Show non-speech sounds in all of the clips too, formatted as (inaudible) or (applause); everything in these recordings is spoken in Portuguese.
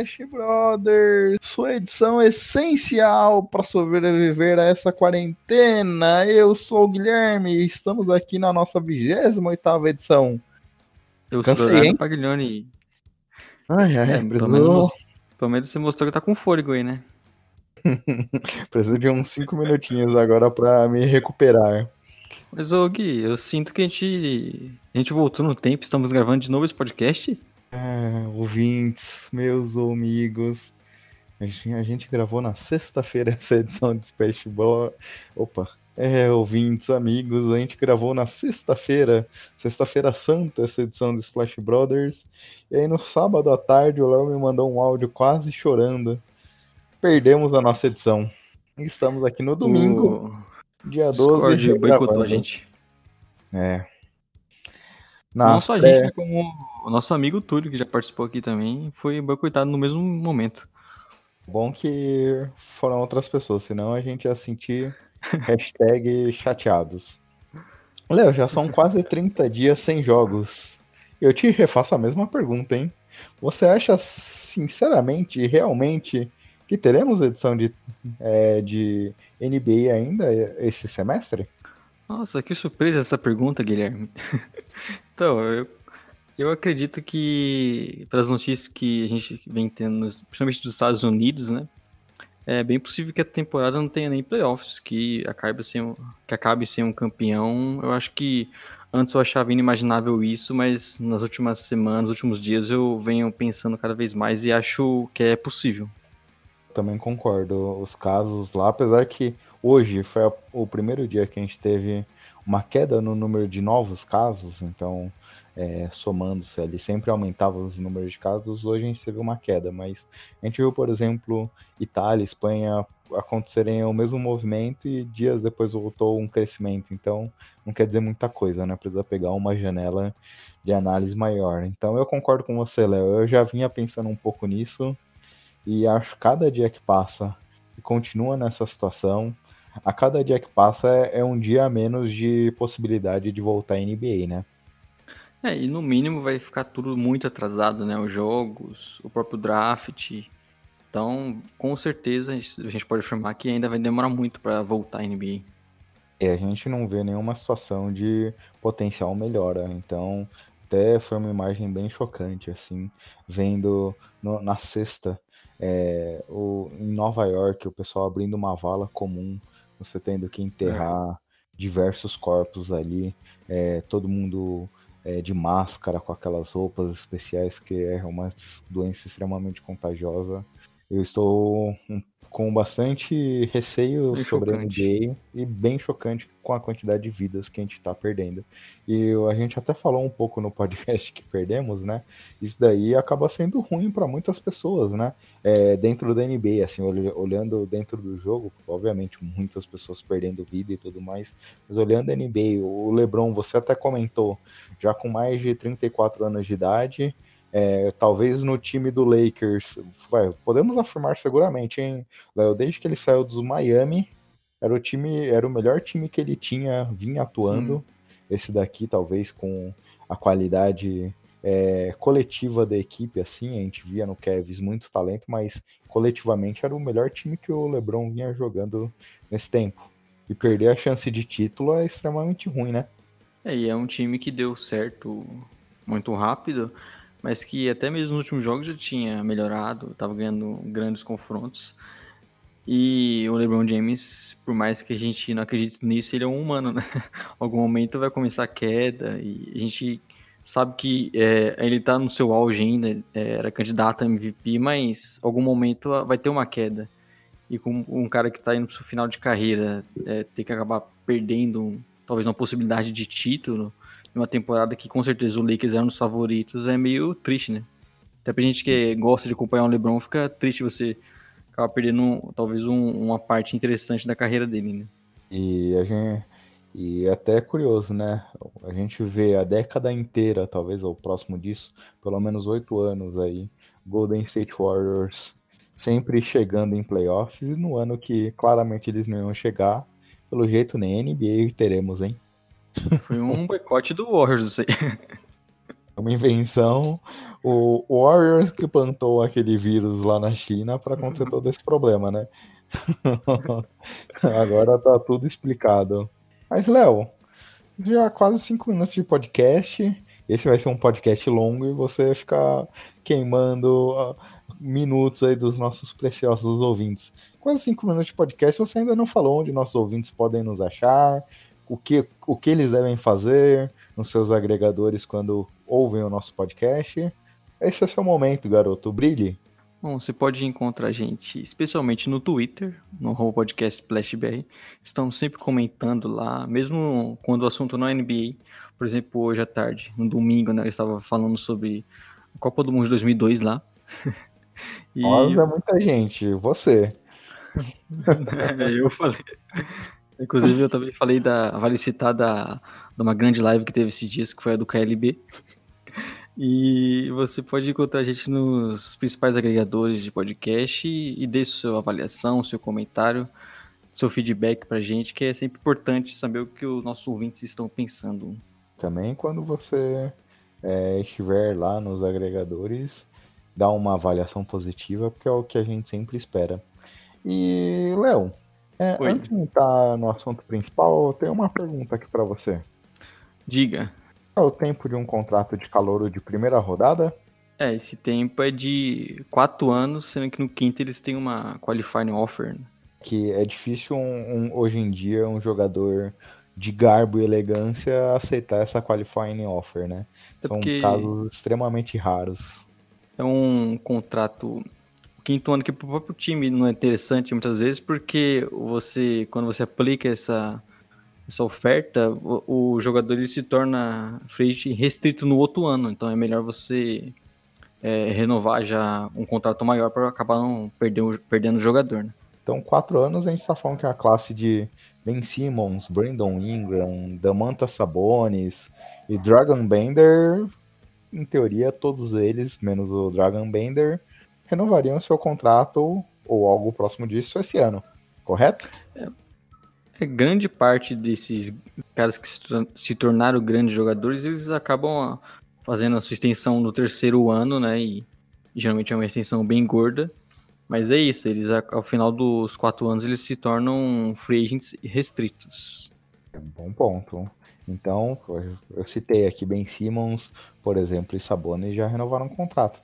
Splash Brothers, sua edição essencial para sobreviver a essa quarentena. Eu sou o Guilherme e estamos aqui na nossa 28 edição. Eu sou o Paglioni. Ai, ai, é, pelo, menos, pelo menos você mostrou que tá com fôlego aí, né? (laughs) Preciso de uns 5 minutinhos agora para me recuperar. Mas, ô Gui, eu sinto que a gente, a gente voltou no tempo, estamos gravando de novo esse podcast. É, ouvintes, meus amigos. A gente, a gente gravou na sexta-feira (laughs) essa edição de Space Ball. Opa, é, ouvintes, amigos, a gente gravou na sexta-feira, sexta-feira santa, essa edição do Splash Brothers. E aí no sábado à tarde o Léo me mandou um áudio quase chorando. Perdemos a nossa edição. Estamos aqui no domingo, o... dia 12. Discord boicotou a gente. É, não só a gente, né, como o nosso amigo Túlio, que já participou aqui também, foi boicotado no mesmo momento. Bom que foram outras pessoas, senão a gente ia sentir (laughs) hashtag chateados. Léo, já são quase 30 dias sem jogos. Eu te refaço a mesma pergunta, hein? Você acha, sinceramente, realmente, que teremos edição de, é, de NBA ainda esse semestre? Nossa, que surpresa essa pergunta, Guilherme. (laughs) então, eu, eu acredito que, pelas notícias que a gente vem tendo, principalmente dos Estados Unidos, né? É bem possível que a temporada não tenha nem playoffs, que acabe sem, que acabe sem um campeão. Eu acho que antes eu achava inimaginável isso, mas nas últimas semanas, nos últimos dias, eu venho pensando cada vez mais e acho que é possível. Também concordo. Os casos lá, apesar que Hoje foi o primeiro dia que a gente teve uma queda no número de novos casos, então é, somando-se ali, sempre aumentava os números de casos, hoje a gente teve uma queda, mas a gente viu, por exemplo, Itália, Espanha acontecerem o mesmo movimento e dias depois voltou um crescimento, então não quer dizer muita coisa, né? Precisa pegar uma janela de análise maior. Então eu concordo com você, Léo, eu já vinha pensando um pouco nisso e acho que cada dia que passa e continua nessa situação, a cada dia que passa é, é um dia a menos de possibilidade de voltar à NBA, né? É, e no mínimo vai ficar tudo muito atrasado, né? Os jogos, o próprio draft. Então, com certeza, a gente pode afirmar que ainda vai demorar muito para voltar à NBA. É, a gente não vê nenhuma situação de potencial melhora. Então, até foi uma imagem bem chocante, assim, vendo no, na sexta, é, o, em Nova York, o pessoal abrindo uma vala comum você tendo que enterrar é. diversos corpos ali, é, todo mundo é, de máscara, com aquelas roupas especiais, que é uma doença extremamente contagiosa. Eu estou um com bastante receio bem sobre chocante. a NBA e bem chocante com a quantidade de vidas que a gente está perdendo. E a gente até falou um pouco no podcast que perdemos, né? Isso daí acaba sendo ruim para muitas pessoas, né? É, dentro da NBA, assim, olhando dentro do jogo, obviamente muitas pessoas perdendo vida e tudo mais, mas olhando a NBA, o LeBron, você até comentou, já com mais de 34 anos de idade, é, talvez no time do Lakers, vai, podemos afirmar seguramente, hein, Léo? Desde que ele saiu do Miami, era o time, era o melhor time que ele tinha, vinha atuando. Sim. Esse daqui, talvez, com a qualidade é, coletiva da equipe, assim, a gente via no Kevs muito talento, mas coletivamente era o melhor time que o LeBron vinha jogando nesse tempo. E perder a chance de título é extremamente ruim, né? É, e é um time que deu certo muito rápido mas que até mesmo nos últimos jogos já tinha melhorado, estava ganhando grandes confrontos. E o LeBron James, por mais que a gente não acredite nisso, ele é um humano, né? (laughs) Algum momento vai começar a queda e a gente sabe que é, ele está no seu auge ainda, é, era candidato a MVP, mas algum momento vai ter uma queda. E com um cara que está indo para o final de carreira, é, ter que acabar perdendo talvez uma possibilidade de título, uma temporada que com certeza o Lakers era um dos favoritos, é meio triste, né? Até pra gente que gosta de acompanhar o LeBron, fica triste você acabar perdendo talvez um, uma parte interessante da carreira dele, né? E a gente e até é curioso, né? A gente vê a década inteira, talvez ou próximo disso, pelo menos oito anos aí, Golden State Warriors sempre chegando em playoffs e no ano que claramente eles não iam chegar, pelo jeito nem NBA teremos, hein? Foi um boicote do Warriors, isso aí. (laughs) uma invenção. O Warriors que plantou aquele vírus lá na China para acontecer todo esse problema, né? (laughs) Agora tá tudo explicado. Mas, Léo, já quase cinco minutos de podcast. Esse vai ser um podcast longo e você ficar queimando uh, minutos aí dos nossos preciosos ouvintes. Quase cinco minutos de podcast, você ainda não falou onde nossos ouvintes podem nos achar, o que, o que eles devem fazer nos seus agregadores quando ouvem o nosso podcast. Esse é o seu momento, garoto. Brilhe. Bom, você pode encontrar a gente especialmente no Twitter, no podcast SplashBR. Estamos sempre comentando lá, mesmo quando o assunto não é NBA. Por exemplo, hoje à tarde, no domingo, né, eu estava falando sobre a Copa do Mundo de 2002 lá. (laughs) e... Nossa, muita gente. Você. (laughs) é, eu falei. Inclusive, eu também falei da. Vale citar da, de uma grande live que teve esses dias, que foi a do KLB. E você pode encontrar a gente nos principais agregadores de podcast e, e dê sua avaliação, seu comentário, seu feedback pra gente, que é sempre importante saber o que os nossos ouvintes estão pensando. Também quando você é, estiver lá nos agregadores, dá uma avaliação positiva, porque é o que a gente sempre espera. E, Léo, é, antes de entrar no assunto principal, eu tenho uma pergunta aqui para você. Diga é o tempo de um contrato de calouro de primeira rodada? É, esse tempo é de quatro anos, sendo que no quinto eles têm uma qualifying offer. Né? Que é difícil um, um, hoje em dia um jogador de garbo e elegância aceitar essa qualifying offer, né? É São casos extremamente raros. É um contrato quinto ano que para o próprio time não é interessante muitas vezes, porque você, quando você aplica essa essa oferta, o, o jogador ele se torna free restrito no outro ano. Então é melhor você é, renovar já um contrato maior para acabar não perder, perdendo o jogador. Né? Então, quatro anos a gente está falando que é a classe de Ben Simmons, Brandon Ingram, Damanta Sabonis e Dragon Bender, em teoria, todos eles, menos o Dragon Bender, renovariam seu contrato ou algo próximo disso esse ano, correto? É, é, grande parte desses caras que se tornaram grandes jogadores, eles acabam ah, fazendo a sua extensão no terceiro ano, né? E, e geralmente é uma extensão bem gorda. Mas é isso, eles ao final dos quatro anos eles se tornam free agents restritos. Bom ponto. Então, eu citei aqui Ben Simmons, por exemplo, e Sabonis já renovaram o contrato.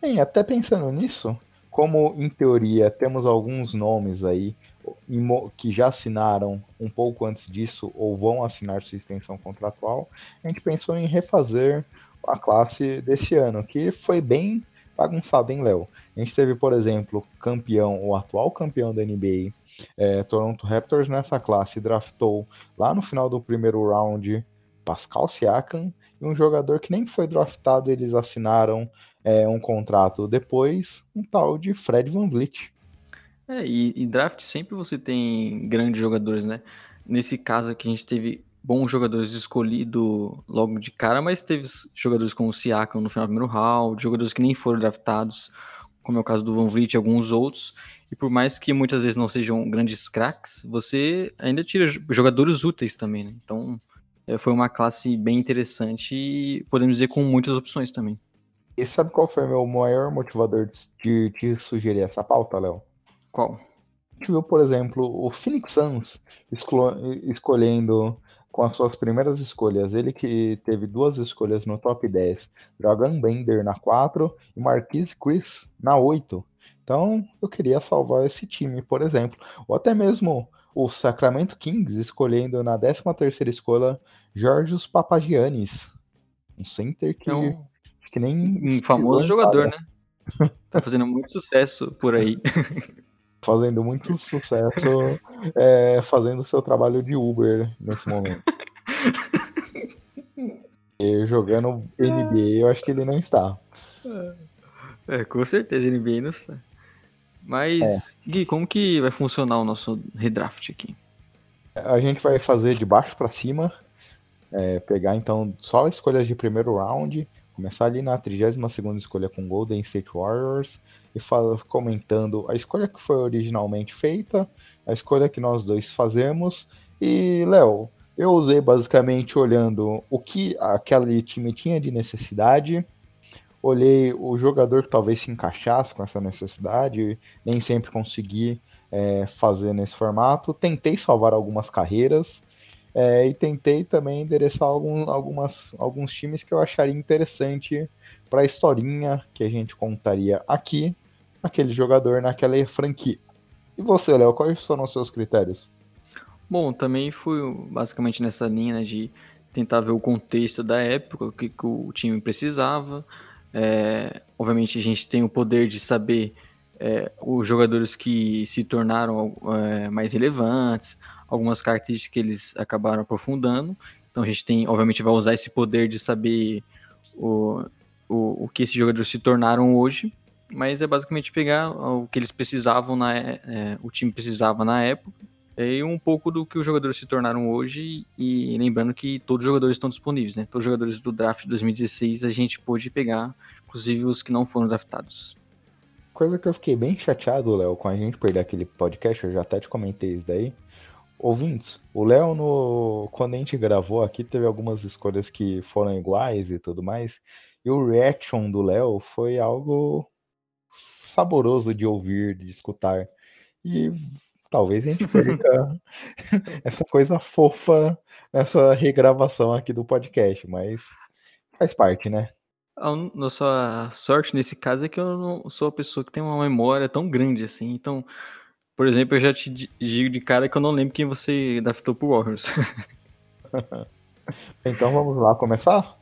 Bem, até pensando nisso, como em teoria temos alguns nomes aí que já assinaram um pouco antes disso ou vão assinar sua extensão contratual, a gente pensou em refazer a classe desse ano, que foi bem bagunçada em Léo. A gente teve, por exemplo, campeão, o atual campeão da NBA, é, Toronto Raptors, nessa classe draftou lá no final do primeiro round Pascal Siakam e um jogador que nem foi draftado, eles assinaram é, um contrato depois, um tal de Fred Van Vliet. É, e, draft sempre você tem grandes jogadores, né? Nesse caso aqui a gente teve bons jogadores escolhidos logo de cara, mas teve jogadores como o Siakam no final do primeiro round, jogadores que nem foram draftados, como é o caso do Van Vliet e alguns outros. E por mais que muitas vezes não sejam grandes craques, você ainda tira jogadores úteis também, né? Então é, foi uma classe bem interessante e podemos dizer com muitas opções também. E sabe qual foi o meu maior motivador de te sugerir essa pauta, Léo? Qual? A gente viu, por exemplo, o Phoenix Suns escolhendo com as suas primeiras escolhas. Ele que teve duas escolhas no top 10. Dragon Bender na 4 e Marquise Chris na 8. Então, eu queria salvar esse time, por exemplo. Ou até mesmo o Sacramento Kings escolhendo na 13ª escolha Georgios Papagiannis. Um center que, é um, que nem... Um famoso jogador, né? Tá fazendo muito sucesso por aí. (laughs) fazendo muito sucesso, é, fazendo seu trabalho de Uber nesse momento. (laughs) e jogando NBA, eu acho que ele não está. É, com certeza, NBA não está. Mas, é. Gui, como que vai funcionar o nosso redraft aqui? A gente vai fazer de baixo para cima, é, pegar então só escolhas de primeiro round, começar ali na 32 segunda escolha com Golden State Warriors, e fala, comentando a escolha que foi originalmente feita, a escolha que nós dois fazemos. E, Léo, Eu usei basicamente olhando o que aquele time tinha de necessidade, olhei o jogador que talvez se encaixasse com essa necessidade, nem sempre consegui é, fazer nesse formato. Tentei salvar algumas carreiras é, e tentei também endereçar algum, algumas, alguns times que eu acharia interessante para a historinha que a gente contaria aqui, aquele jogador naquela franquia. E você, Léo, quais foram os seus critérios? Bom, também fui basicamente nessa linha né, de tentar ver o contexto da época, o que, que o time precisava. É, obviamente a gente tem o poder de saber é, os jogadores que se tornaram é, mais relevantes, algumas características que eles acabaram aprofundando. Então a gente tem, obviamente, vai usar esse poder de saber o, o, o que esses jogadores se tornaram hoje, mas é basicamente pegar o que eles precisavam, na, é, o time precisava na época, e um pouco do que os jogadores se tornaram hoje, e lembrando que todos os jogadores estão disponíveis, né? Todos os jogadores do draft de 2016 a gente pôde pegar, inclusive os que não foram draftados. Coisa que eu fiquei bem chateado, Léo, com a gente perder aquele podcast, eu já até te comentei isso daí. Ouvintes, o Léo, no... quando a gente gravou aqui, teve algumas escolhas que foram iguais e tudo mais. E o reaction do Léo foi algo saboroso de ouvir, de escutar. E talvez a gente perca (laughs) essa coisa fofa nessa regravação aqui do podcast, mas faz parte, né? A nossa sorte nesse caso é que eu não sou a pessoa que tem uma memória tão grande assim. Então, por exemplo, eu já te digo de cara que eu não lembro quem você draftou pro Warriors. (laughs) então vamos lá começar?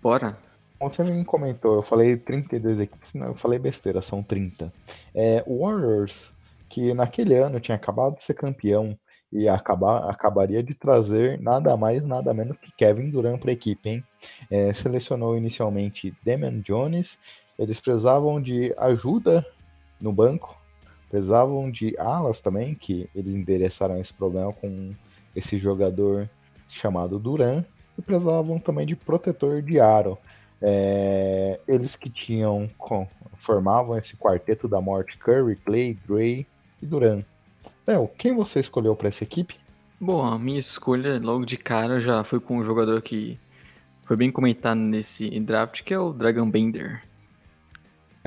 Bora. Você me comentou, eu falei 32 equipes, não, eu falei besteira, são 30. É, o Warriors, que naquele ano tinha acabado de ser campeão e acabar, acabaria de trazer nada mais, nada menos que Kevin Durant para a equipe, hein? É, selecionou inicialmente Damian Jones, eles precisavam de ajuda no banco, precisavam de alas também, que eles endereçaram esse problema com esse jogador chamado Duran, e precisavam também de protetor de aro. É, eles que tinham formavam esse quarteto da morte Curry, Clay, Dre e Duran. Léo, quem você escolheu para essa equipe? Bom, a minha escolha logo de cara já foi com um jogador que foi bem comentado nesse draft, que é o Dragon Bender.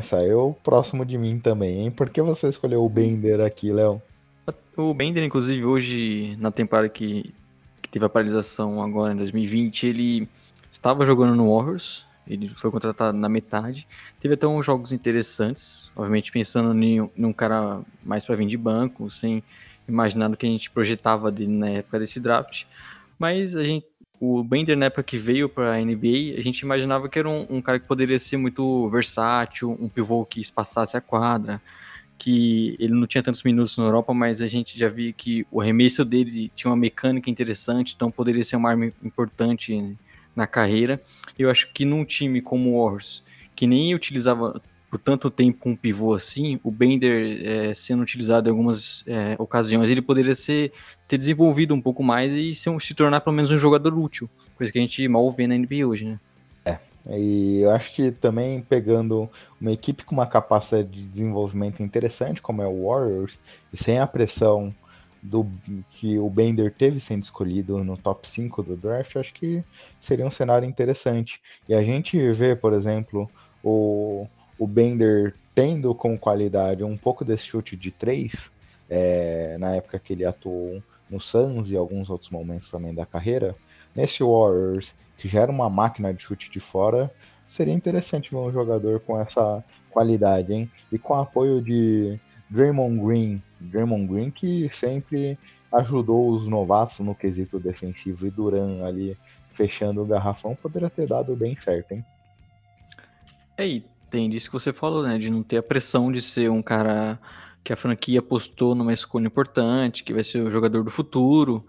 Saiu próximo de mim também, hein? Por que você escolheu o Bender aqui, Léo? O Bender, inclusive, hoje, na temporada que, que teve a paralisação agora em 2020, ele estava jogando no Warriors, ele foi contratado na metade. Teve até uns jogos interessantes, obviamente pensando em, um cara mais para vir de banco, sem imaginar o que a gente projetava dele na época desse draft. Mas a gente, o Bender, na época que veio para a NBA, a gente imaginava que era um, um, cara que poderia ser muito versátil, um pivô que espaçasse a quadra, que ele não tinha tantos minutos na Europa, mas a gente já via que o arremesso dele tinha uma mecânica interessante, então poderia ser uma arma importante. Na carreira. Eu acho que num time como o Warriors, que nem utilizava por tanto tempo um pivô assim, o Bender é, sendo utilizado em algumas é, ocasiões, ele poderia ser, ter desenvolvido um pouco mais e se, se tornar pelo menos um jogador útil, coisa que a gente mal vê na NBA hoje, né? É, e eu acho que também pegando uma equipe com uma capacidade de desenvolvimento interessante, como é o Warriors, e sem a pressão do que o Bender teve sendo escolhido no top 5 do draft, acho que seria um cenário interessante. E a gente vê, por exemplo, o, o Bender tendo como qualidade um pouco desse chute de 3, é, na época que ele atuou no Suns e alguns outros momentos também da carreira, nesse Warriors, que já era uma máquina de chute de fora, seria interessante ver um jogador com essa qualidade, hein? E com apoio de Draymond Green, Draymond Green que sempre ajudou os novatos no quesito defensivo e Duran ali fechando o garrafão poderia ter dado bem certo, hein? É, e tem disso que você falou, né? De não ter a pressão de ser um cara que a franquia apostou numa escolha importante, que vai ser o jogador do futuro.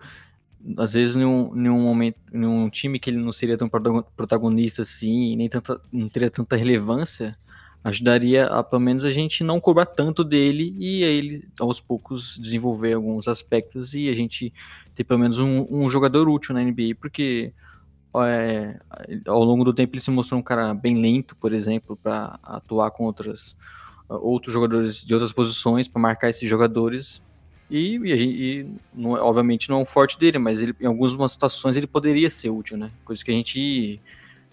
Às vezes, em um, momento, em um time que ele não seria tão protagonista assim, nem tanta, não teria tanta relevância, ajudaria a pelo menos a gente não cobrar tanto dele e ele aos poucos desenvolver alguns aspectos e a gente ter pelo menos um, um jogador útil na NBA, porque é, ao longo do tempo ele se mostrou um cara bem lento, por exemplo, para atuar com outras, outros jogadores de outras posições, para marcar esses jogadores. E, e, e não, obviamente não é um forte dele, mas ele, em algumas situações ele poderia ser útil, né? Coisa que a gente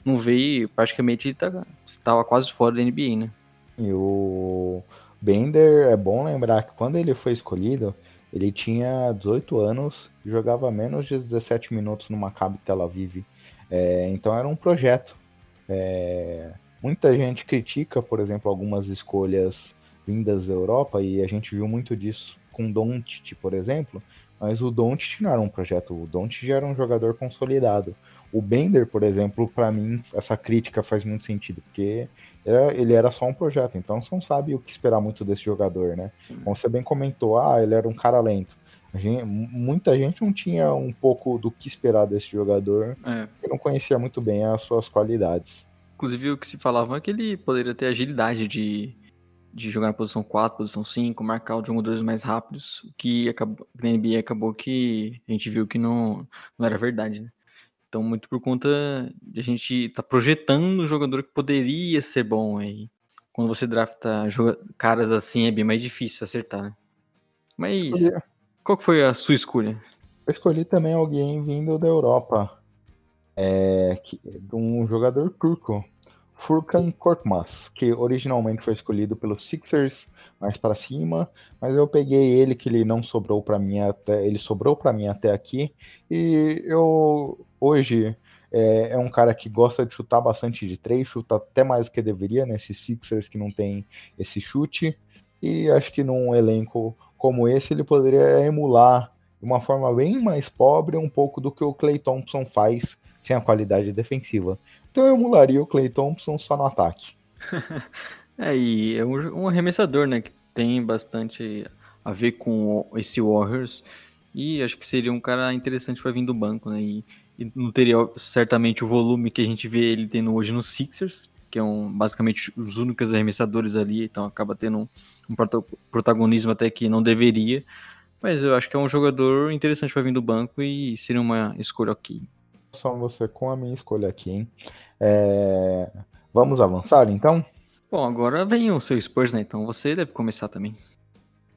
não vê e praticamente ele tá, tava quase fora da NBA, né? E o Bender, é bom lembrar que quando ele foi escolhido, ele tinha 18 anos, jogava menos de 17 minutos no Maccabi Tel Aviv. É, então era um projeto. É, muita gente critica, por exemplo, algumas escolhas vindas da Europa, e a gente viu muito disso com Doncic, por exemplo, mas o Doncic não era um projeto, o Doncic já era um jogador consolidado. O Bender, por exemplo, para mim, essa crítica faz muito sentido, porque ele era só um projeto, então você não sabe o que esperar muito desse jogador, né? Como você bem comentou, ah, ele era um cara lento. Gente, muita gente não tinha um pouco do que esperar desse jogador, é. não conhecia muito bem as suas qualidades. Inclusive, o que se falava é que ele poderia ter agilidade de, de jogar na posição 4, posição 5, marcar os jogadores mais rápidos, o que acabou, na NBA acabou que a gente viu que não, não era verdade, né? Então, muito por conta de a gente estar tá projetando um jogador que poderia ser bom aí. Quando você drafta caras assim, é bem mais difícil acertar, né? Mas, qual que foi a sua escolha? Eu escolhi também alguém vindo da Europa. É, que, de um jogador turco, Furkan Korkmaz, que originalmente foi escolhido pelos Sixers mais para cima, mas eu peguei ele que ele não sobrou para mim até, ele sobrou para mim até aqui e eu hoje é, é, um cara que gosta de chutar bastante de três, chuta até mais do que deveria nesses Sixers que não tem esse chute e acho que num elenco como esse ele poderia emular de uma forma bem mais pobre um pouco do que o Clay Thompson faz sem a qualidade defensiva. Então eu emularia o Clay Thompson só no ataque. (laughs) é, e é um, um, arremessador, né? Que tem bastante a ver com esse Warriors. E acho que seria um cara interessante para vir do banco, né? E, e, não teria certamente o volume que a gente vê ele tendo hoje no Sixers, que é um, basicamente os únicos arremessadores ali, então acaba tendo um, um protagonismo até que não deveria. Mas eu acho que é um jogador interessante para vir do banco e seria uma escolha ok. Só você com a minha escolha aqui, hein? É... Vamos avançar então? Bom, agora vem o seu Spurs, né? Então você deve começar também.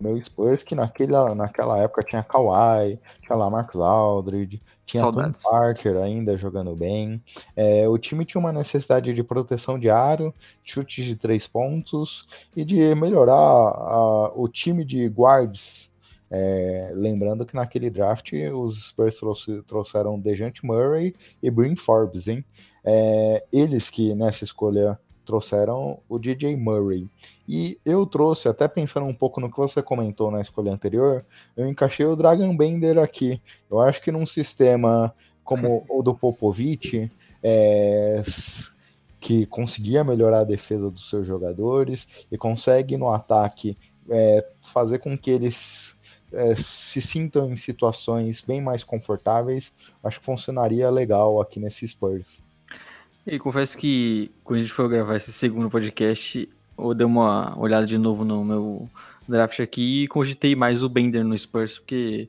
Meu Spurs, que naquela, naquela época tinha Kawhi, tinha lá Marcus Aldridge, tinha Saudades. Tony Parker ainda jogando bem. É, o time tinha uma necessidade de proteção de aro, chutes de três pontos e de melhorar a, o time de guards. É, lembrando que naquele draft os Spurs trouxeram Dejante Murray e Bryn Forbes, hein? É, eles que nessa escolha trouxeram o DJ Murray. E eu trouxe, até pensando um pouco no que você comentou na escolha anterior, eu encaixei o Dragon Bender aqui. Eu acho que num sistema como o do Popovich, é, que conseguia melhorar a defesa dos seus jogadores e consegue no ataque é, fazer com que eles é, se sintam em situações bem mais confortáveis, acho que funcionaria legal aqui nesse Spurs. E confesso que quando a gente for gravar esse segundo podcast, eu dei uma olhada de novo no meu draft aqui e cogitei mais o Bender no Spurs, porque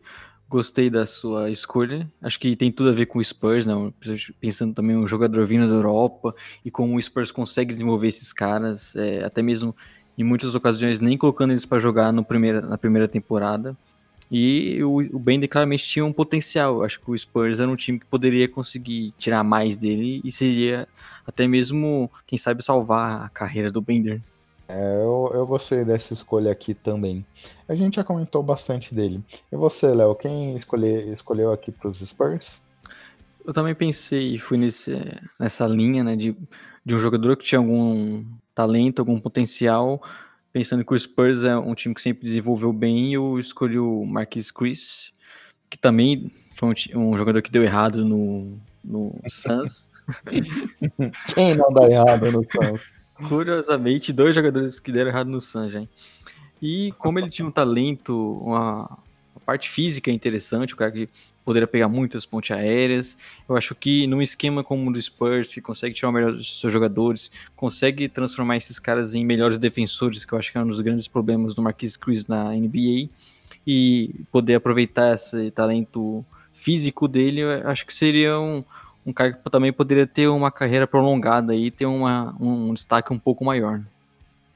gostei da sua escolha. Acho que tem tudo a ver com o Spurs, né? Pensando também um jogador vindo da Europa e como o Spurs consegue desenvolver esses caras, é, até mesmo em muitas ocasiões nem colocando eles para jogar no primeira, na primeira temporada. E o, o Bender claramente tinha um potencial. Acho que o Spurs era um time que poderia conseguir tirar mais dele e seria até mesmo, quem sabe, salvar a carreira do Bender. É, eu, eu gostei dessa escolha aqui também. A gente já comentou bastante dele. E você, Léo, quem escolhe, escolheu aqui para os Spurs? Eu também pensei, fui nesse, nessa linha né, de, de um jogador que tinha algum talento, algum potencial, pensando que o Spurs é um time que sempre desenvolveu bem, eu escolhi o Marquis Chris, que também foi um, um, jogador que deu errado no, no Suns. (laughs) Quem não dá errado no Suns? Curiosamente, dois jogadores que deram errado no Suns, hein? E como ele tinha um talento, uma, uma parte física interessante, o cara que poderia pegar muitas pontes aéreas. Eu acho que num esquema como o do Spurs, que consegue tirar o melhor dos seus jogadores, consegue transformar esses caras em melhores defensores, que eu acho que é um dos grandes problemas do Marquis Chris na NBA, e poder aproveitar esse talento físico dele, eu acho que seria um, um cara que também poderia ter uma carreira prolongada e ter uma, um destaque um pouco maior.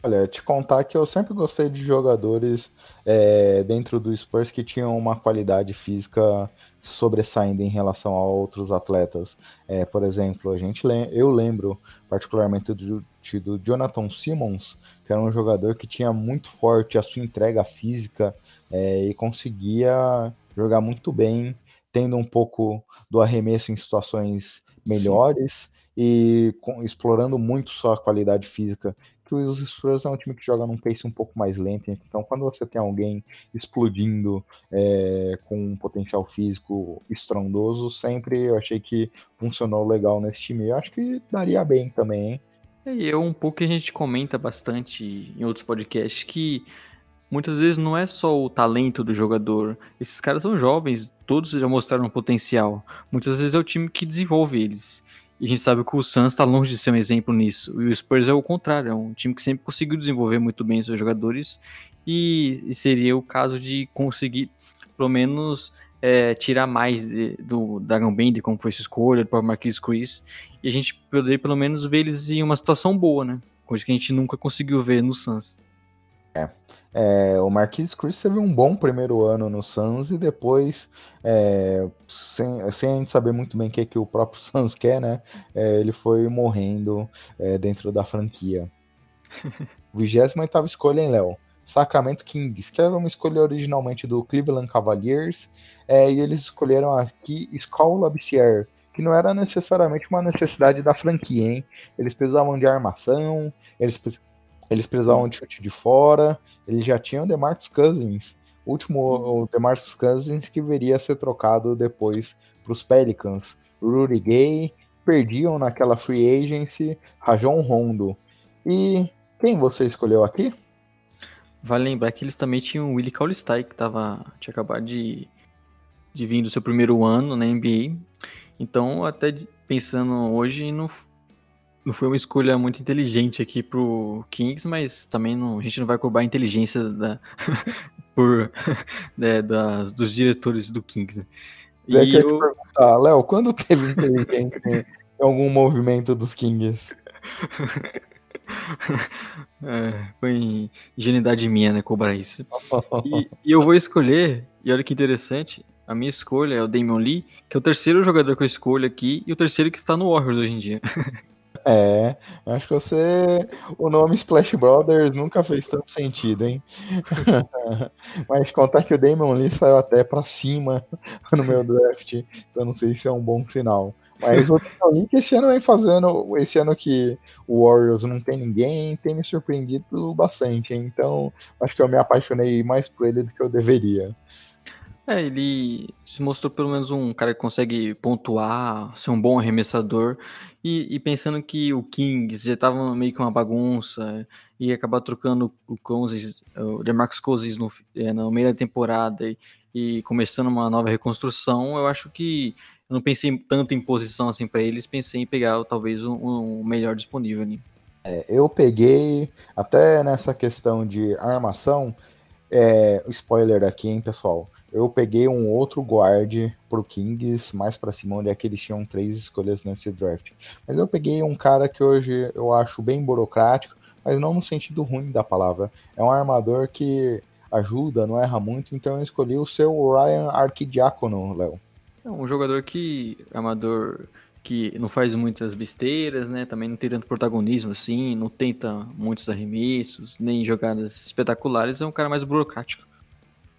Olha, te contar que eu sempre gostei de jogadores é, dentro do Spurs que tinham uma qualidade física sobressaindo em relação a outros atletas. É, por exemplo, a gente eu lembro particularmente do, do Jonathan Simmons, que era um jogador que tinha muito forte a sua entrega física é, e conseguia jogar muito bem, tendo um pouco do arremesso em situações melhores. Sim e com, explorando muito só a qualidade física. Que os Spurs é um time que joga num pace um pouco mais lento, então quando você tem alguém explodindo é, com um potencial físico estrondoso, sempre eu achei que funcionou legal nesse time. Eu acho que daria bem também? É, é um pouco que a gente comenta bastante em outros podcasts que muitas vezes não é só o talento do jogador. Esses caras são jovens, todos já mostraram potencial. Muitas vezes é o time que desenvolve eles. E a gente sabe que o Suns está longe de ser um exemplo nisso. E o Spurs é o contrário, é um time que sempre conseguiu desenvolver muito bem seus jogadores. E, e seria o caso de conseguir, pelo menos, é, tirar mais de, do Dragon Bender, como foi sua escolha, do próprio Marquis Chris. E a gente poder, pelo menos, ver eles em uma situação boa, né? Coisa que a gente nunca conseguiu ver no Suns. É. O Marquis Chris teve um bom primeiro ano no Suns e depois, é, sem, sem a gente saber muito bem o que, é que o próprio (laughs) Suns quer, né? É, ele foi morrendo é, dentro da franquia. (laughs) 28 escolha, hein, Léo? Sacramento Kings, que era uma escolha originalmente do Cleveland Cavaliers, e eles escolheram aqui Escola Bissier, que não era necessariamente uma necessidade da franquia, hein? Eles precisavam de armação, eles eles precisavam de chute de fora, eles já tinham o DeMarcus Cousins, o último o DeMarcus Cousins que viria a ser trocado depois para os Pelicans. Rudy Gay, perdiam naquela free agency Rajon Rondo. E quem você escolheu aqui? Vale lembrar que eles também tinham o Willie Cauley-Stein, que tava, tinha acabado de, de vir do seu primeiro ano na NBA. Então, até pensando hoje, não, não foi uma escolha muito inteligente aqui pro Kings, mas também não, a gente não vai cobrar a inteligência da, (laughs) por, (laughs) né, das, dos diretores do Kings. Né? E eu... te perguntar, Léo, quando teve inteligência em algum movimento dos Kings? (laughs) É, foi ingenuidade minha, né, cobrar isso. E, e, eu vou escolher, e olha que interessante, a minha escolha é o Damian Lee, que é o terceiro jogador que eu escolho aqui, e o terceiro que está no Warriors hoje em dia. É, acho que você. O nome Splash Brothers nunca fez tanto sentido, hein? (laughs) Mas contar que o Damon Lee saiu até pra cima no meu draft, então não sei se é um bom sinal. Mas o que esse ano vem fazendo. Esse ano que o Warriors não tem ninguém, tem me surpreendido bastante? Então acho que eu me apaixonei mais por ele do que eu deveria. É, ele se mostrou pelo menos um cara que consegue pontuar, ser um bom arremessador. E, e pensando que o Kings já estava meio que uma bagunça, e acabar trocando o Cousins, o DeMarcus Cousins no, é, no meio da temporada e, e, começando uma nova reconstrução, eu acho que eu não pensei tanto em posição assim para eles, pensei em pegar talvez um, um melhor disponível ali. É, eu peguei, até nessa questão de armação, é, spoiler aqui, hein, pessoal eu peguei um outro guard pro Kings, mais para cima, onde é que eles tinham três escolhas nesse draft. Mas eu peguei um cara que hoje eu acho bem burocrático, mas não no sentido ruim da palavra. É um armador que ajuda, não erra muito, então eu escolhi o seu Ryan Arquidiácono, Léo. É um jogador que, armador que não faz muitas besteiras, né? Também não tem tanto protagonismo assim, não tenta muitos arremessos, nem jogadas espetaculares, é um cara mais burocrático.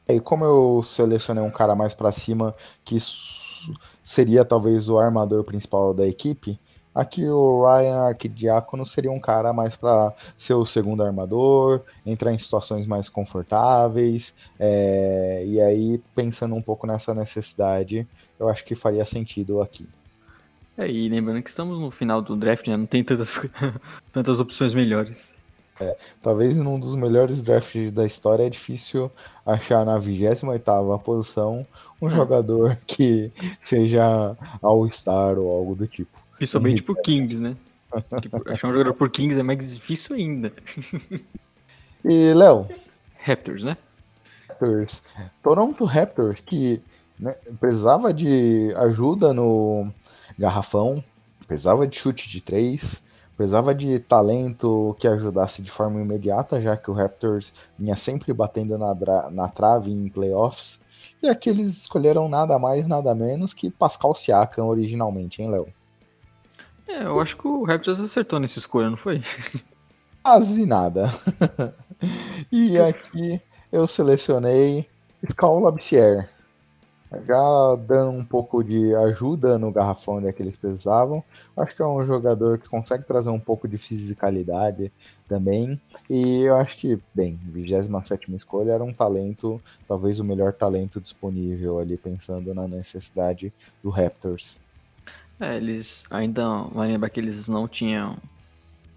E como eu selecionei um cara mais para cima, que seria talvez o armador principal da equipe, aqui o Ryan Arquidiácono seria um cara mais para ser o segundo armador, entrar em situações mais confortáveis, é, e aí pensando um pouco nessa necessidade, eu acho que faria sentido aqui. É, e lembrando que estamos no final do draft, né? Não tem tantas, (laughs) tantas opções melhores. É, talvez num dos melhores drafts da história é difícil achar na 28ª posição um hum. jogador (laughs) que seja All-Star ou algo do tipo. Principalmente por Kings, né? tipo, achar um jogador por Kings é mais difícil ainda. e, Léo? Raptors, né? Raptors. Toronto Raptors, que né, precisava de ajuda no garrafão, precisava de chute de três, Precisava de talento que ajudasse de forma imediata, já que o Raptors vinha sempre batendo na, na trave em playoffs. E aqui eles escolheram nada mais, nada menos que Pascal Siakam originalmente, hein, Léo? É, eu acho que o Raptors acertou nessa escolha, não foi? (laughs) Quase nada. (laughs) e aqui eu selecionei Scal Labissière já dando um pouco de ajuda no garrafão onde é que eles precisavam. Acho que é um jogador que consegue trazer um pouco de fisicalidade também. E eu acho que, bem, 27 escolha era um talento, talvez o melhor talento disponível ali, pensando na necessidade do Raptors. É, eles ainda vai lembrar que eles não tinham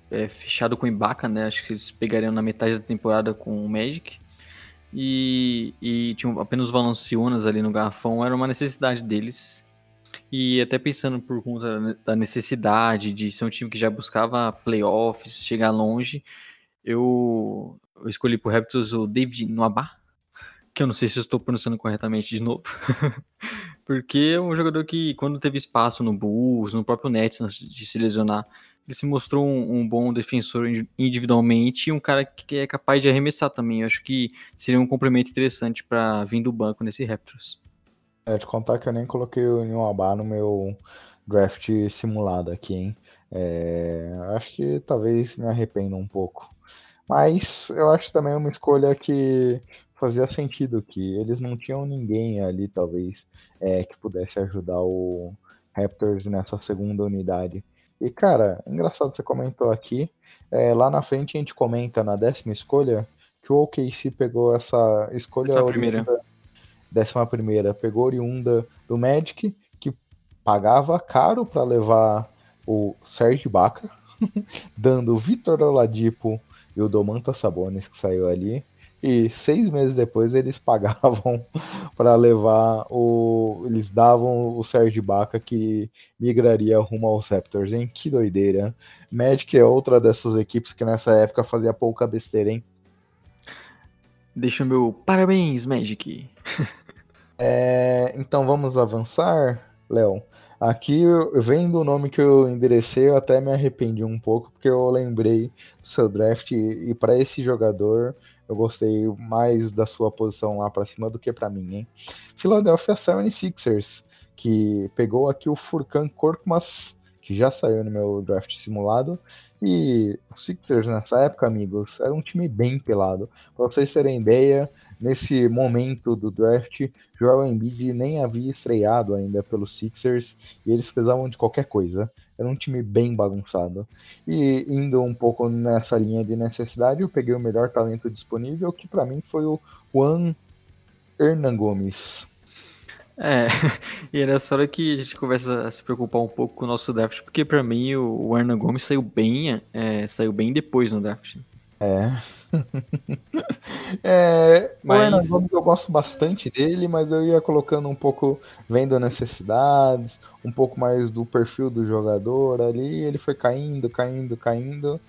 é, fechado com o Ibaka, né? Acho que eles pegariam na metade da temporada com o Magic e, e tinham apenas Valanciunas ali no garrafão, era uma necessidade deles. E até pensando por conta da necessidade de ser um time que já buscava playoffs, chegar longe, eu, eu escolhi pro Raptors o David Noabá, que eu não sei se eu estou pronunciando corretamente de novo. (laughs) Porque é um jogador que, quando teve espaço no Bulls, no próprio Nets, antes de se lesionar, ele se mostrou um, um, bom defensor individualmente e um cara que é capaz de arremessar também. Eu acho que seria um complemento interessante para vir do banco nesse Raptors. É, te contar que eu nem coloquei o Nwaba no meu draft simulado aqui, hein? É, acho que talvez me arrependa um pouco. Mas eu acho também uma escolha que fazia sentido, que eles não tinham ninguém ali, talvez, é, que pudesse ajudar o Raptors nessa segunda unidade. E, cara, engraçado você comentou aqui. É, lá na frente a gente comenta na décima escolha que o OKC pegou essa escolha décima primeira. décima primeira, pegou oriunda do Magic, que pagava caro para levar o Serge Baca, (laughs) dando o Vitor Oladipo e o Domantas Sabonis que saiu ali. E seis meses depois eles (laughs) pagavam para levar o. Eles davam o Sérgio Baca que migraria rumo aos Raptors, hein? Que doideira. Magic é outra dessas equipes que nessa época fazia pouca besteira, hein? Deixa meu parabéns, Magic. (laughs) é, então vamos avançar, Léo. Aqui, vendo o nome que eu enderecei, eu até me arrependi um pouco, porque eu lembrei do seu draft e, e para esse jogador eu gostei mais da sua posição lá para cima do que para mim, hein? Philadelphia 76ers, que pegou aqui o Furkan Korkmaz, que já saiu no meu draft simulado. E os Sixers nessa época, amigos, era um time bem pelado. Para vocês terem ideia, nesse momento do draft, Joel Embiid nem havia estreado ainda pelos Sixers e eles precisavam de qualquer coisa. Era um time bem bagunçado. E indo um pouco nessa linha de necessidade, eu peguei o melhor talento disponível, que para mim foi o Juan Hernan Gomes. É, (laughs) e é nessa hora que a gente começa a se preocupar um pouco com o nosso draft, porque para mim o, Hernan Gomes saiu bem, é, saiu bem depois no draft. É. (laughs) é mas... O eu gosto bastante dele, mas eu ia colocando um pouco, vendo necessidades, um pouco mais do perfil do jogador ali. Ele foi caindo, caindo, caindo,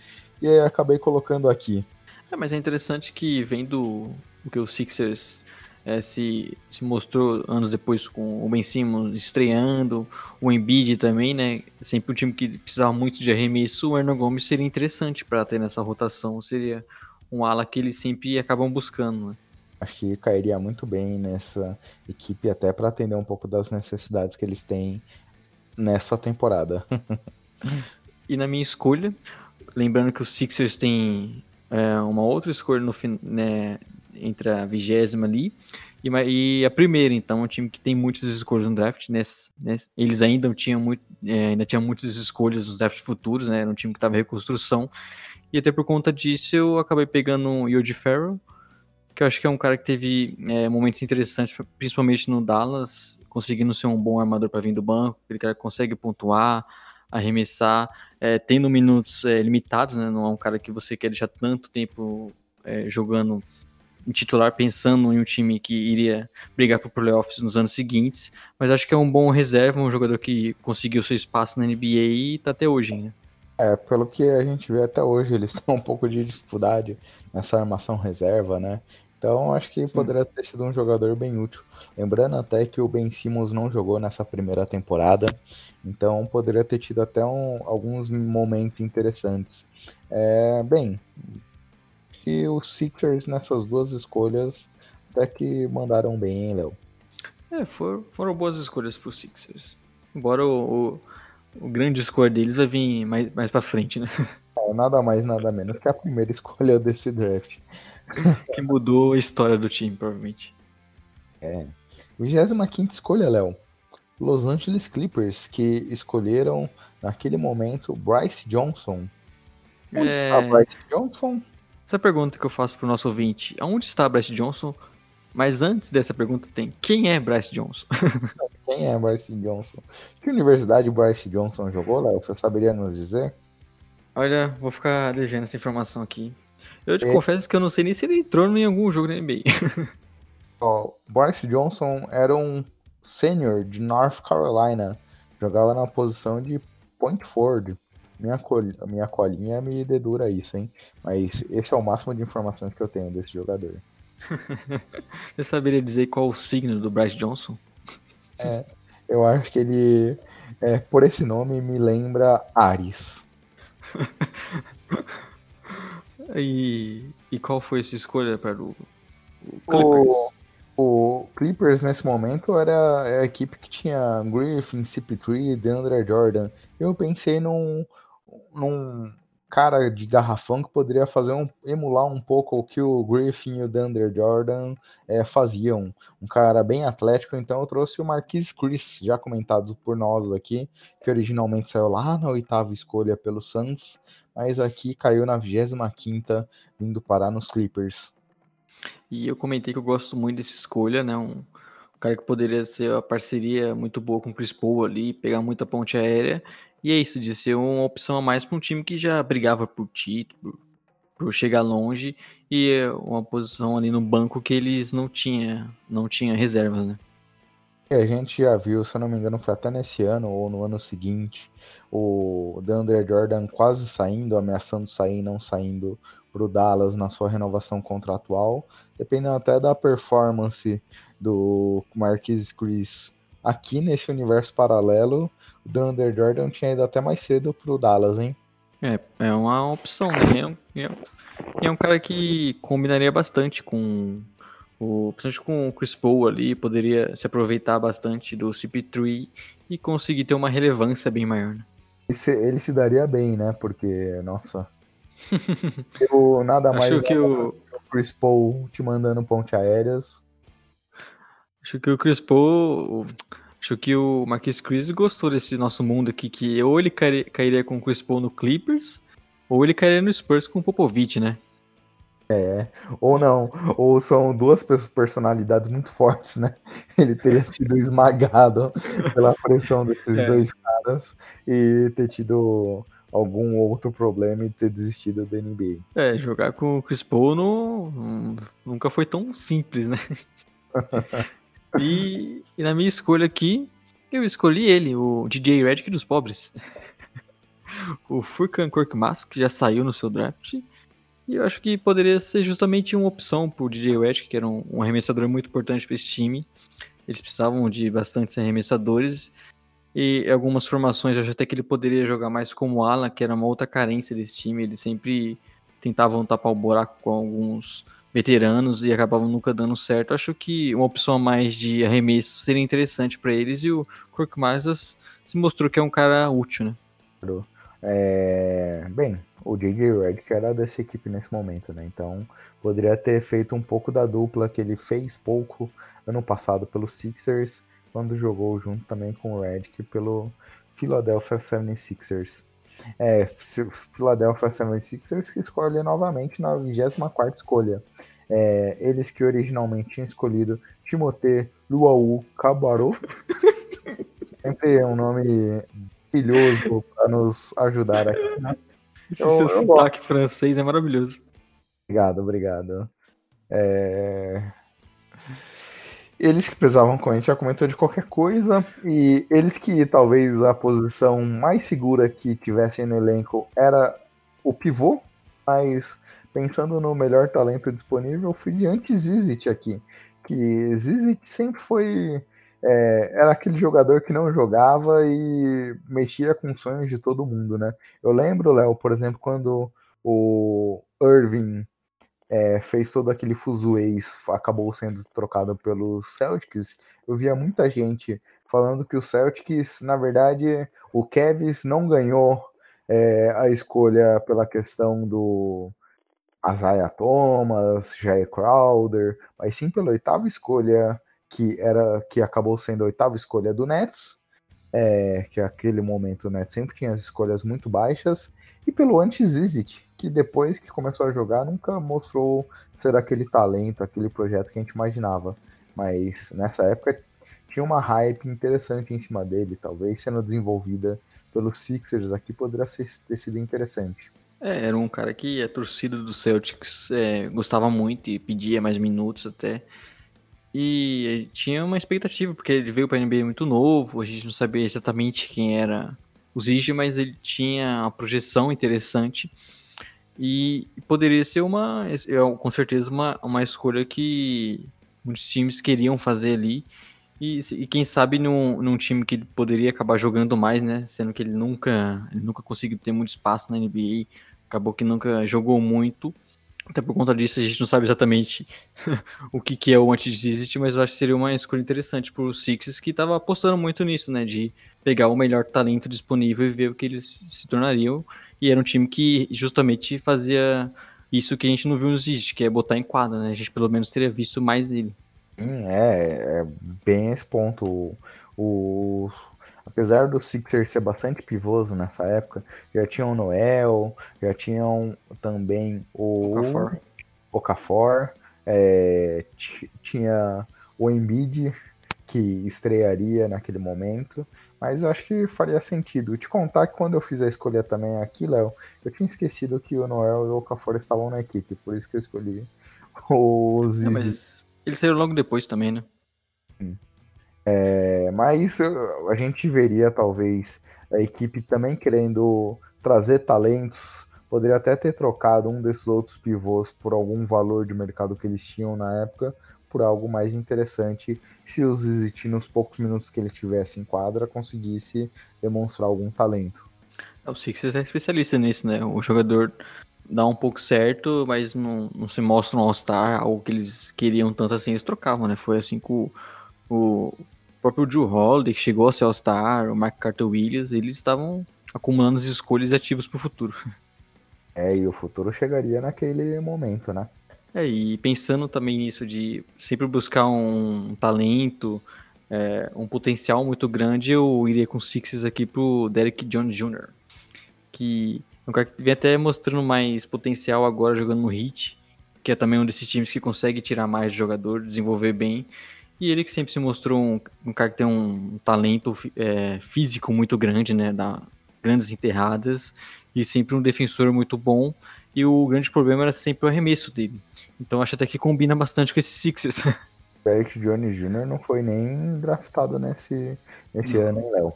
e aí acabei colocando aqui. É, mas é interessante que vendo o que o Sixers é, se, se mostrou anos depois com o Ben Simmons estreando, o Embiid também, né? Sempre um time que precisava muito de arremesso, o Hernan Gomes seria interessante para ter nessa rotação, seria um ala que eles sempre acabam buscando. Né? Acho que cairia muito bem nessa equipe, até para atender um pouco das necessidades que eles têm nessa temporada. (laughs) e na minha escolha, lembrando que os Sixers têm é, uma outra escolha no né, entre a vigésima ali e, e, a primeira, então, um time que tem muitas escolhas no draft, nesse, nesse, eles ainda tinham muito, é, ainda tinham muitas escolhas nos drafts futuros, né? Era um time que estava em reconstrução e até por conta disso eu acabei pegando o Yoji Farrell, que eu acho que é um cara que teve é, momentos interessantes, principalmente no Dallas, conseguindo ser um bom armador para vir do banco, aquele cara que consegue pontuar, arremessar, é, tendo minutos é, limitados, né? Não é um cara que você quer deixar tanto tempo é, jogando em titular, pensando em um time que iria brigar por playoffs nos anos seguintes, mas acho que é um bom reserva, um jogador que conseguiu seu espaço na NBA e está até hoje ainda. É, pelo que a gente vê até hoje, (laughs) eles têm um pouco de dificuldade nessa armação reserva, né? Então acho que Sim. poderia ter sido um jogador bem útil. Lembrando até que o Ben Simmons não jogou nessa primeira temporada, então poderia ter tido até um, alguns momentos interessantes. É, bem, que os Sixers nessas duas escolhas até que mandaram bem, hein, Léo? É, foram, foram boas escolhas para os Sixers. Embora o, o, o, grande escolha deles vai vir mais, mais para frente, né? É, nada mais, nada menos que a primeira escolha desse draft. (laughs) que mudou a história do time, provavelmente. É. 25 escolha, Léo. Los Angeles Clippers, que escolheram naquele momento Bryce Johnson. Onde é... está Bryce Johnson? Essa pergunta que eu faço pro nosso ouvinte: aonde está Bryce Johnson? Mas antes dessa pergunta tem: quem é Bryce Johnson? (laughs) quem é Bryce Johnson? Que universidade Bryce Johnson jogou, Léo? Você saberia nos dizer? Olha, vou ficar devendo essa informação aqui. Eu te é. confesso que eu não sei nem se ele entrou em algum jogo da NBA. oh, (laughs) Bryce Johnson era um sênior de North Carolina. Jogava na posição de point forward. Minha, col minha colinha me dedura isso, hein? Mas esse é o máximo de informações que eu tenho desse jogador. (laughs) Você saberia dizer qual o signo do Bryce Johnson? É, eu acho que ele, é, por esse nome, me lembra Ares. (laughs) e, e qual foi essa escolha para o, o Clippers? O, o, Clippers, nesse momento, era a equipe que tinha Griffin, CP3, DeAndre Jordan. Eu pensei num, num cara de garrafão que poderia fazer um, emular um pouco o que o Griffin e o Dunder Jordan é, faziam. Um cara bem atlético, então eu trouxe o Marquise Chris, já comentado por nós aqui, que originalmente saiu lá na oitava escolha pelo Suns, mas aqui caiu na 25 quinta, vindo parar nos Clippers. E eu comentei que eu gosto muito dessa escolha, né? Um cara que poderia ser uma parceria muito boa com o Chris Paul ali, pegar muita ponte aérea. E é isso, de ser uma opção a mais para um time que já brigava por título, por chegar longe, e uma posição ali no banco que eles não tinham não tinha reservas, né? A gente já viu, se eu não me engano, foi até nesse ano ou no ano seguinte, o DeAndre Jordan quase saindo, ameaçando sair não saindo para o Dallas na sua renovação contratual, dependendo até da performance do Marquis Chris aqui nesse universo paralelo, o DeAndre Jordan tinha ido até mais cedo pro Dallas, hein? É, é uma opção, né? É um, é, é um cara que combinaria bastante com o, principalmente com o Chris Paul ali, poderia se aproveitar bastante do CP3 e conseguir ter uma relevância bem maior. Né? Ele, se, ele se daria bem, né? Porque, nossa. (laughs) eu nada mais Acho que o... Chris Paul te mandando ponte aéreas. Acho que o Chris Paul, Acho que o Marquis Chris gostou desse nosso mundo aqui, que ou ele cairia com o Chris Paul no Clippers, ou ele cairia no Spurs com o Popovich, né? É, ou não, ou são duas personalidades muito fortes, né? (laughs) Ele teria sido esmagado (laughs) pela pressão desses é. dois caras e ter tido algum outro problema e ter desistido da NBA. É, jogar com o Chris Paul no, nunca foi tão simples, né? (laughs) E, e, na minha escolha aqui, eu escolhi ele, o DJ Redick dos pobres. (laughs) o Furkan Korkmaz, que já saiu no seu draft. E eu acho que poderia ser justamente uma opção pro DJ Redick, que era um, um arremessador muito importante para esse time. Eles precisavam de bastantes arremessadores. E algumas formações eu acho até que ele poderia jogar mais como ala, que era uma outra carência desse time. Eles sempre tentavam tapar o buraco com alguns veteranos e acabavam nunca dando certo. Acho que uma opção mais de arremesso seria interessante para eles e o Kirk Marsas se mostrou que é um cara útil, né? É... Bem, o J.J. Redick era dessa equipe nesse momento, né? Então poderia ter feito um pouco da dupla que ele fez pouco ano passado pelo Sixers, quando jogou junto também com o Redick pelo Philadelphia 76ers. É, Philadelphia 76ers que escolhe novamente na 24 escolha. É, eles que originalmente tinham escolhido Timothée Luau Cabarro. (laughs) Sempre um nome brilhoso para nos ajudar aqui, né? Esse eu, seu eu sotaque gosto. francês é maravilhoso. Obrigado, obrigado. É... Eles que pesavam com a gente já comentou de qualquer coisa. E eles que talvez a posição mais segura que tivessem no elenco era o pivô. Mas pensando no melhor talento disponível, fui de anti-Zizit aqui. Que Zizit sempre foi. É, era aquele jogador que não jogava e mexia com sonhos de todo mundo, né? Eu lembro, Léo, por exemplo, quando o Irving é, fez todo aquele fuzuês, acabou sendo trocado pelos Celtics, eu via muita gente falando que o Celtics, na verdade, o Kevs não ganhou é, a escolha pela questão do Isaiah Thomas, Jair Crowder, mas sim pela oitava escolha que era que acabou sendo a oitava escolha do Nets, é, que aquele momento o Nets sempre tinha as escolhas muito baixas, e pelo anti-Zizit, que depois que começou a jogar nunca mostrou ser aquele talento, aquele projeto que a gente imaginava. Mas nessa época tinha uma hype interessante em cima dele, talvez sendo desenvolvida pelos Sixers aqui poderia ter sido interessante. É, era um cara que a torcida do Celtics é, gostava muito e pedia mais minutos até. E tinha uma expectativa, porque ele veio para a NBA muito novo, a gente não sabia exatamente quem era o Zige, mas ele tinha uma projeção interessante. E poderia ser uma, com certeza, uma, uma escolha que muitos times queriam fazer ali. E, e, quem sabe num, num time que poderia acabar jogando mais, né? Sendo que ele nunca, ele nunca conseguiu ter muito espaço na NBA, acabou que nunca jogou muito. Até por conta disso, a gente não sabe exatamente (laughs) o que, que é o anti-exist, mas eu acho que seria uma escolha interessante para os Sixers, que estava apostando muito nisso, né? De pegar o melhor talento disponível e ver o que eles se tornariam. E era um time que justamente fazia isso que a gente não viu no Exist, que é botar em quadra, né? A gente pelo menos teria visto mais ele. É, é bem esse ponto. O, o, apesar do Sixers ser bastante pivôso nessa época, já tinham o Noel, já tinham também o Okafor, Okafor é, tinha o Embiid, que estrearia naquele momento, mas eu acho que faria sentido. Te contar que quando eu fiz a escolha também aqui, Léo, eu tinha esquecido que o Noel e o Okafor estavam na equipe, por isso que eu escolhi (laughs) os... É, mas eles saíram logo depois também, né? É, mas a gente veria talvez a equipe também querendo trazer talentos. Poderia até ter trocado um desses outros pivôs por algum valor de mercado que eles tinham na época, por algo mais interessante, se o Zizit, nos poucos minutos que ele tivesse em quadra, conseguisse demonstrar algum talento. É, o Sixers é especialista nisso, né? O jogador dá um pouco certo, mas não, não se mostra um All-Star, algo que eles queriam tanto assim, eles trocavam, né? Foi assim com o, o próprio Drew Holiday, que chegou a ser All-Star, o Mark Carter Williams, eles estavam acumulando as escolhas ativas para o futuro. (laughs) É, e o futuro chegaria naquele momento, né? É, e pensando também nisso de sempre buscar um talento, é, um potencial muito grande, eu iria com o Sixers aqui pro Derek Jones Jr., que um cara que vem até mostrando mais potencial agora jogando no Heat, que é também um desses times que consegue tirar mais de jogador, desenvolver bem. E ele que sempre se mostrou um, um cara que tem um talento é, físico muito grande, né? Da grandes enterradas e sempre um defensor muito bom. E o grande problema era sempre o arremesso dele. Então acho até que combina bastante com esses Sixers. (laughs) Derek Jones Jr. não foi nem draftado nesse, nesse ano, hein, Léo?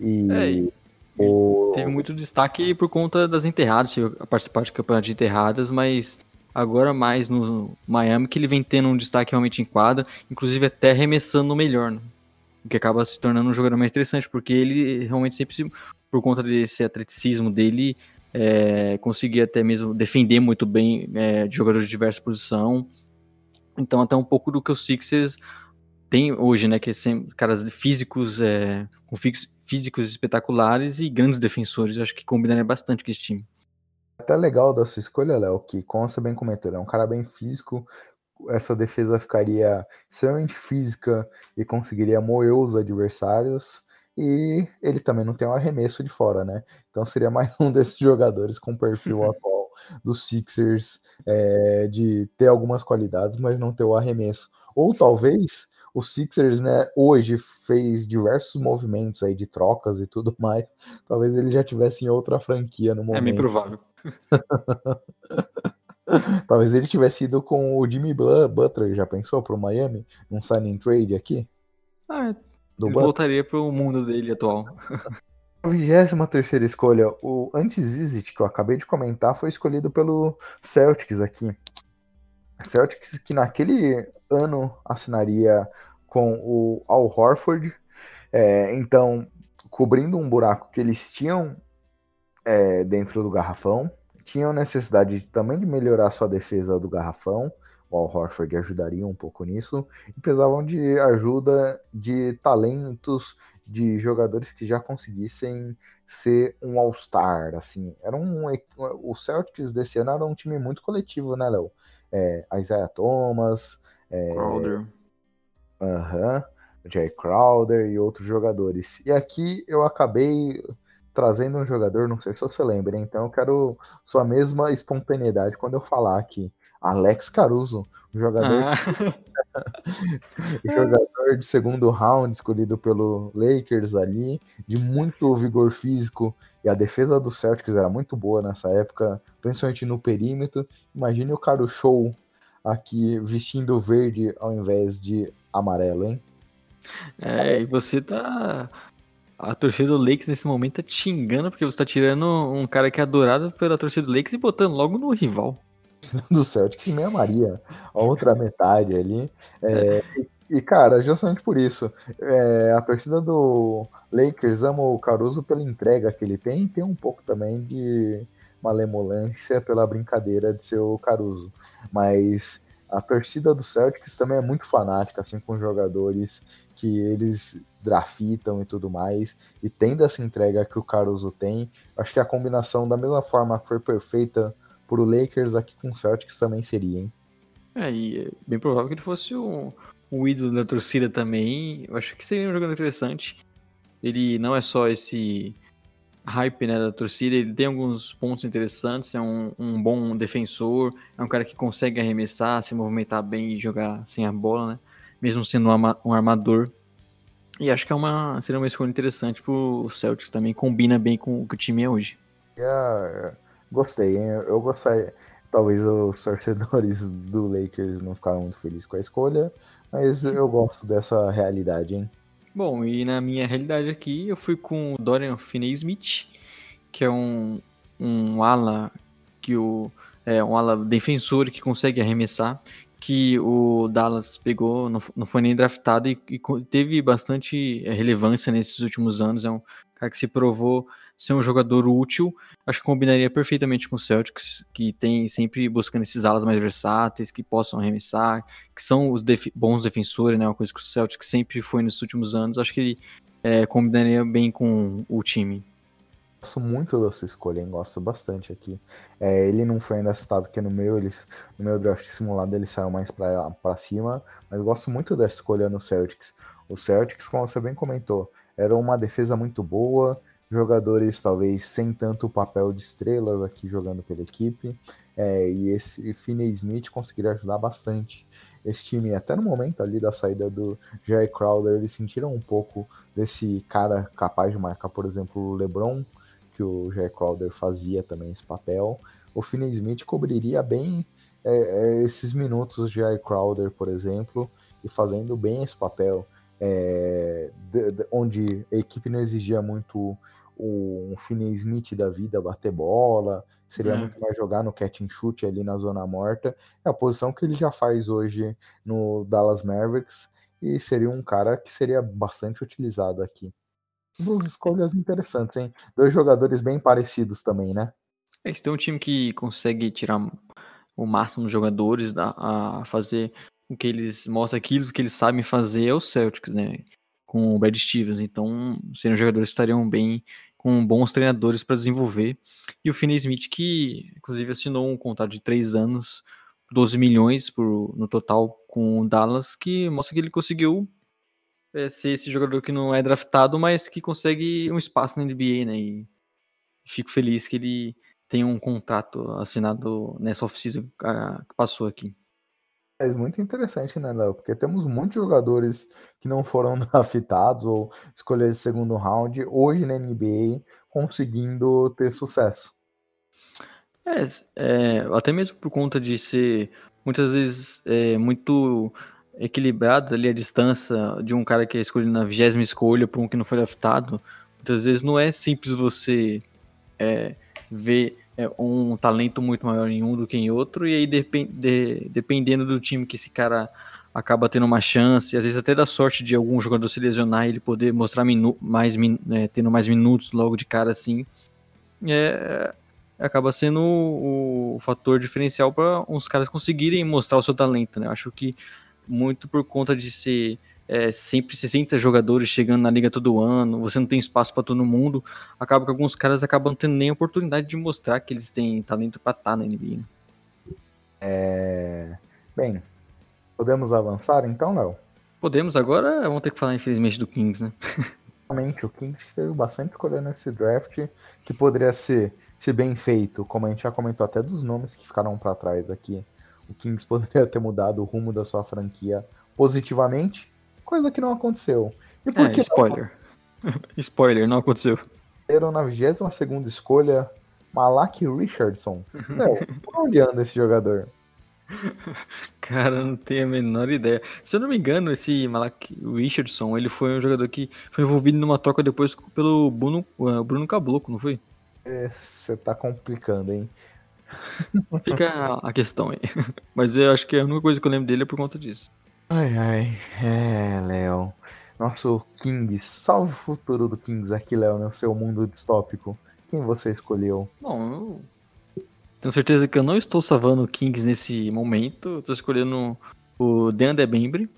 E é, o... Teve muito destaque por conta das enterradas, a participar de campeonato de enterradas, mas agora mais no Miami que ele vem tendo um destaque realmente em quadra, inclusive até arremessando melhor, né? o que acaba se tornando um jogador mais interessante, porque ele realmente sempre, por conta desse atleticismo dele, é, até mesmo defender muito bem é, de jogadores de diversa posição. Então até um pouco do que o Sixers tem hoje, né, que é sempre caras físicos, é, com físicos espetaculares e grandes defensores. Eu acho que combinaria bastante com esse time. Até legal da sua escolha, Léo, que como você bem comentou, é um cara bem físico. Essa defesa ficaria extremamente física e conseguiria moer os adversários. E ele também não tem um arremesso de fora, né? Então seria mais (laughs) um desses jogadores com perfil (laughs) atual dos Sixers é, de ter algumas qualidades, mas não ter o arremesso. Ou talvez o Sixers, né, hoje fez diversos movimentos aí de trocas e tudo (laughs) mais. Talvez ele já tivesse em outra franquia no momento. É bem provável. Talvez ele tivesse ido com o Jimmy Butler, já pensou, para o Miami? Um signing trade aqui? Ah, Do ele voltaria para o mundo dele atual. (laughs) A 23 escolha, o Antizizit, que eu acabei de comentar, foi escolhido pelo Celtics aqui. Celtics que naquele ano assinaria com o Al Horford, é, então cobrindo um buraco que eles tinham é, dentro do garrafão, tinham necessidade também de melhorar sua defesa do garrafão, o Al Horford ajudaria um pouco nisso, e precisavam de ajuda de talentos, de jogadores que já conseguissem ser um All-Star, assim, era um, o Celtics desse ano era um time muito coletivo, né, Léo? É, Isaiah Thomas, é, Crowder, uh Jay Crowder e outros jogadores. E aqui eu acabei trazendo um jogador, não sei se você lembra, então eu quero sua mesma espontaneidade quando eu falar aqui. Alex Caruso, um jogador, ah. (laughs) jogador de segundo round, escolhido pelo Lakers ali, de muito vigor físico, e a defesa do Celtics era muito boa nessa época, principalmente no perímetro. Imagine o cara show aqui vestindo verde ao invés de amarelo, hein? É, e você tá. A torcida do Lakers nesse momento tá te xingando porque você tá tirando um cara que é adorado pela torcida do Lakers e botando logo no rival. Do Celtics meia Maria, a outra metade ali. É, e, cara, justamente por isso, é, a torcida do Lakers ama o Caruso pela entrega que ele tem e tem um pouco também de malemolência pela brincadeira de ser o Caruso. Mas a torcida do Celtics também é muito fanática, assim, com jogadores que eles drafitam e tudo mais, e tendo essa entrega que o Caruso tem, acho que a combinação, da mesma forma que foi perfeita pro Lakers, aqui com o Celtics também seria, hein? É, e é bem provável que ele fosse um, um ídolo da torcida também, eu acho que seria um jogador interessante. Ele não é só esse hype né, da torcida, ele tem alguns pontos interessantes, é um, um bom defensor, é um cara que consegue arremessar, se movimentar bem e jogar sem a bola, né? Mesmo sendo um armador. E acho que é uma, seria uma escolha interessante pro Celtics também, combina bem com o que o time é hoje. Yeah, gostei, hein? Eu gostei. Talvez os torcedores (laughs) do Lakers não ficaram muito felizes com a escolha, mas eu gosto dessa realidade, hein? Bom, e na minha realidade aqui, eu fui com o Dorian Finney-Smith, que é um, um ala que o é um ala defensor que consegue arremessar, que o Dallas pegou, não, não foi nem draftado e, e, teve bastante é, relevância nesses últimos anos. É um cara que se provou ser um jogador útil. Acho que combinaria perfeitamente com o Celtics, que tem sempre buscando esses alas mais versáteis, que possam arremessar, que são os def bons defensores, né? Uma coisa que o Celtics sempre foi nos últimos anos. Acho que ele é, combinaria bem com o time. Gosto muito da sua escolha, hein? Gosto bastante aqui. É, ele não foi ainda citado aqui no meu, ele, no meu draft simulado ele saiu mais para cima, mas gosto muito dessa escolha no Celtics. O Celtics, como você bem comentou, era uma defesa muito boa, jogadores talvez sem tanto papel de estrelas aqui jogando pela equipe. É, e esse Finney Smith conseguiria ajudar bastante esse time. Até no momento ali da saída do Jay Crowder, eles sentiram um pouco desse cara capaz de marcar, por exemplo, o LeBron, que o Jay Crowder fazia também esse papel. O Finney Smith cobriria bem é, é, esses minutos de Jay Crowder, por exemplo, e fazendo bem esse papel. É, de, de, onde a equipe não exigia muito um Finney Smith da vida bater bola, seria é. muito mais jogar no catch and shoot ali na zona morta. É a posição que ele já faz hoje no Dallas Mavericks e seria um cara que seria bastante utilizado aqui. Duas escolhas interessantes, hein? Dois jogadores bem parecidos também, né? É, tem um time que consegue tirar o máximo dos jogadores a fazer o que eles mostram aquilo que eles sabem fazer é o Celtics, né? Com o Brad Stevens. Então, seriam jogadores que estariam bem com bons treinadores para desenvolver. E o Finney Smith, que inclusive assinou um contrato de três anos, 12 milhões por, no total com o Dallas, que mostra que ele conseguiu é, ser esse jogador que não é draftado, mas que consegue um espaço na NBA, né? E fico feliz que ele tem um contrato assinado nessa oficina que passou aqui. É muito interessante, né, Léo? Porque temos muitos jogadores que não foram (laughs) draftados ou escolhidos de segundo round hoje na NBA conseguindo ter sucesso. É, é, até mesmo por conta de ser muitas vezes é, muito equilibrado ali a distância de um cara que é escolhido na vigésima escolha para um que não foi draftado. Muitas vezes não é simples você é, ver um talento muito maior em um do que em outro, e aí depend, de, dependendo do time que esse cara acaba tendo uma chance, às vezes até da sorte de algum jogador se lesionar e ele poder mostrar minu mais, é, tendo mais minutos logo de cara assim, é, acaba sendo o, o fator diferencial para uns caras conseguirem mostrar o seu talento, né? Eu acho que muito por conta de ser é, sempre 60 jogadores chegando na liga todo ano, você não tem espaço para todo mundo, acaba que alguns caras acabam tendo nem a oportunidade de mostrar que eles têm talento para estar tá na NBA. Né? É... Bem, podemos avançar então, Léo? Podemos, agora vamos ter que falar infelizmente do Kings, né? (laughs) Realmente, o Kings teve bastante escolha nesse draft, que poderia ser, se bem feito, como a gente já comentou até dos nomes que ficaram para trás aqui. O Kings (laughs) poderia ter mudado o rumo da sua franquia positivamente, coisa que não aconteceu. E por é, que spoiler. Não... (laughs) spoiler, não aconteceu. Eram na 22 segunda escolha, Malak Richardson. Não, por onde anda esse jogador? (laughs) Cara, não tenho a menor ideia. Se eu não me engano, esse Malak Richardson, ele foi um jogador que foi envolvido numa troca depois pelo Bruno, uh, Bruno Caboclo, não foi? Você é, tá complicando, hein? Fica a questão aí. (laughs) Mas eu acho que a única coisa que eu lembro dele é por conta disso. Ai, ai. É, Léo. Nosso Kings. Salve o futuro do Kings aqui, Léo, no seu mundo distópico. Quem você escolheu? Bom, eu tenho certeza que eu não estou salvando o Kings nesse momento. Eu tô escolhendo o Deandre Bembre,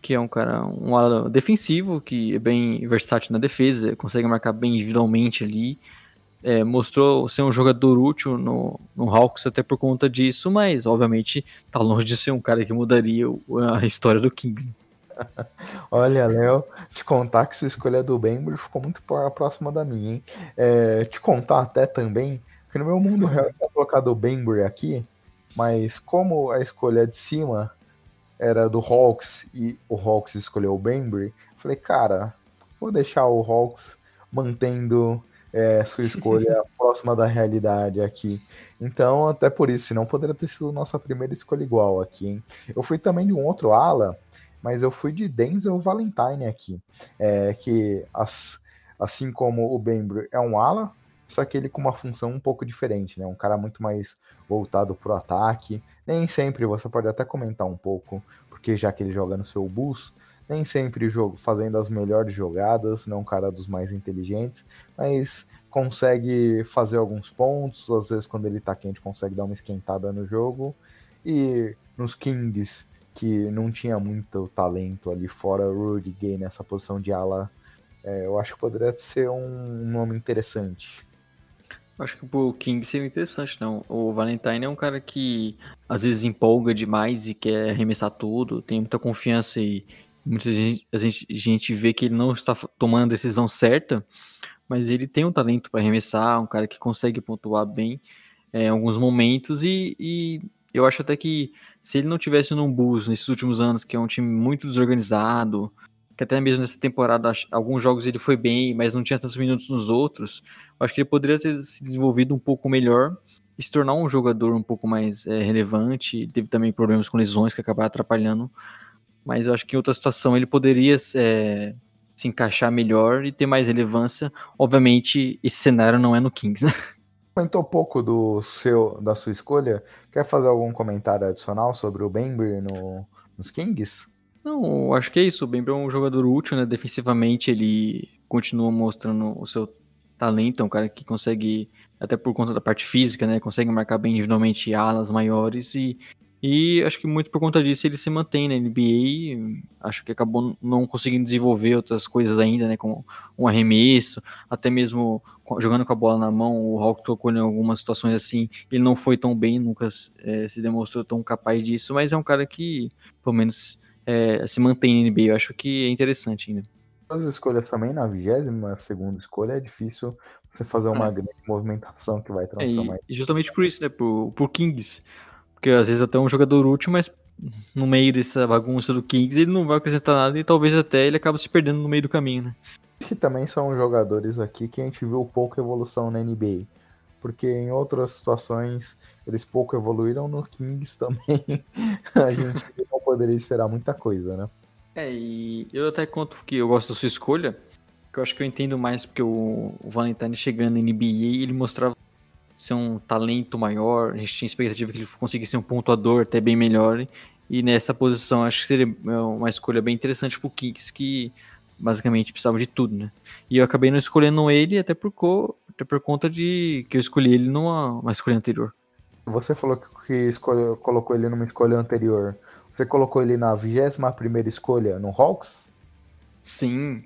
que é um cara, um ala defensivo, que é bem versátil na defesa, consegue marcar bem individualmente ali é, mostrou ser um jogador útil no, no Hawks até por conta disso, mas obviamente tá longe de ser um cara que mudaria a história do Kings. (laughs) Olha, Léo, te contar que sua escolha do Bembry ficou muito próxima da minha, hein? É, te contar até também que no meu mundo real eu colocado o Bembry aqui, mas como a escolha de cima era do Hawks e o Hawks escolheu o Bembry, falei, cara, vou deixar o Hawks mantendo é, sua escolha próxima da realidade aqui. Então, até por isso, não poderia ter sido nossa primeira escolha igual aqui, hein? Eu fui também de um outro ala, mas eu fui de Denzel Valentine aqui, é, que as, assim como o Bembry é um ala, só que ele com uma função um pouco diferente, né? Um cara muito mais voltado pro ataque. Nem sempre você pode até comentar um pouco, porque já que ele joga no seu bus, nem sempre jogo fazendo as melhores jogadas, não um cara dos mais inteligentes, mas consegue fazer alguns pontos, às vezes quando ele tá quente consegue dar uma esquentada no jogo. E nos Kings, que não tinha muito talento ali fora Rudy Gay nessa posição de ala, é, eu acho que poderia ser um nome interessante. Acho que pro King seria interessante, não. O Valentine é um cara que às vezes empolga demais e quer arremessar tudo, tem muita confiança e Muita gente, a gente, a gente vê que ele não está tomando a decisão certa, mas ele tem um talento para arremessar, um cara que consegue pontuar bem é, em alguns momentos e, e, eu acho até que se ele não tivesse num Bulls nesses últimos anos, que é um time muito desorganizado, que até mesmo nessa temporada alguns jogos ele foi bem, mas não tinha tantos minutos nos outros, acho que ele poderia ter se desenvolvido um pouco melhor e se tornar um jogador um pouco mais é, relevante. Ele teve também problemas com lesões que acabaram atrapalhando mas eu acho que em outra situação ele poderia é, se encaixar melhor e ter mais relevância. Obviamente, esse cenário não é no Kings, né? Comentou pouco do seu, da sua escolha. Quer fazer algum comentário adicional sobre o Bembry no, nos Kings? Não, acho que é isso. O Bembry é um jogador útil, né? Defensivamente ele continua mostrando o seu talento, é um cara que consegue, até por conta da parte física, né? Consegue marcar bem individualmente alas maiores e e acho que muito por conta disso ele se mantém na NBA. Acho que acabou não conseguindo desenvolver outras coisas ainda, né? Como um arremesso, até mesmo jogando com a bola na mão. O Hawk tocou em algumas situações assim. Ele não foi tão bem, nunca é, se demonstrou tão capaz disso, mas é um cara que, pelo menos, é, se mantém na NBA. Eu acho que é interessante ainda. As escolhas também, na vigésima segunda escolha, é difícil você fazer uma é. grande movimentação que vai transformar. É, e justamente por isso, né? Por, por Kings porque às vezes até um jogador útil, mas no meio dessa bagunça do Kings ele não vai acrescentar nada e talvez até ele acabe se perdendo no meio do caminho, né? Que também são jogadores aqui que a gente viu pouca evolução na NBA. Porque em outras situações eles pouco evoluíram, no Kings (laughs) também a gente não poderia esperar muita coisa, né? É, e eu até conto que eu gosto da sua escolha, que eu acho que eu entendo mais porque o, Valentine chegando na NBA, ele mostrava ser um talento maior, a gente tinha expectativa que ele conseguisse ser um pontuador até bem melhor, e nessa posição acho que seria é, uma escolha bem interessante pro Kings, que basicamente precisava de tudo, né? E eu acabei não escolhendo ele até por, co até por conta de que eu escolhi ele numa escolha anterior. Você falou que escolheu, colocou ele numa escolha anterior. Você colocou ele na 21 primeira escolha no Hawks? Sim,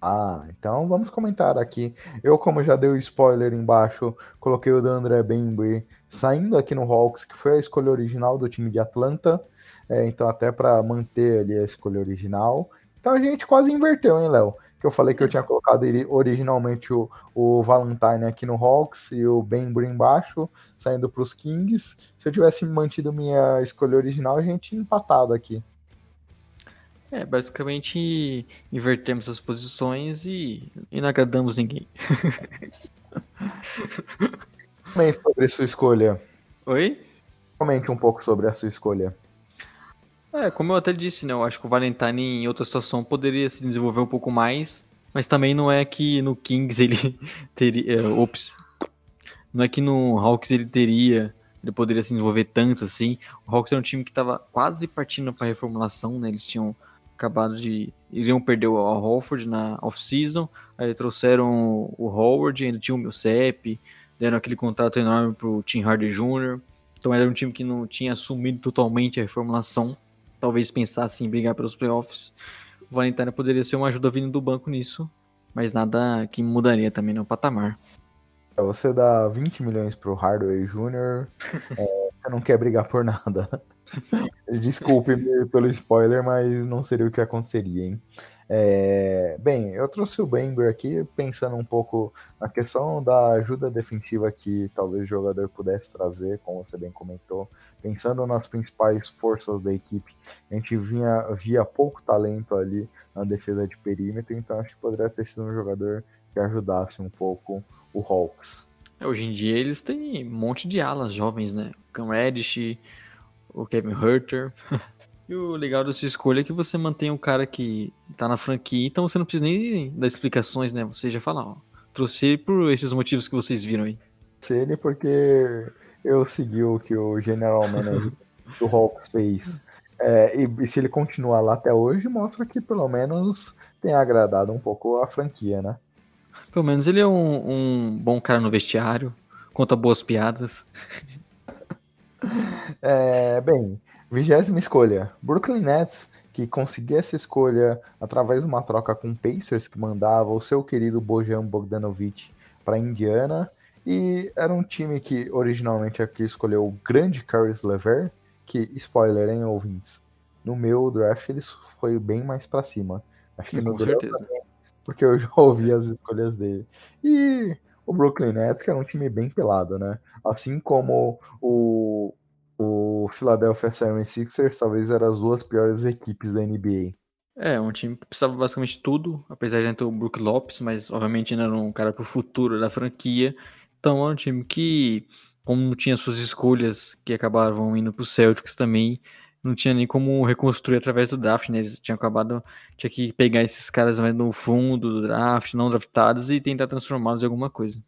ah, então vamos comentar aqui. Eu, como já dei o spoiler embaixo, coloquei o Dandre Bembry saindo aqui no Hawks, que foi a escolha original do time de Atlanta. É, então, até para manter ali a escolha original. Então a gente quase inverteu, hein, Léo? Que eu falei que eu tinha colocado ele, originalmente o, o Valentine aqui no Hawks e o Bembry embaixo, saindo para os Kings. Se eu tivesse mantido minha escolha original, a gente tinha empatado aqui. É, basicamente invertemos as posições e, e não agradamos ninguém. (laughs) Comente sobre sua escolha. Oi? Comente um pouco sobre a sua escolha. É, como eu até disse, né? Eu acho que o Valentine em outra situação poderia se desenvolver um pouco mais, mas também não é que no Kings ele (laughs) teria. É, ops. Não é que no Hawks ele teria. Ele poderia se desenvolver tanto assim. O Hawks era um time que estava quase partindo para reformulação, né? Eles tinham acabado de. iriam perder o Holford na off-season, aí trouxeram o Howard, ainda tinha o Millsap, deram aquele contrato enorme pro Tim Hardy Jr., então era um time que não tinha assumido totalmente a reformulação, talvez pensasse em brigar pelos playoffs. O Valentine poderia ser uma ajuda vindo do banco nisso, mas nada que mudaria também no patamar. Você dá 20 milhões pro Hardaway Jr., (laughs) é, você não quer brigar por nada. (laughs) Desculpe pelo spoiler, mas não seria o que aconteceria, hein? É, bem, eu trouxe o Bember aqui pensando um pouco na questão da ajuda defensiva que talvez o jogador pudesse trazer, como você bem comentou, pensando nas principais forças da equipe. A gente vinha, via pouco talento ali na defesa de perímetro, então acho que poderia ter sido um jogador que ajudasse um pouco o Hawks. É, hoje em dia eles têm um monte de alas jovens, né? Cam Reddish, o Kevin Herter. (laughs) e o legal dessa escolha é que você mantém um cara que tá na franquia, então você não precisa nem dar explicações, né? Você já fala, ó, trouxe por esses motivos que vocês viram aí. Ele porque eu segui o que o General Manager (laughs) do Hawks fez. É, e, e, se ele continuar lá até hoje, mostra que pelo menos tem agradado um pouco a franquia, né? Pelo menos ele é um, um bom cara no vestiário, conta boas piadas. (laughs) (laughs) É, bem, vigésima escolha. Brooklyn Nets, que conseguiu essa escolha através de uma troca com Pacers, que mandava o seu querido Bojan Bogdanovic para Indiana. E era um time que originalmente aqui escolheu o grande Caris Lever, que, spoiler, hein, ouvintes? No meu draft ele foi bem mais para cima. Acho que com certeza. Também, porque eu já (laughs) ouvi as escolhas dele. E o Brooklyn Nets, que era um time bem pelado, né? Assim como o, o Philadelphia 76ers, talvez eram as duas piores equipes da NBA. É, um time que precisava basicamente tudo, apesar de ter o Brook Lopes, mas obviamente ainda era um cara pro futuro da franquia. Então é um time que, como tinha suas escolhas que acabavam indo pro Celtics também, não tinha nem como reconstruir através do draft, né? Eles tinham acabado, tinha que pegar esses caras mais no fundo do draft, não draftados, e tentar transformá-los em alguma coisa.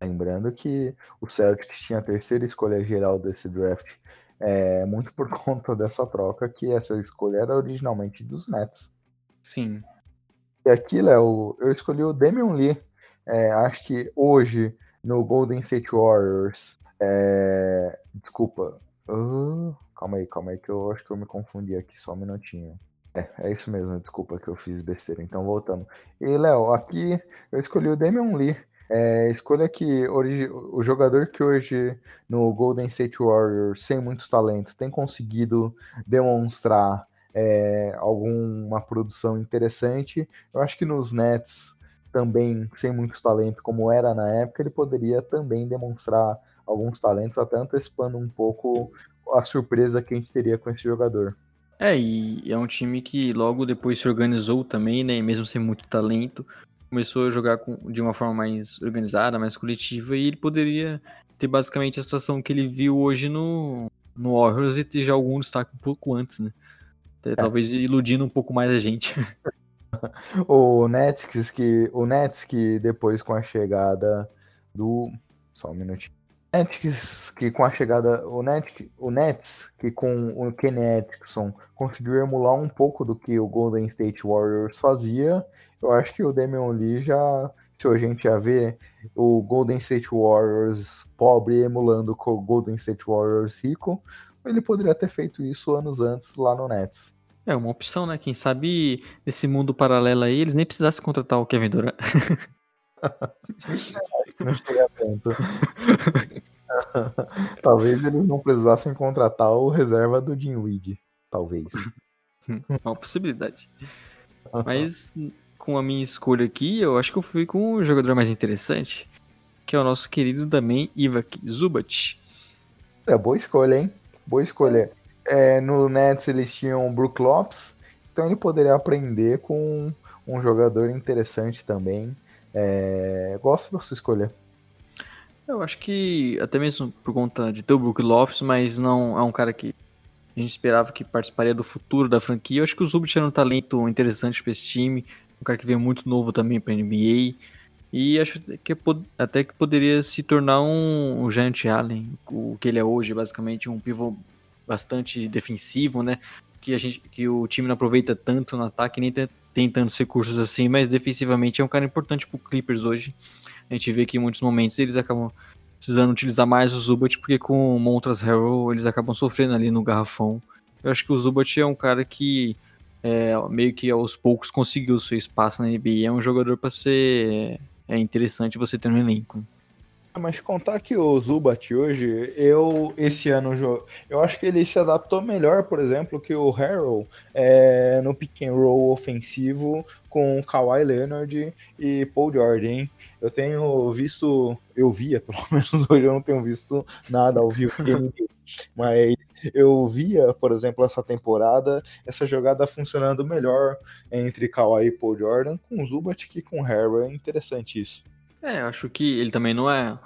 Lembrando que o Celtics tinha a terceira escolha geral desse draft, é, muito por (laughs) conta dessa troca, que essa escolha era originalmente dos Nets. Sim. E aqui, Léo, eu escolhi o Damian Lee. É, acho que hoje, no Golden State Warriors, é, desculpa. Uh, calma aí, calma aí, que eu acho que eu me confundi aqui, só um minutinho. É, é isso mesmo, desculpa que eu fiz besteira. Então, voltando. E, Léo, aqui eu escolhi o Damian Lee. É, escolha que o jogador que hoje no Golden State Warriors, sem muito talento, tem conseguido demonstrar é, alguma produção interessante. Eu acho que nos Nets, também sem muito talento, como era na época, ele poderia também demonstrar alguns talentos, até antecipando um pouco a surpresa que a gente teria com esse jogador. É, e é um time que logo depois se organizou também, né? Mesmo sem muito talento, começou a jogar com, de uma forma mais organizada, mais coletiva, e ele poderia ter basicamente a situação que ele viu hoje no, no Warriors e ter já algum destaque um pouco antes, né? É. Talvez iludindo um pouco mais a gente. (laughs) o Nets que o Nets que depois com a chegada do só um minutinho. Nets que com a chegada o Nets, o Nets que com o Kenny Atkinson conseguiu emular um pouco do que o Golden State Warriors fazia. Eu acho que o Damian Lee já se a gente ia ver o Golden State Warriors pobre emulando com o Golden State Warriors rico, ele poderia ter feito isso anos antes lá no Nets. É uma opção, né? Quem sabe nesse mundo paralelo aí eles nem precisassem contratar o Kevin Durant. (laughs) (laughs) não chega tanto. (laughs) Talvez eles não precisassem contratar o reserva do Jim Weed. Talvez. (laughs) Uma possibilidade. Mas com a minha escolha aqui, eu acho que eu fui com o jogador mais interessante, que é o nosso querido também Ivak Zubat. É boa escolha, hein? Boa escolha. É, no Nets eles tinham o Brook Lopes, então ele poderia aprender com um jogador interessante também. É, gosto sua escolha. Eu acho que até mesmo por conta de ter o Brook Lopes, mas não é um cara que a gente esperava que participaria do futuro da franquia. Eu acho que o Zubat era um talento interessante para esse time, um cara que veio muito novo também para NBA. E acho que até que poderia se tornar um, um Giant Allen, o que ele é hoje, basicamente um pivô bastante defensivo, né? Que a gente, que o time não aproveita tanto no ataque, nem tem tantos recursos assim, mas defensivamente é um cara importante pro Clippers hoje. A gente vê que em muitos momentos eles acabam precisando utilizar mais o Zubat, porque com o Montrezl Harrell eles acabam sofrendo ali no garrafão. Eu acho que o Zubat é um cara que é, meio que aos poucos conseguiu seu espaço na NBA. É um jogador para ser é, interessante você ter no elenco. Mas contar que o Zubat hoje, eu esse ano eu acho que ele se adaptou melhor, por exemplo, que o Harrell é, no pick and roll ofensivo com Kawhi Leonard e Paul Jordan. Eu tenho visto, eu via, (laughs) pelo menos hoje eu não tenho visto nada ao vivo, mas eu via, por exemplo, essa temporada, essa jogada funcionando melhor entre Kawhi e Paul Jordan com o Zubat que com o Harrell. É interessante isso. É, eu acho que ele também não é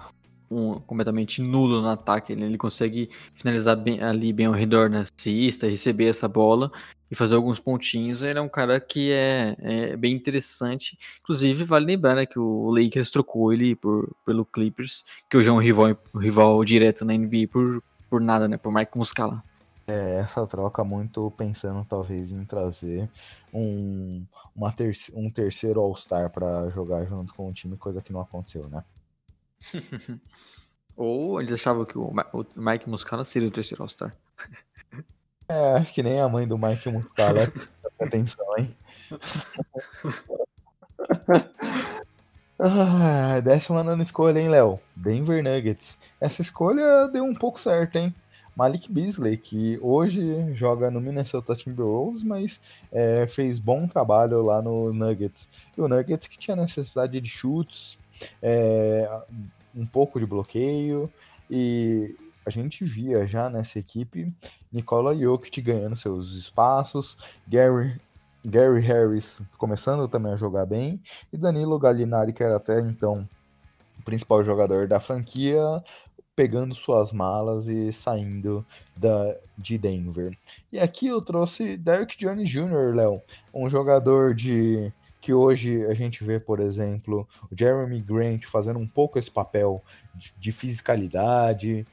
um completamente nulo no ataque. Ele, ele consegue finalizar bem, ali bem ao redor na cesta, receber essa bola e fazer alguns pontinhos. Ele é um cara que é, é bem interessante. Inclusive, vale lembrar né, que o Lakers trocou ele por, pelo Clippers, que hoje é um rival, um rival direto na NBA por, por nada, né? Por Mike Muscala. É, essa troca muito pensando talvez em trazer um, uma ter um terceiro All-Star para jogar junto com o time, coisa que não aconteceu, né? (laughs) Ou eles achavam que o, o Mike Muscala seria o terceiro All-Star. É, acho que nem a mãe do Mike Muscala atenção, hein? ah, décima nona escolha, hein, Léo? Denver Nuggets. Essa escolha deu um pouco certo, hein? Malik Beasley, que hoje joga no Minnesota Timberwolves, mas é, fez bom trabalho lá no Nuggets. E o Nuggets que tinha necessidade de chutes, é, um pouco de bloqueio, e a gente via já nessa equipe Nikola Jokic ganhando seus espaços, Gary, Gary Harris começando também a jogar bem, e Danilo Gallinari, que era até então o principal jogador da franquia, pegando suas malas e saindo da, de Denver. E aqui eu trouxe Derek Jones Jr., Léo, um jogador de que hoje a gente vê, por exemplo, o Jeremy Grant fazendo um pouco esse papel de, de fisicalidade,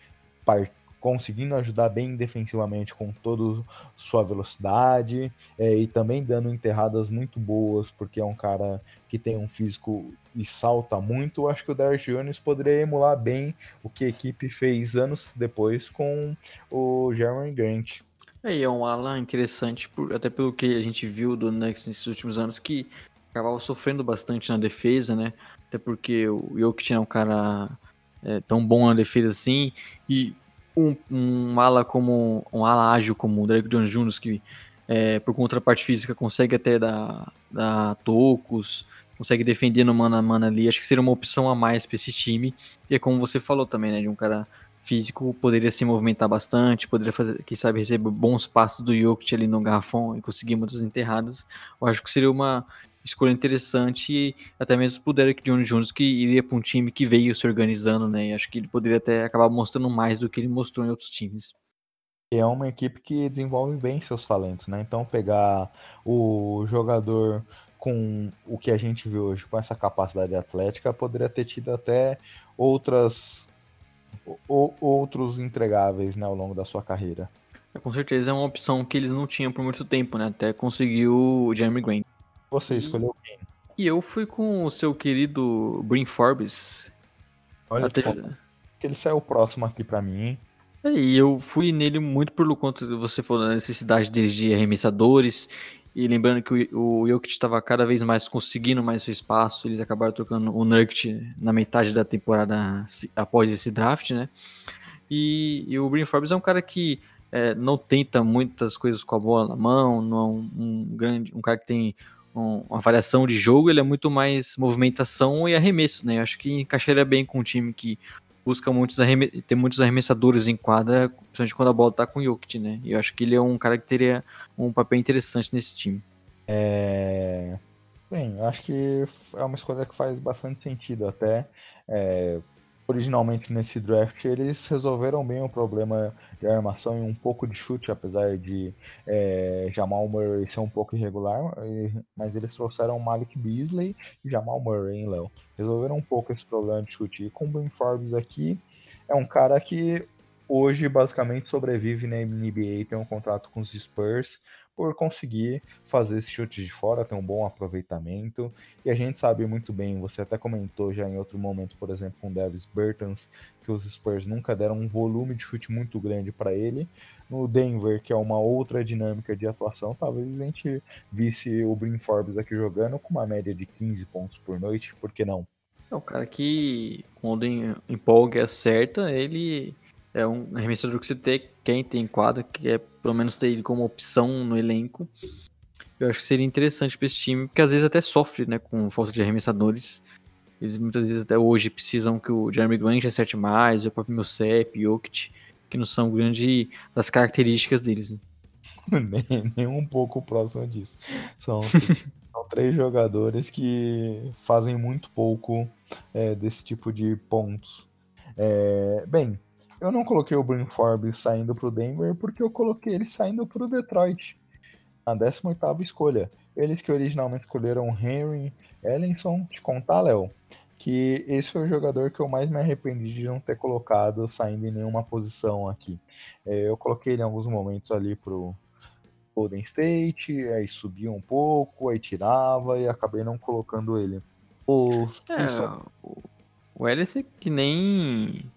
conseguindo ajudar bem defensivamente com toda sua velocidade é, e também dando enterradas muito boas, porque é um cara que tem um físico e salta muito. Acho que o Derrick Jones poderia emular bem o que a equipe fez anos depois com o Jeremy Grant. É, é um ala interessante, por, até pelo que a gente viu do Nuggets nesses últimos anos, que acabava sofrendo bastante na defesa, né? Até porque o Jokic é um cara é, tão bom na defesa assim, e um, um ala como um ala ágil como o Derek Jones Jr., que é, por contraparte física consegue até dar, dar tocos, consegue defender no mano a mano ali, acho que seria uma opção a mais para esse time. E é como você falou também, né, de um cara físico, poderia se movimentar bastante, poderia fazer, quem sabe, receber bons passos do Jokic ali no garrafão e conseguir muitas enterradas. Eu acho que seria uma escolha interessante e até mesmo pro Derek Jones Jones que iria para um time que veio se organizando, né? E acho que ele poderia até acabar mostrando mais do que ele mostrou em outros times. É uma equipe que desenvolve bem seus talentos, né? Então pegar o jogador com o que a gente viu hoje, com essa capacidade atlética, poderia ter tido até outras ou, outros entregáveis né, ao longo da sua carreira. É, com certeza é uma opção que eles não tinham por muito tempo, né? Até conseguiu o Jeremy Grant. Você e... escolheu quem? E eu fui com o seu querido Brin Forbes. Olha, Até... que ele saiu próximo aqui para mim? É, e eu fui nele muito por conta de você falou da necessidade deles de arremessadores. E lembrando que o, o Jokic estava cada vez mais conseguindo mais seu espaço, eles acabaram trocando o Nurkic na metade da temporada após esse draft, né? E, e o Brin Forbes é um cara que é, não tenta muitas coisas com a bola na mão, não é um, um grande, um cara que tem um, uma variação de jogo, ele é muito mais movimentação e arremesso, né? Eu acho que encaixaria bem com um time que busca muitos ter muitos arremessadores em quadra, principalmente quando a bola tá com o Jokic, né? E eu acho que ele é um cara que teria um papel interessante nesse time. É... Bem, eu acho que é uma escolha que faz bastante sentido até. É, originalmente nesse draft eles resolveram bem o problema de armação e um pouco de chute, apesar de é, Jamal Murray ser um pouco irregular, mas eles trouxeram Malik Beasley e Jamal Murray, hein, Léo? Resolveram um pouco esse problema de chute. E com o Ben Forbes aqui, é um cara que hoje basicamente sobrevive na NBA, tem um contrato com os Spurs, por conseguir fazer esse chute de fora, ter um bom aproveitamento. E a gente sabe muito bem, você até comentou já em outro momento, por exemplo, com o Davis Bertans, que os Spurs nunca deram um volume de chute muito grande para ele. No Denver, que é uma outra dinâmica de atuação, talvez a gente visse o Brin Forbes aqui jogando com uma média de 15 pontos por noite, por que não? É o cara que, quando empolga e acerta, ele é um arremessador que você tem, quem tem quadra, que é pelo menos ter ele como opção no elenco. Eu acho que seria interessante para esse time, porque às vezes até sofre né, com falta de arremessadores. Eles muitas vezes até hoje precisam que o Jeremy Grant acerte mais, o próprio Millsap, Jokic, que não são grandes das características deles. Né? (laughs) nem, nem um pouco próximo disso. São, (laughs) são três jogadores que fazem muito pouco é, desse tipo de pontos. É, bem, eu não coloquei o Brin Forbes saindo para o Denver porque eu coloquei ele saindo para o Detroit. Na 18ª escolha. Eles que originalmente escolheram Henry Ellenson. Te contar, Léo, que esse foi o jogador que eu mais me arrependi de não ter colocado saindo em nenhuma posição aqui. É, eu coloquei ele em alguns momentos ali pro Golden State, aí subia um pouco, aí tirava e acabei não colocando ele. O, é, o Ellison que nem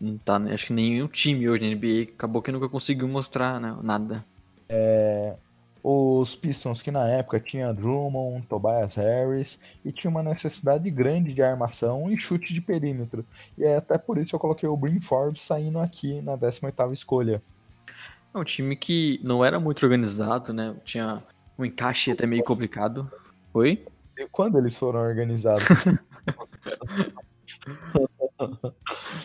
não tá, né? acho que nenhum time hoje na NBA acabou que nunca conseguiu mostrar né, nada. É, os Pistons que na época tinha Drummond, Tobias Harris e tinha uma necessidade grande de armação e chute de perímetro. E é até por isso eu coloquei o Brin Forbes saindo aqui na 18ª escolha. É um time que não era muito organizado, né? Tinha um encaixe até meio complicado. Oi? E quando eles foram organizados? (laughs)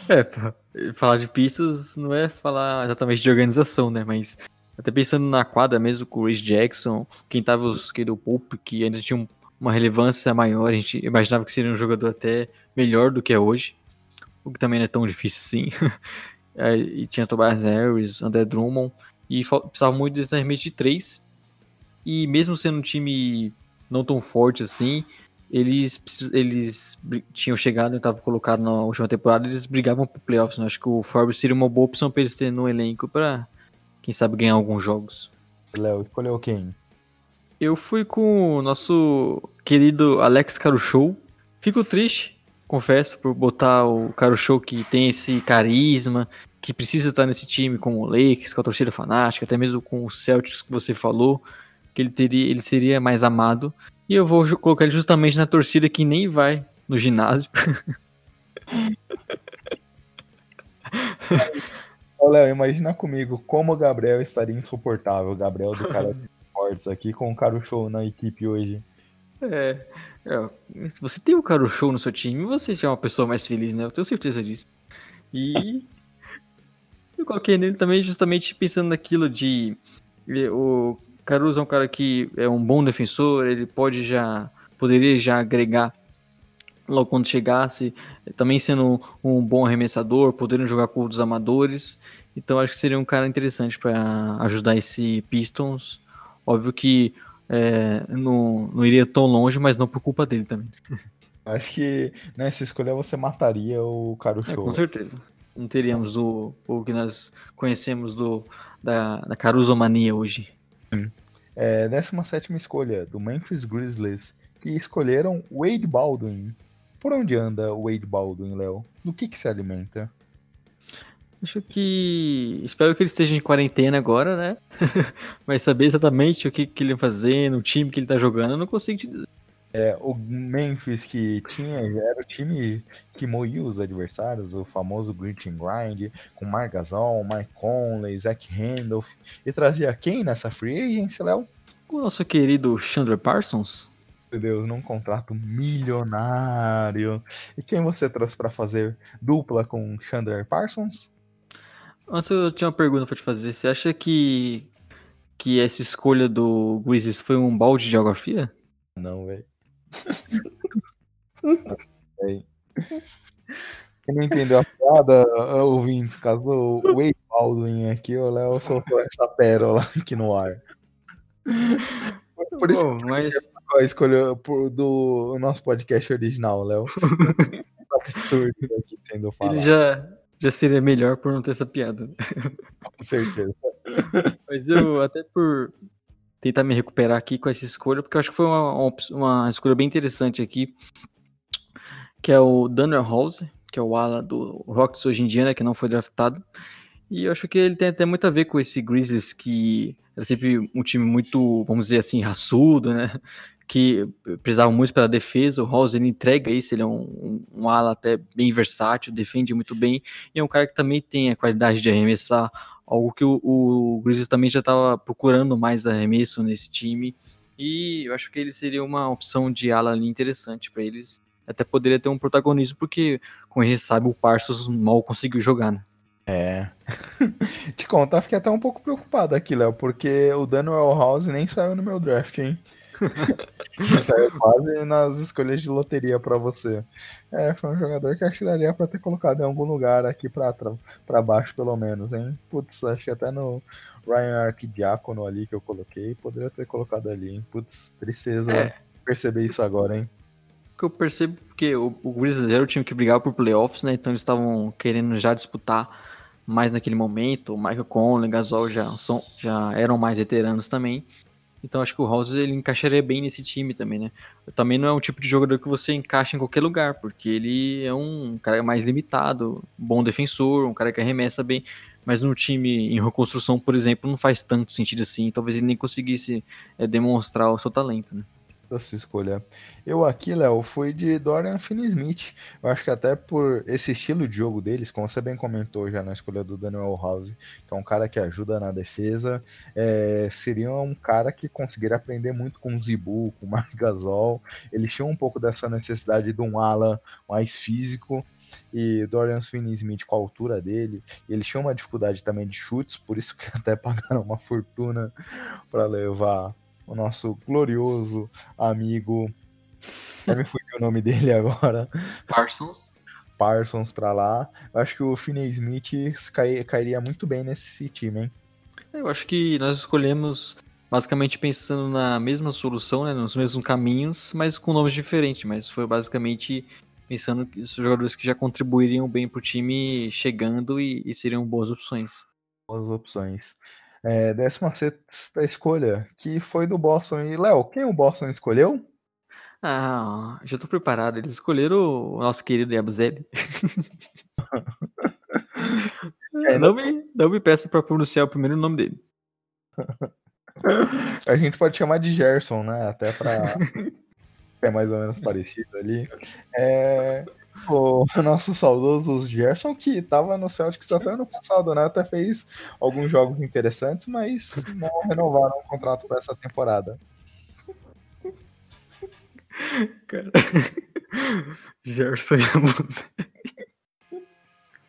É, falar de pistas não é falar exatamente de organização, né? Mas até pensando na quadra mesmo com o Rich Jackson, quem tava os que do Pope, que ainda tinha uma relevância maior, a gente imaginava que seria um jogador até melhor do que é hoje, o que também não é tão difícil assim. (laughs) e tinha Tobias Harris, André Drummond, e precisava muito desse arremesso de três. E mesmo sendo um time não tão forte assim, eles, eles tinham chegado e estavam colocados na última temporada, eles brigavam pro playoffs. Né? Acho que o Forbes seria uma boa opção para eles terem no elenco para, quem sabe, ganhar alguns jogos. Léo, escolheu quem? Eu fui com o nosso querido Alex Caruchou. Fico triste, confesso, por botar o Caruchou que tem esse carisma, que precisa estar nesse time com o Lakers, com a torcida fanática, até mesmo com o Celtics que você falou, que ele teria, ele seria mais amado. E eu vou colocar ele justamente na torcida que nem vai no ginásio. (laughs) Ô, Léo, imagina comigo como o Gabriel estaria insuportável. O Gabriel do cara Fortes (laughs) aqui com o Caro Show na equipe hoje. É, é, se você tem o Caro Show no seu time, você já é uma pessoa mais feliz, né? Eu tenho certeza disso. E (laughs) eu coloquei nele também justamente pensando naquilo de o Caruso é um cara que é um bom defensor, ele pode já poderia já agregar logo quando chegasse, também sendo um bom arremessador, podendo jogar com os amadores. Então acho que seria um cara interessante para ajudar esse Pistons. Óbvio que é, não, não iria tão longe, mas não por culpa dele também. (laughs) Acho que nessa escolha você mataria o Caruso. É, com certeza. Não teríamos o, o que nós conhecemos do, da, da Carusomania hoje. É, 17 escolha, do Memphis Grizzlies, que escolheram Wade Baldwin. Por onde anda Wade Baldwin, Léo? Do que, que se alimenta? Acho que. Espero que ele esteja em quarentena agora, né? (laughs) Mas saber exatamente o que, que ele vai fazendo, o time que ele tá jogando, eu não consigo te dizer. É, o Memphis que tinha, era o time que moía os adversários, o famoso Grit and Grind, com Mark Gasol, Mike Conley, Zach Randolph, e trazia quem nessa free agency, Léo? O nosso querido Chandler Parsons. Meu Deus, num contrato milionário. E quem você trouxe para fazer dupla com Chandler Parsons? Antes eu tinha uma pergunta para te fazer. Você acha que que essa escolha do Grizzlies foi um balde de geografia? Não, velho. (laughs) Quem não entendeu a piada, ouvintes, caso o Wade Baldwin aqui, o Léo soltou essa pérola aqui no ar. Por isso Bom, que mas... escolheu do nosso podcast original, Léo. (laughs) absurdo aqui sendo falado. Ele já, já seria melhor por não ter essa piada. Com certeza. Mas eu, até por tentar me recuperar aqui com essa escolha, porque eu acho que foi uma, uma escolha bem interessante aqui, que é o Daniel House, que é o ala do Rockets hoje em dia, né, que não foi draftado. E eu acho que ele tem até muito a ver com esse Grizzlies que era sempre um time muito, vamos dizer assim, raçudo, né? Que precisava muito pela defesa. O House ele entrega isso, ele é um, um, um ala até bem versátil, defende muito bem, e é um cara que também tem a qualidade de arremessar algo que o, o Grizzlies também já estava procurando mais arremesso nesse time. E eu acho que ele seria uma opção de ala ali interessante para eles. Até poderia ter um protagonismo, porque, como a gente sabe, o Parsons mal conseguiu jogar, né? É. (laughs) Te contar, fiquei até um pouco preocupado aqui, Léo, porque o Daniel House nem saiu no meu draft, hein? Saiu quase nas escolhas de loteria para você. É, foi um jogador que acho que daria pra ter colocado em algum lugar aqui pra, pra baixo, pelo menos, hein? Putz, acho que até no Ryan Arquidiácono ali que eu coloquei, poderia ter colocado ali, hein? Putz, tristeza é. perceber isso agora, hein? que eu percebo que o, o Grizzlies era o time que brigava por playoffs, né? Então eles estavam querendo já disputar mais naquele momento. O Michael Conley, Gasol já, são, já eram mais veteranos também. Então acho que o House ele encaixaria bem nesse time também, né? Também não é um tipo de jogador que você encaixa em qualquer lugar, porque ele é um cara mais limitado, bom defensor, um cara que arremessa bem, mas no time em reconstrução, por exemplo, não faz tanto sentido assim. Talvez ele nem conseguisse é, demonstrar o seu talento, né? Da sua escolha. Eu aqui, Léo, fui de Dorian Finney-Smith. Eu acho que até por esse estilo de jogo deles, como você bem comentou já na escolha do Daniel House, que é um cara que ajuda na defesa, é, seria um cara que conseguiria aprender muito com o Zibu, com o (laughs) Mark Gasol. Eles tinham um pouco dessa necessidade de um ala mais físico, e Dorian Finney-Smith com a altura dele, eles tinham uma dificuldade também de chutes, por isso que (laughs) até pagaram uma fortuna para levar o nosso glorioso amigo. Já me fugiu o nome dele agora. Parsons. Parsons pra lá. Eu acho que o Finney Smith cai, cairia muito bem nesse time, hein? Eu acho que nós escolhemos basicamente pensando na mesma solução, né, nos mesmos caminhos, mas com nomes diferentes. Mas foi basicamente pensando que os jogadores que já contribuiriam bem pro time chegando e, e seriam boas opções. Boas opções. É, 16 escolha, que foi do Boston. E, Léo, quem o Boston escolheu? Ah, já tô preparado. Eles escolheram o nosso querido Yabuzeli. (laughs) é, não, me, não me peça para pronunciar o primeiro nome dele. (laughs) A gente pode chamar de Gerson, né? Até para é (laughs) mais ou menos parecido ali. É, o (laughs) nosso saudoso Gerson, que estava no Celtics até ano passado, né? Até fez alguns jogos interessantes, mas não renovaram o contrato para essa temporada. Cara. (laughs) Gerson e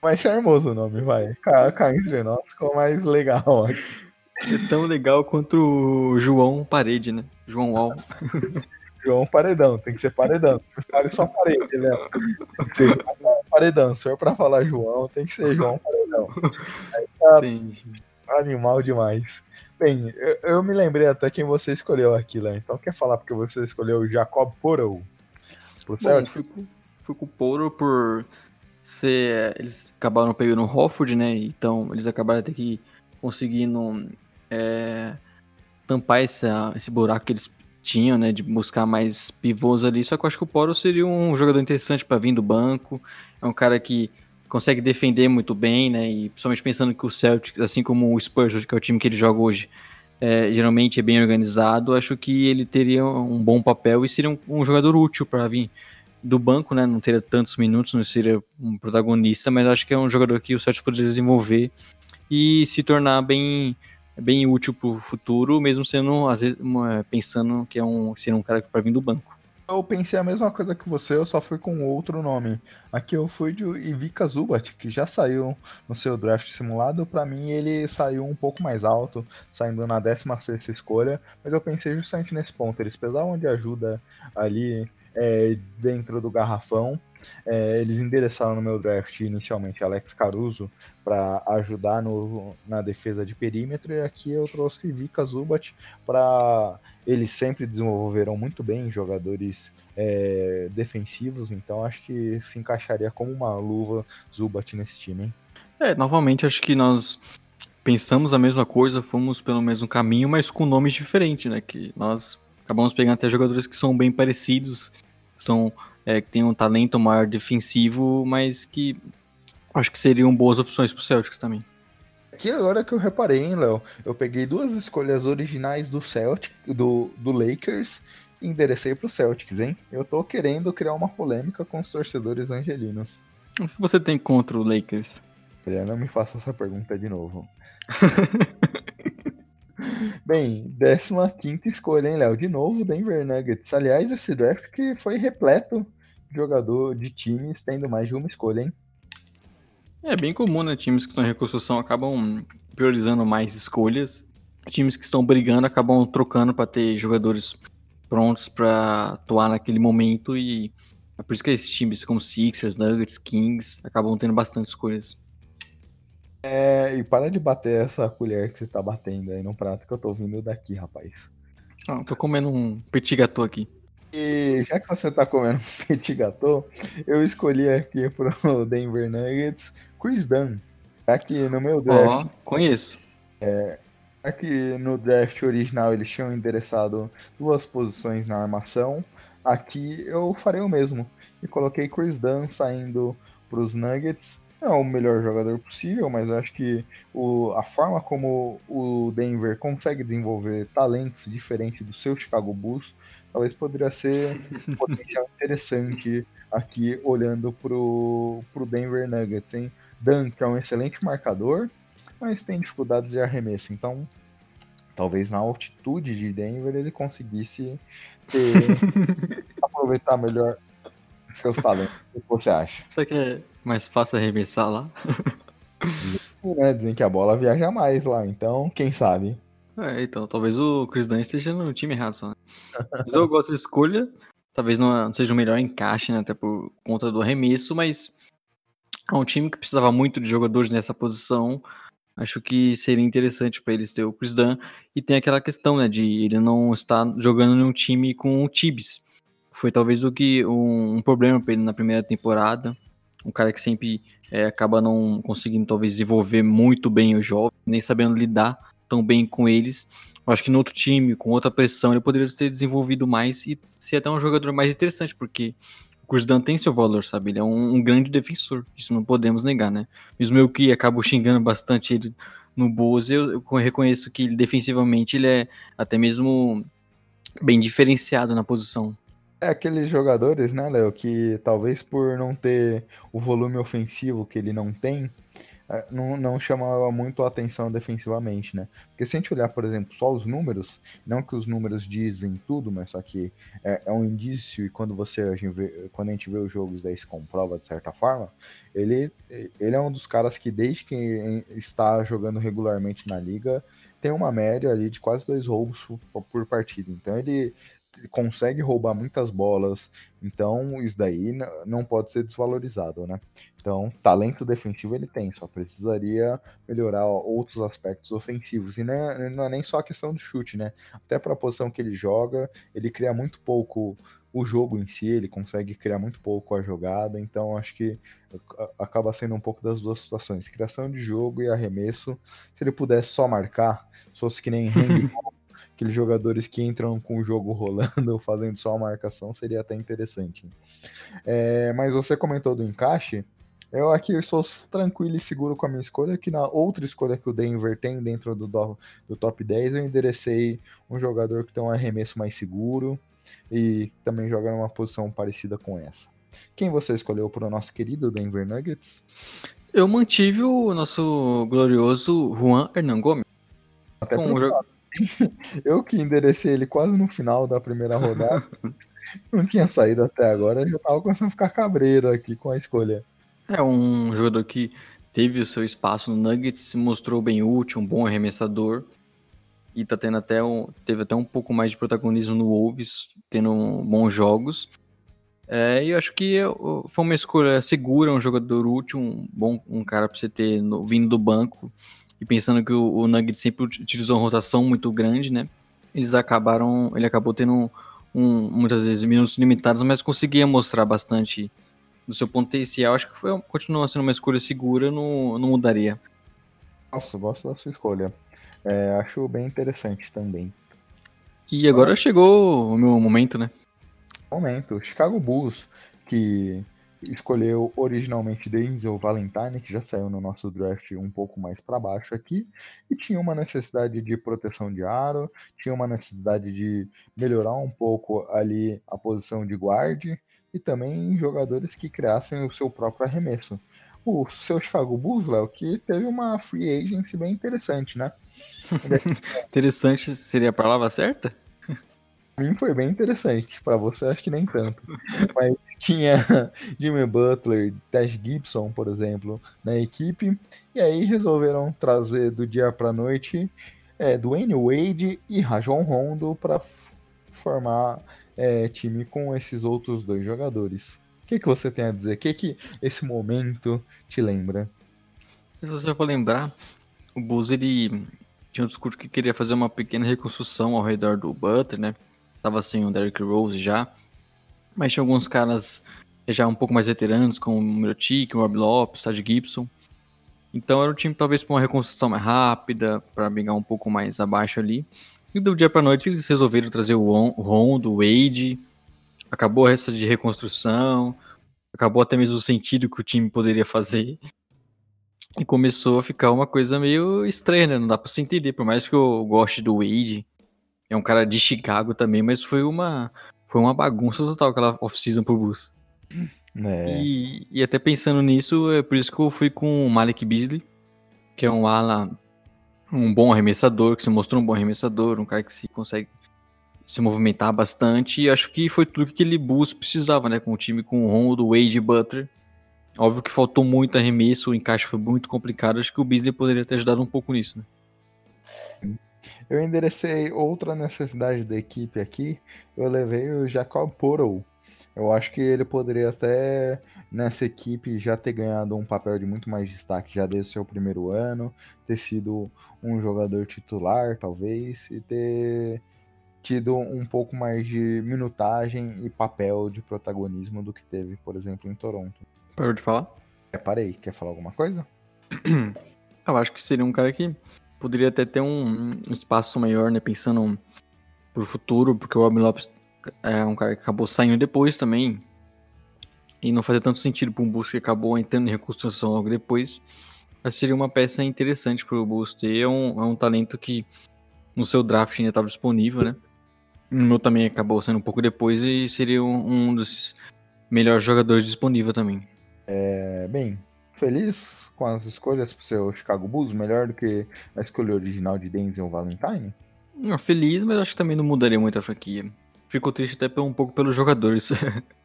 Mais charmoso o nome, vai. Cá, entre nós ficou mais legal aqui. É tão legal quanto o João Parede, né? João Wall. (laughs) João Paredão, tem que ser Paredão. Fale só parede, né? Tem que ser Paredão. Se for pra falar João, tem que ser João Paredão. Aí tá animal demais. Bem, eu, eu, me lembrei até quem você escolheu aqui, lá. Então quer falar porque você escolheu o Jacob Porro pro Celtics? Bom, fui, fui com o Porro por ser... Eles acabaram pegando o Hofford, né? Então eles acabaram até que conseguindo é, tampar esse, esse buraco que eles tinham, né? De buscar mais pivôs ali. Só que eu acho que o Porro seria um jogador interessante para vir do banco. É um cara que consegue defender muito bem, né? E principalmente pensando que o Celtics, assim como o Spurs, que é o time que ele joga hoje, é, geralmente é bem organizado, acho que ele teria um bom papel e seria um, um jogador útil para vir do banco, né? Não teria tantos minutos, não seria um protagonista, mas acho que é um jogador que o Celtics poderia desenvolver e se tornar bem bem útil para o futuro, mesmo sendo às vezes uma, pensando que é um seria um cara para vir do banco. Eu pensei a mesma coisa que você, eu só fui com outro nome. Aqui eu fui de Ivica Zubat, que já saiu no seu draft simulado. Para mim, ele saiu um pouco mais alto, saindo na 16 escolha. Mas eu pensei justamente nesse ponto. Eles precisavam de ajuda ali é, dentro do garrafão. É, eles endereçaram no meu draft inicialmente Alex Caruso para ajudar no, na defesa de perímetro, e aqui eu trouxe Vika Zubat para. Eles sempre desenvolveram muito bem jogadores é, defensivos, então acho que se encaixaria como uma luva Zubat nesse time. Hein? É, novamente acho que nós pensamos a mesma coisa, fomos pelo mesmo caminho, mas com nomes diferentes, né? Que nós acabamos pegando até jogadores que são bem parecidos, são é, que tem um talento maior defensivo, mas que acho que seriam boas opções pro Celtics também. Aqui agora que eu reparei, hein, Léo? Eu peguei duas escolhas originais do Celtic, do, do Lakers, e enderecei pro Celtics, hein? Eu tô querendo criar uma polêmica com os torcedores angelinos. O que você tem contra o Lakers? Não me faça essa pergunta de novo. (laughs) (laughs) Bem, 15 escolha, hein, Léo? De novo, Denver Nuggets. Aliás, esse draft que foi repleto jogador de times tendo mais de uma escolha, hein? É bem comum, né? Times que estão em reconstrução acabam priorizando mais escolhas. Times que estão brigando acabam trocando para ter jogadores prontos para atuar naquele momento e é por isso que esses times como Sixers, Nuggets, Kings acabam tendo bastante escolhas. É, e para de bater essa colher que você tá batendo aí no prato que eu tô vindo daqui, rapaz. Ah, tô comendo um petit gâteau aqui. E já que você tá comendo (laughs) petit gâteau, eu escolhi aqui pro (laughs) Denver Nuggets Chris Dunn. Aqui no meu draft. Oh, conheço. É, aqui no draft original eles tinham endereçado duas posições na armação. Aqui eu farei o mesmo. E coloquei Chris Dunn saindo para os Nuggets. Não é o melhor jogador possível, mas acho que o, a forma como o Denver consegue desenvolver talentos diferentes do seu Chicago Bulls talvez poderia ser um (laughs) potencial interessante aqui olhando pro, pro Denver Nuggets, hein? Dan, que é um excelente marcador, mas tem dificuldades de arremesso, então talvez na altitude de Denver ele conseguisse ter, (laughs) aproveitar melhor seus talentos. O que você acha? Será que é mais fácil arremessar lá? Né? Dizem que a bola viaja mais lá, então quem sabe? É, então, talvez o Chris Dunn esteja no time errado só, né? (laughs) Mas eu gosto de escolha. Talvez não, seja o melhor encaixe, né? Até por conta do arremesso, mas é um time que precisava muito de jogadores nessa posição. Acho que seria interessante para eles ter o Chris Dunn. E tem aquela questão, né? De ele não estar jogando num time com o Tibbs. Foi talvez o que um, um problema para ele na primeira temporada. Um cara que sempre é, acaba não conseguindo talvez desenvolver muito bem os jovens, nem sabendo lidar tão bem com eles. Eu acho que no outro time, com outra pressão, ele poderia ter desenvolvido mais e ser até um jogador mais interessante, porque o Dunn tem seu valor, sabe? Ele é um, um grande defensor, isso não podemos negar, né? Mesmo eu que acabo xingando bastante ele no Bulls, eu, eu reconheço que ele, defensivamente ele é até mesmo bem diferenciado na posição. É aqueles jogadores, né, Léo, que talvez por não ter o volume ofensivo que ele não tem, não, não chamava muito a atenção defensivamente, né? Porque se a gente olhar, por exemplo, só os números, não que os números dizem tudo, mas só que é, é um indício e quando você a vê, quando a gente vê os jogos daí se comprova de certa forma, ele, ele é um dos caras que desde que está jogando regularmente na liga tem uma média ali de quase dois roubos por, partida. Então ele consegue roubar muitas bolas, então isso daí não pode ser desvalorizado, né? Então, talento defensivo ele tem, só precisaria melhorar outros aspectos ofensivos. E não é, não é nem só a questão do chute, né? Até para a posição que ele joga, ele cria muito pouco o jogo em si, ele consegue criar muito pouco a jogada, então acho que acaba sendo um pouco das duas situações, criação de jogo e arremesso. Se ele pudesse só marcar, se fosse que nem (laughs) handball, aqueles jogadores que entram com o jogo rolando, (laughs) fazendo só a marcação, seria até interessante. É, mas você comentou do encaixe, eu aqui eu sou tranquilo e seguro com a minha escolha, que na outra escolha que o Denver tem dentro do, do top 10, eu enderecei um jogador que tem um arremesso mais seguro e também joga numa posição parecida com essa. Quem você escolheu para o nosso querido Denver Nuggets? Eu mantive o nosso glorioso Juan Hernan Gomes. Até com o (laughs) Eu que enderecei ele quase no final da primeira rodada. (laughs) não tinha saído até agora, já tava começando a ficar cabreiro aqui com a escolha. É um jogador que teve o seu espaço no Nuggets, se mostrou bem útil, um bom arremessador. E tá tendo até um, teve até um pouco mais de protagonismo no Wolves, tendo bons jogos. É, e eu acho que foi uma escolha segura, um jogador útil, um bom um cara para você ter no, vindo do banco e pensando que o, o Nuggets sempre utilizou uma rotação muito grande, né? Eles acabaram, ele acabou tendo um, muitas vezes minutos limitados, mas conseguia mostrar bastante do seu potencial. Acho que foi, continua sendo uma escolha segura, não, não mudaria. Nossa, gosto da sua escolha. É, acho bem interessante também. E agora chegou o meu momento, né? Momento. Chicago Bulls, que escolheu originalmente Denzel Valentine, que já saiu no nosso draft um pouco mais para baixo aqui, e tinha uma necessidade de proteção de aro, tinha uma necessidade de melhorar um pouco ali a posição de guarde e também jogadores que criassem o seu próprio arremesso. O seu Chicago Bulls, Léo, que teve uma free agency bem interessante, né? (laughs) interessante seria a palavra certa? Mim foi bem interessante, para você acho que nem tanto. Mas tinha (laughs) Jimmy Butler, Taj Gibson, por exemplo, na equipe, e aí resolveram trazer do dia para noite é, Dwayne Wade e Rajon Rondo para formar é, time com esses outros dois jogadores. O que, que você tem a dizer? O que, que esse momento te lembra? Se você for lembrar, o Bulls ele tinha um discurso que queria fazer uma pequena reconstrução ao redor do Butler, né? Tava sem o Derrick Rose já. Mas tinha alguns caras já um pouco mais veteranos, como o Mirotic, o Rob Lopes, Tad Gibson. Então era um time talvez para uma reconstrução mais rápida, para brigar um pouco mais abaixo ali. E do dia para noite eles resolveram trazer o Rondo, o Wade. Acabou essa de reconstrução, acabou até mesmo o sentido que o time poderia fazer. E começou a ficar uma coisa meio estranha, né? Não dá pra se entender, por mais que eu goste do Wade, é um cara de Chicago também, mas foi uma foi uma bagunça total aquela off-season pro Bulls. É. E, e, até pensando nisso, é por isso que eu fui com o Malik Beasley, que é um ala, um bom arremessador, que se mostrou um bom arremessador, um cara que se consegue se movimentar bastante, e acho que foi tudo que aquele Bulls precisava, né, com o time com o Rondo, Wade e Butler. Óbvio que faltou muito arremesso, o encaixe foi muito complicado, acho que o Beasley poderia ter ajudado um pouco nisso, né. Eu enderecei outra necessidade da equipe aqui. Eu levei o Jacob Portal. Eu acho que ele poderia até nessa equipe já ter ganhado um papel de muito mais destaque já desde o seu primeiro ano, ter sido um jogador titular, talvez, e ter tido um pouco mais de minutagem e papel de protagonismo do que teve, por exemplo, em Toronto. Parou de falar? É, parei. Quer falar alguma coisa? Eu acho que seria um cara que poderia até ter um, um espaço maior, né? Pensando pro futuro, porque o Robin Lopes é um cara que acabou saindo depois também. E não fazia tanto sentido para um Bulls que acabou entrando em reconstrução logo depois. Mas seria uma peça interessante para o Bulls ter. É um, é um talento que no seu draft ainda estava disponível, né? No meu também acabou sendo um pouco depois e seria um, um dos melhores jogadores disponível também. É, bem, feliz com as escolhas pro seu Chicago Bulls, melhor do que a escolha original de Denzel Valentine? Não, feliz, mas acho que também não mudaria muito a franquia. Fico triste até um pouco pelos jogadores.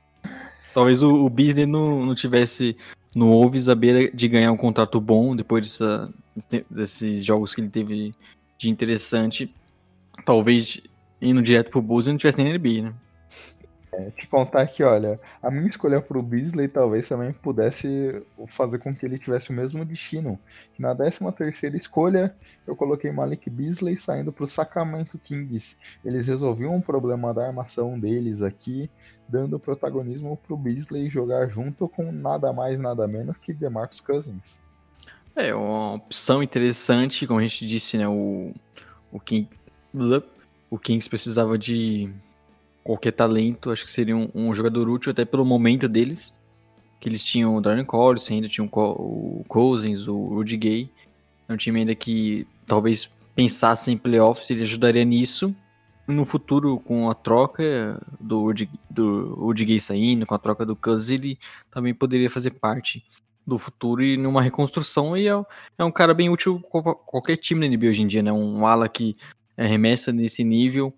(laughs) Talvez o, o não, não tivesse no Wolves a beira de ganhar um contrato bom depois dessa, desses jogos que ele teve de interessante. Talvez indo direto pro Bulls e não tivesse nem NBA, né? É, te contar que, olha, a minha escolha pro Beasley talvez também pudesse fazer com que ele tivesse o mesmo destino. Na 13 terceira escolha, eu coloquei Malik Beasley saindo pro Sacramento Kings. Eles resolviam um problema da armação deles aqui, dando protagonismo pro Beasley jogar junto com nada mais, nada menos que DeMarcus Cousins. É, uma opção interessante, como a gente disse, né, o, o, King, o Kings precisava de qualquer talento, acho que seria um, um, jogador útil até pelo momento deles. Que eles tinham o Darren Collins, ainda tinham o Cousins, o Rudy Gay. É um time ainda que talvez pensasse em playoffs, ele ajudaria nisso. No futuro, com a troca do Rudy, do Rudy Gay saindo, com a troca do Cousins, ele também poderia fazer parte do futuro e numa reconstrução. E é, é um cara bem útil qualquer time da NBA hoje em dia, né? Um ala que arremessa nesse nível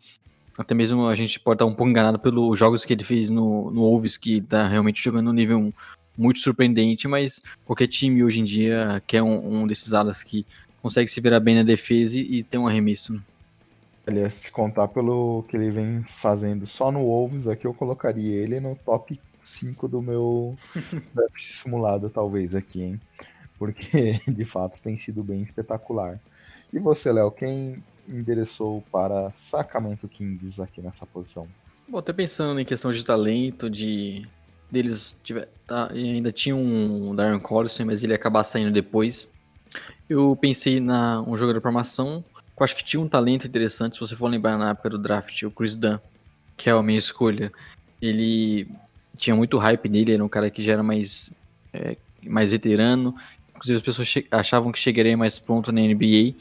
até mesmo a gente pode estar um pouco enganado pelos jogos que ele fez no, no Wolves, que tá realmente jogando um nível muito surpreendente, mas qualquer time hoje em dia quer um, um desses alas que consegue se virar bem na defesa e, e ter um arremesso. Né? Aliás, te contar pelo que ele vem fazendo só no Wolves, aqui eu colocaria ele no top 5 do meu (laughs) simulado, talvez, aqui, hein? Porque, (laughs) de fato, tem sido bem espetacular. E você, Léo, quem endereçou para Sacramento Kings aqui nessa posição? Bom, até pensando em questão de talento, de deles tiver, tá, ainda tinha um Darren Collison, mas ele ia acabar saindo depois. Eu pensei na um jogador de formação, que eu acho que tinha um talento interessante, se você for lembrar na época do draft, o Chris Dunn, que é a minha escolha. Ele tinha muito hype nele, era um cara que já era mais, é, mais veterano. Inclusive as pessoas achavam que chegaria mais pronto na NBA.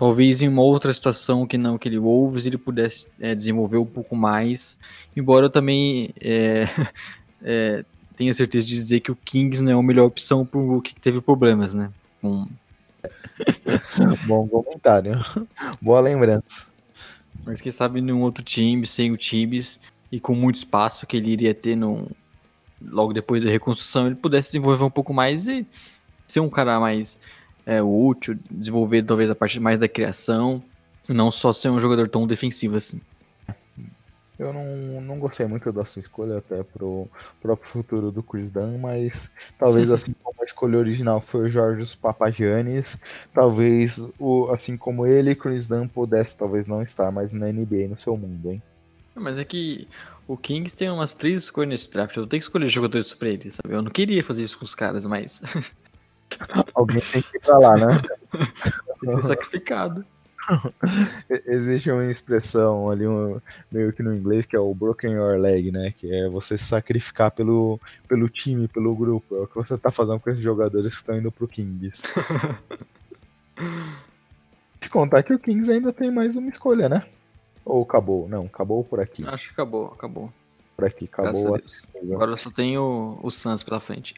Talvez em uma outra situação que não aquele Wolves ele pudesse é, desenvolver um pouco mais. Embora eu também é, (laughs) é, tenha certeza de dizer que o Kings não é a melhor opção para o que teve problemas, né? Um... (laughs) Bom comentário. (laughs) Boa lembrança. Mas quem sabe num outro time, sem o Tibes e com muito espaço que ele iria ter no, logo depois da reconstrução, ele pudesse desenvolver um pouco mais e ser um cara mais é, útil, desenvolver talvez a parte mais da criação, não só ser um jogador tão defensivo assim. Eu não, não gostei muito da sua escolha até pro próprio futuro do Chris Dunn, mas talvez (laughs) assim como a escolha original foi o Jorge Papagiannis, talvez o, assim como ele, Chris Dunn pudesse talvez não estar mais na NBA no seu mundo, hein? Mas é que o Kings tem umas três escolhas nesse draft. Eu tenho que escolher jogadores pra eles, sabe? Eu não queria fazer isso com os caras, mas (laughs) (laughs) Alguém tem que ir pra lá, né? Tem que ser sacrificado. (laughs) Existe uma expressão ali, um, meio que no inglês, que é o broken your leg, né? Que é você se sacrificar pelo, pelo time, pelo grupo. É o que você tá fazendo com esses jogadores que estão indo pro Kings. (laughs) Te contar que o Kings ainda tem mais uma escolha, né? Ou acabou? Não, acabou por aqui. Acho que acabou, acabou. Por aqui, acabou. Agora só tem o, o Suns pela frente.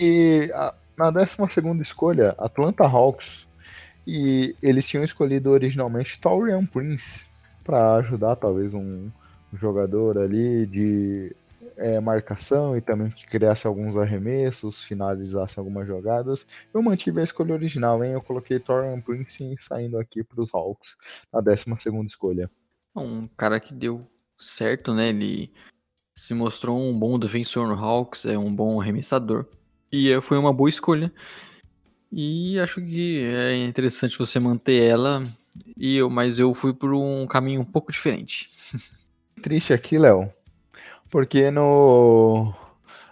E a, na 12 escolha, Atlanta Hawks. E eles tinham escolhido originalmente Taurian Prince para ajudar talvez um jogador ali de é, marcação e também que criasse alguns arremessos, finalizasse algumas jogadas. Eu mantive a escolha original, hein? Eu coloquei Torian Prince saindo aqui para os Hawks na 12 escolha. Um cara que deu certo, né? Ele se mostrou um bom defensor no Hawks, é um bom arremessador. E foi uma boa escolha. E acho que é interessante você manter ela. E eu, mas eu fui por um caminho um pouco diferente. (laughs) Triste aqui, Léo. Porque no,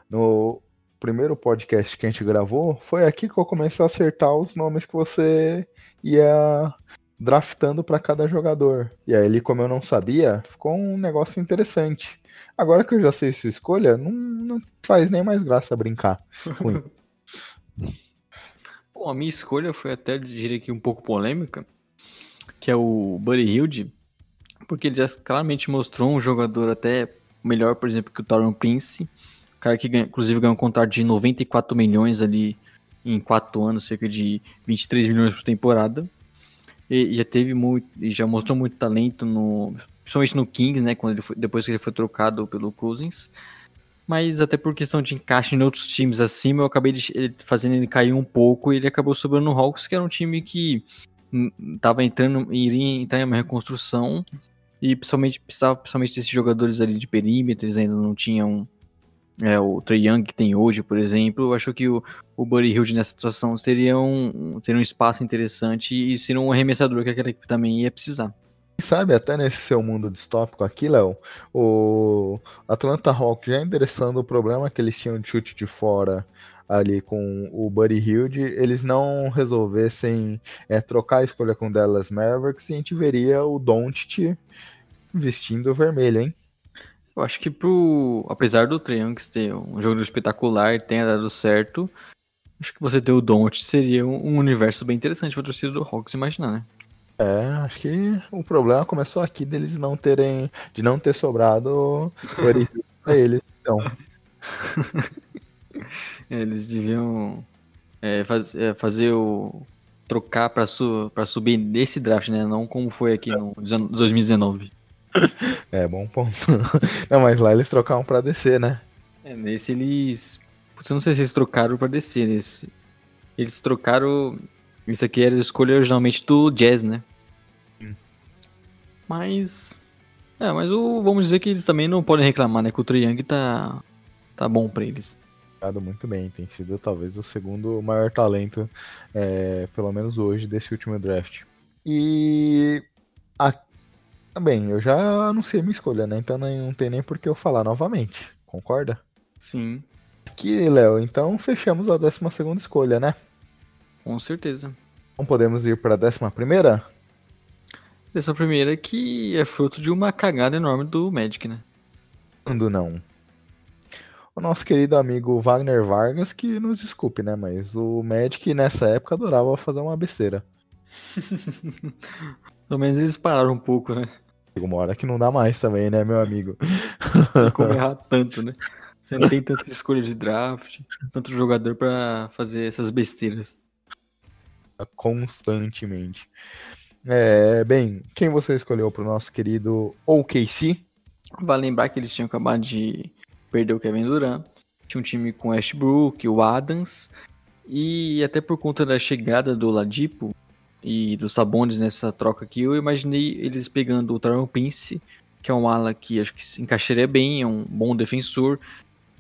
no primeiro podcast que a gente gravou, foi aqui que eu comecei a acertar os nomes que você ia draftando para cada jogador. E aí, como eu não sabia, ficou um negócio interessante. Agora que eu já sei sua escolha, não, não faz nem mais graça brincar (laughs) Bom, a minha escolha foi até, diria que um pouco polêmica, que é o Buddy Hilde, porque ele já claramente mostrou um jogador até melhor, por exemplo, que o Toron Prince, cara que ganha, inclusive ganhou um contrato de 94 milhões ali em 4 anos, cerca de 23 milhões por temporada. E já teve muito, e já mostrou muito talento no, principalmente no Kings, né, quando ele foi, depois que ele foi trocado pelo Cousins. Mas até por questão de encaixe em outros times acima, eu acabei de, ele, fazendo ele cair um pouco e ele acabou sobrando no Hawks, que era um time que tava entrando, iria entrar em uma reconstrução e principalmente precisava principalmente desses jogadores ali de perímetro, eles ainda não tinham é, o Trey Young que tem hoje, por exemplo. Eu acho que o, o Buddy Hilde nessa situação seria um, seria um espaço interessante e seria um arremessador que aquela equipe também ia precisar. Sabe, até nesse seu mundo distópico aqui, Léo, o Atlanta Hawks já endereçando o problema que eles tinham de chute de fora ali com o Buddy Hilde, eles não resolvessem é, trocar a escolha com Dallas Mavericks, e a gente veria o Doncic vestindo vermelho, hein? Eu acho que pro, apesar do Triangles ter um jogo espetacular tenha dado certo, acho que você ter o Doncic seria um universo bem interessante para torcida do Hawks imaginar, né? É, acho que o problema começou aqui deles não terem, de não ter sobrado (laughs) para eles, então. (laughs) Eles deviam é, faz, é, fazer o. trocar para su, subir nesse draft, né? Não como foi aqui no 2019. É, bom ponto. (laughs) Não, mas lá eles trocaram pra descer, né? É, nesse eles. Putz, eu não sei se eles trocaram pra descer nesse. Eles trocaram. Isso aqui era a escolha originalmente do Jazz, né? Hum. Mas. É, mas o, vamos dizer que eles também não podem reclamar, né? Que o Triang tá. tá bom pra eles muito bem, tem sido talvez o segundo maior talento, é, pelo menos hoje, desse último draft. E a... bem, eu já anunciei minha escolha, né? Então não tem nem por que eu falar novamente, concorda? Sim. Aqui, Léo, então fechamos a 12 segunda escolha, né? Com certeza. Então podemos ir para a 11 primeira? Décima primeira que é fruto de uma cagada enorme do Magic, né? Quando não? o nosso querido amigo Wagner Vargas, que nos desculpe, né? Mas o Magic nessa época adorava fazer uma besteira. (laughs) Pelo menos eles pararam um pouco, né? Chega uma hora que não dá mais também, né, meu amigo? Como errar tanto, né? Você não tem tanta escolha de draft, tanto jogador para fazer essas besteiras. Constantemente. É, bem, quem você escolheu para o nosso querido OKC? Vale lembrar que eles tinham acabado de perdeu o Kevin Durant. Tinha um time com Ashbrook, o Adams. E até por conta da chegada do Ladipo e dos Sabonis nessa troca aqui, eu imaginei eles pegando o Taron Prince, que é um ala que acho que se encaixaria bem, é um bom defensor.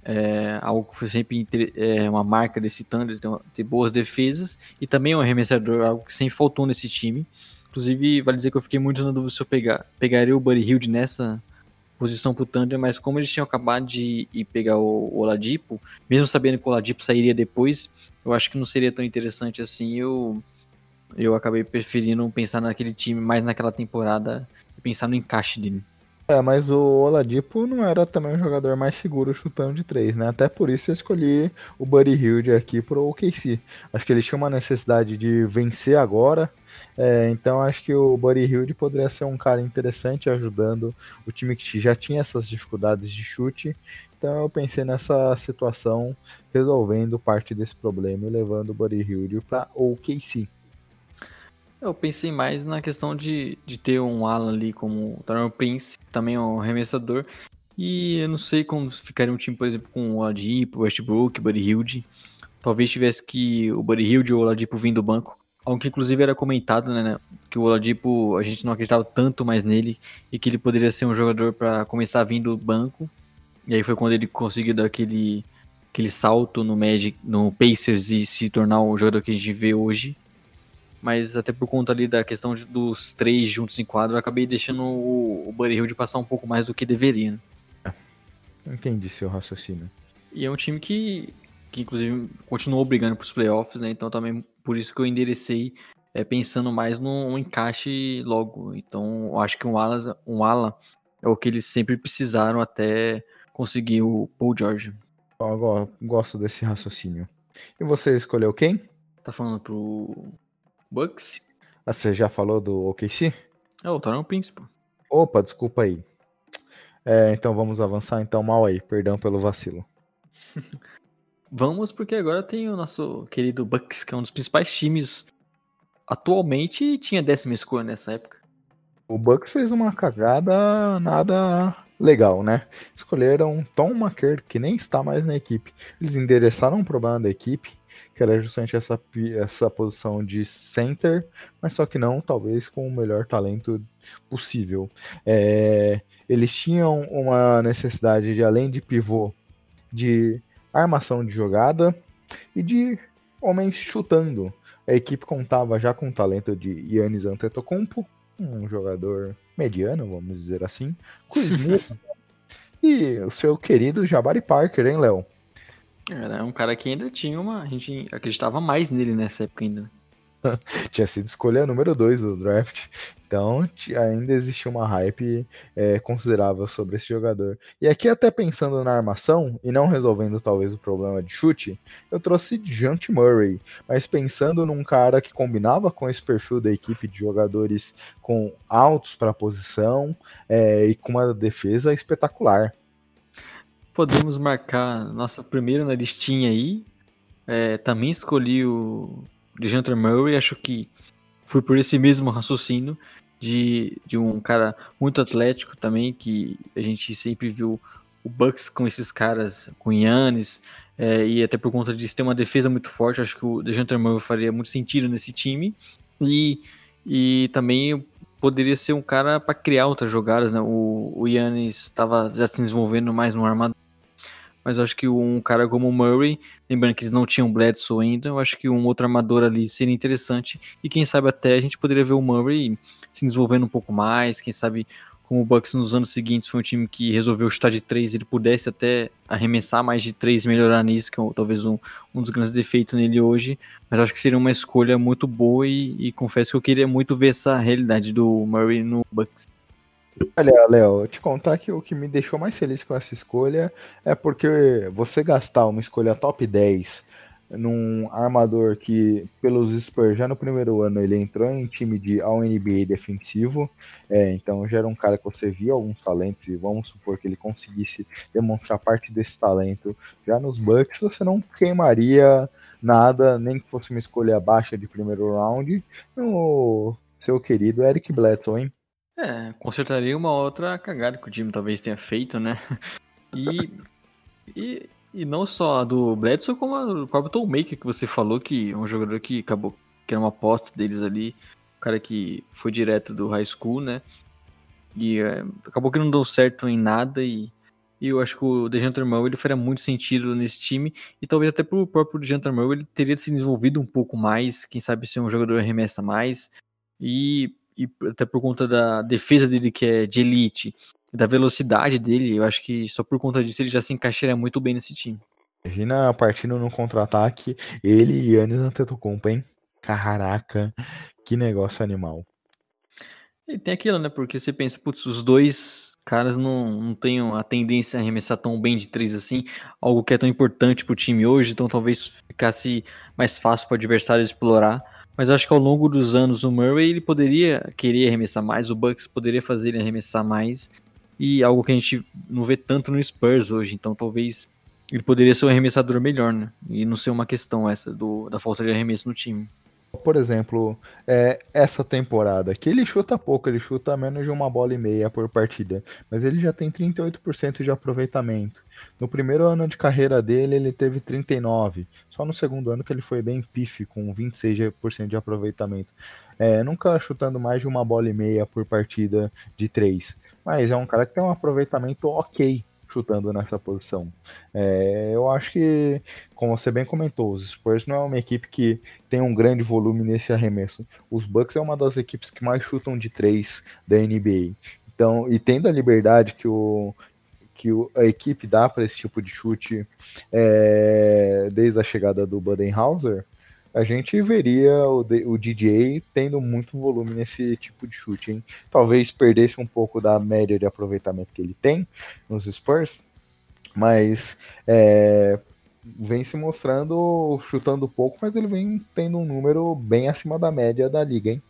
É, algo que foi sempre é, uma marca desse Thunder, ter, ter boas defesas. E também é um arremessador, algo que sempre faltou nesse time. Inclusive, vale dizer que eu fiquei muito na dúvida se eu pegar, pegaria o Buddy Hilde nessa, posição pro Thunder, mas como eles tinham acabado de ir pegar o, o Oladipo, mesmo sabendo que o Oladipo sairia depois, eu acho que não seria tão interessante assim. Eu, eu acabei preferindo pensar naquele time mais naquela temporada e pensar no encaixe dele. É, mas o Oladipo não era também um jogador mais seguro chutando de três, né? Até por isso eu escolhi o Buddy Hilde aqui pro OKC. Acho que ele tinha uma necessidade de vencer agora, é, então acho que o Buddy Hilde poderia ser um cara interessante ajudando o time que já tinha essas dificuldades de chute. Então eu pensei nessa situação, resolvendo parte desse problema e levando o Buddy Hilde para OKC. Eu pensei mais na questão de, de ter um Alan ali como o Taron Prince, também é um arremessador. E eu não sei como ficaria um time, por exemplo, com o Oladipo, Westbrook, Buddy Hilde. Talvez tivesse que o Buddy Hilde ou o Oladipo vindo do banco. Algo que inclusive era comentado, né, que o Oladipo, a gente não acreditava tanto mais nele e que ele poderia ser um jogador para começar vir do banco. E aí foi quando ele conseguiu dar aquele, aquele salto no Magic, no Pacers e se tornar o jogador que a gente vê hoje. Mas até por conta ali da questão de, dos três juntos em quadro, eu acabei deixando o, o Buddy Hill de passar um pouco mais do que deveria. Né? Entendi seu raciocínio. E é um time que, que inclusive continuou brigando para os playoffs, né? Então também por isso que eu enderecei é, pensando mais no encaixe logo. Então, eu acho que um ala, um ala é o que eles sempre precisaram até conseguir o Paul George. Eu gosto desse raciocínio. E você escolheu quem? Tá falando pro Bucks? Ah, você já falou do OKC? É, o Toronto Príncipe. Opa, desculpa aí. É, então vamos avançar então mal aí. Perdão pelo vacilo. (laughs) Vamos, porque agora tem o nosso querido Bucks, que é um dos principais times atualmente tinha décima escolha nessa época. O Bucks fez uma cagada nada legal, né? Escolheram Tom McKer, que nem está mais na equipe. Eles endereçaram um problema da equipe, que era justamente essa, essa posição de center, mas só que não, talvez com o melhor talento possível. É, eles tinham uma necessidade de, além de pivô, de armação de jogada e de homens chutando. A equipe contava já com o talento de Yannis Antetokounmpo, um jogador mediano, vamos dizer assim, Chris (laughs) e o seu querido Jabari Parker, hein, Léo? Era um cara que ainda tinha uma. A gente acreditava mais nele nessa época ainda. (laughs) tinha sido escolha número 2 do draft. Então ainda existia uma hype é, considerável sobre esse jogador. E aqui, até pensando na armação e não resolvendo talvez o problema de chute, eu trouxe Jant Murray. Mas pensando num cara que combinava com esse perfil da equipe de jogadores com altos para a posição é, e com uma defesa espetacular. Podemos marcar nossa primeira na listinha aí. É, também escolhi o DeJounte Murray, acho que foi por esse mesmo raciocínio de, de um cara muito atlético também, que a gente sempre viu o Bucks com esses caras, com Yannis, é, e até por conta disso ter uma defesa muito forte, acho que o DeJounte Murray faria muito sentido nesse time, e, e também poderia ser um cara para criar outras jogadas, né? o, o Yannis estava já se desenvolvendo mais no armador, mas eu acho que um cara como o Murray, lembrando que eles não tinham Bledsoe ainda, eu acho que um outro armador ali seria interessante, e quem sabe até a gente poderia ver o Murray se desenvolvendo um pouco mais, quem sabe como o Bucks nos anos seguintes foi um time que resolveu chutar de três, ele pudesse até arremessar mais de três e melhorar nisso, que é talvez um, um dos grandes defeitos nele hoje, mas acho que seria uma escolha muito boa e, e confesso que eu queria muito ver essa realidade do Murray no Bucks. Olha, Léo, te contar que o que me deixou mais feliz com essa escolha é porque você gastar uma escolha top 10 num armador que, pelos Spurs, já no primeiro ano ele entrou em time de All-NBA defensivo, é, então já era um cara que você via alguns talentos e vamos supor que ele conseguisse demonstrar parte desse talento já nos Bucks, você não queimaria nada, nem que fosse uma escolha baixa de primeiro round, no seu querido Eric Bledsoe, hein? É, consertaria uma outra cagada que o time talvez tenha feito, né? E, e, e não só a do Bledsoe, como a do próprio Tom Maker que você falou, que é um jogador que acabou, que era uma aposta deles ali, um cara que foi direto do high school, né? E é, acabou que não deu certo em nada e, e eu acho que o DeJounte Murray ele faria muito sentido nesse time e talvez até pro próprio DeJounte Murray ele teria se desenvolvido um pouco mais, quem sabe ser um jogador arremessa mais e e até por conta da defesa dele que é de elite, da velocidade dele, eu acho que só por conta disso ele já se encaixaria muito bem nesse time. Imagina partindo no contra-ataque, ele e Yannis Antetokounmpo, hein? Caraca, que negócio animal. E tem aquilo, né? Porque você pensa, putz, os dois caras não, não têm a tendência a arremessar tão bem de três assim, algo que é tão importante pro time hoje, então talvez ficasse mais fácil para o adversário explorar. Mas acho que ao longo dos anos o Murray ele poderia querer arremessar mais, o Bucks poderia fazer ele arremessar mais, e algo que a gente não vê tanto no Spurs hoje, então talvez ele poderia ser um arremessador melhor, né? E não ser uma questão essa do, da falta de arremesso no time por exemplo, é, essa temporada, que ele chuta pouco, ele chuta menos de uma bola e meia por partida, mas ele já tem 38% de aproveitamento. No primeiro ano de carreira dele, ele teve 39%, só no segundo ano que ele foi bem pife, com 26% de aproveitamento. É, nunca chutando mais de uma bola e meia por partida de 3, mas é um cara que tem um aproveitamento ok chutando nessa posição. É, eu acho que, como você bem comentou, os Spurs não é uma equipe que tem um grande volume nesse arremesso. Os Bucks é uma das equipes que mais chutam de três da NBA. Então, e tendo a liberdade que o que a equipe dá para esse tipo de chute é, desde a chegada do Budenhauser, a gente veria o, o DJ tendo muito volume nesse tipo de chute, hein? Talvez perdesse um pouco da média de aproveitamento que ele tem nos Spurs, mas é, vem se mostrando chutando pouco, mas ele vem tendo um número bem acima da média da liga, hein?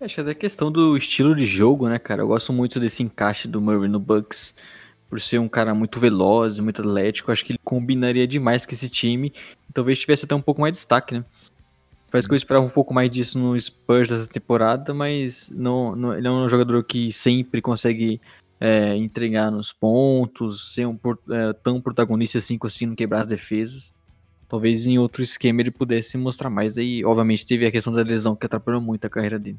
Acho que é questão do estilo de jogo, né, cara? Eu gosto muito desse encaixe do Murray no Bucks, por ser um cara muito veloz, muito atlético. Acho que ele combinaria demais com esse time. Talvez tivesse até um pouco mais de destaque, né? Parece que eu esperava um pouco mais disso no Spurs dessa temporada, mas não, não ele é um jogador que sempre consegue é, entregar nos pontos, ser um, é, tão protagonista assim, conseguindo quebrar as defesas. Talvez em outro esquema ele pudesse mostrar mais. Aí, obviamente, teve a questão da lesão que atrapalhou muito a carreira dele.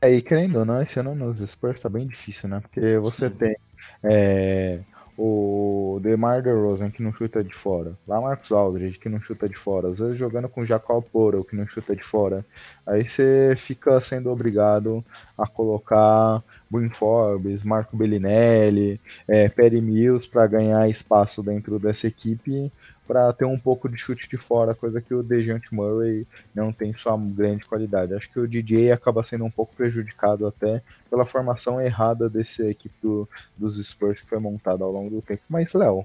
É, e querendo ou não, esse ano nos Spurs tá bem difícil, né? Porque você Sim. tem é, o DeMar DeRozan que não chuta de fora, lá Marcos Aldridge que não chuta de fora, às vezes jogando com Jacob Poro que não chuta de fora. Aí você fica sendo obrigado a colocar Boone Forbes, Marco Bellinelli, é, Perry Mills para ganhar espaço dentro dessa equipe para ter um pouco de chute de fora, coisa que o Dejante Murray não tem sua grande qualidade. Acho que o DJ acaba sendo um pouco prejudicado até pela formação errada dessa equipe do, dos Spurs que foi montada ao longo do tempo. Mas, Léo,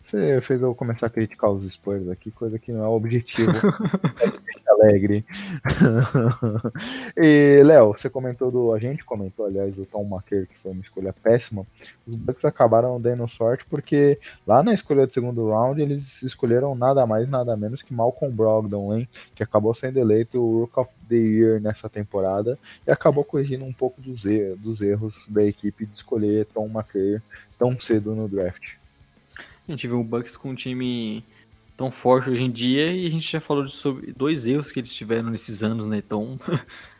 você fez eu começar a criticar os Spurs aqui, coisa que não é o objetivo. alegre. (laughs) e, Léo, você comentou do. A gente comentou, aliás, do Tom McKer, que foi uma escolha péssima. Os Bucks acabaram dando sorte porque lá na escolha do segundo round eles escolheram nada mais, nada menos que Malcolm Brogdon, hein? Que acabou sendo eleito o Rook of the Year nessa temporada e acabou corrigindo um pouco dos, erros, dos erros da equipe de escolher Tom McKer tão cedo no draft. A gente viu o Bucks com um time tão forte hoje em dia e a gente já falou sobre dois erros que eles tiveram nesses anos, né? Então,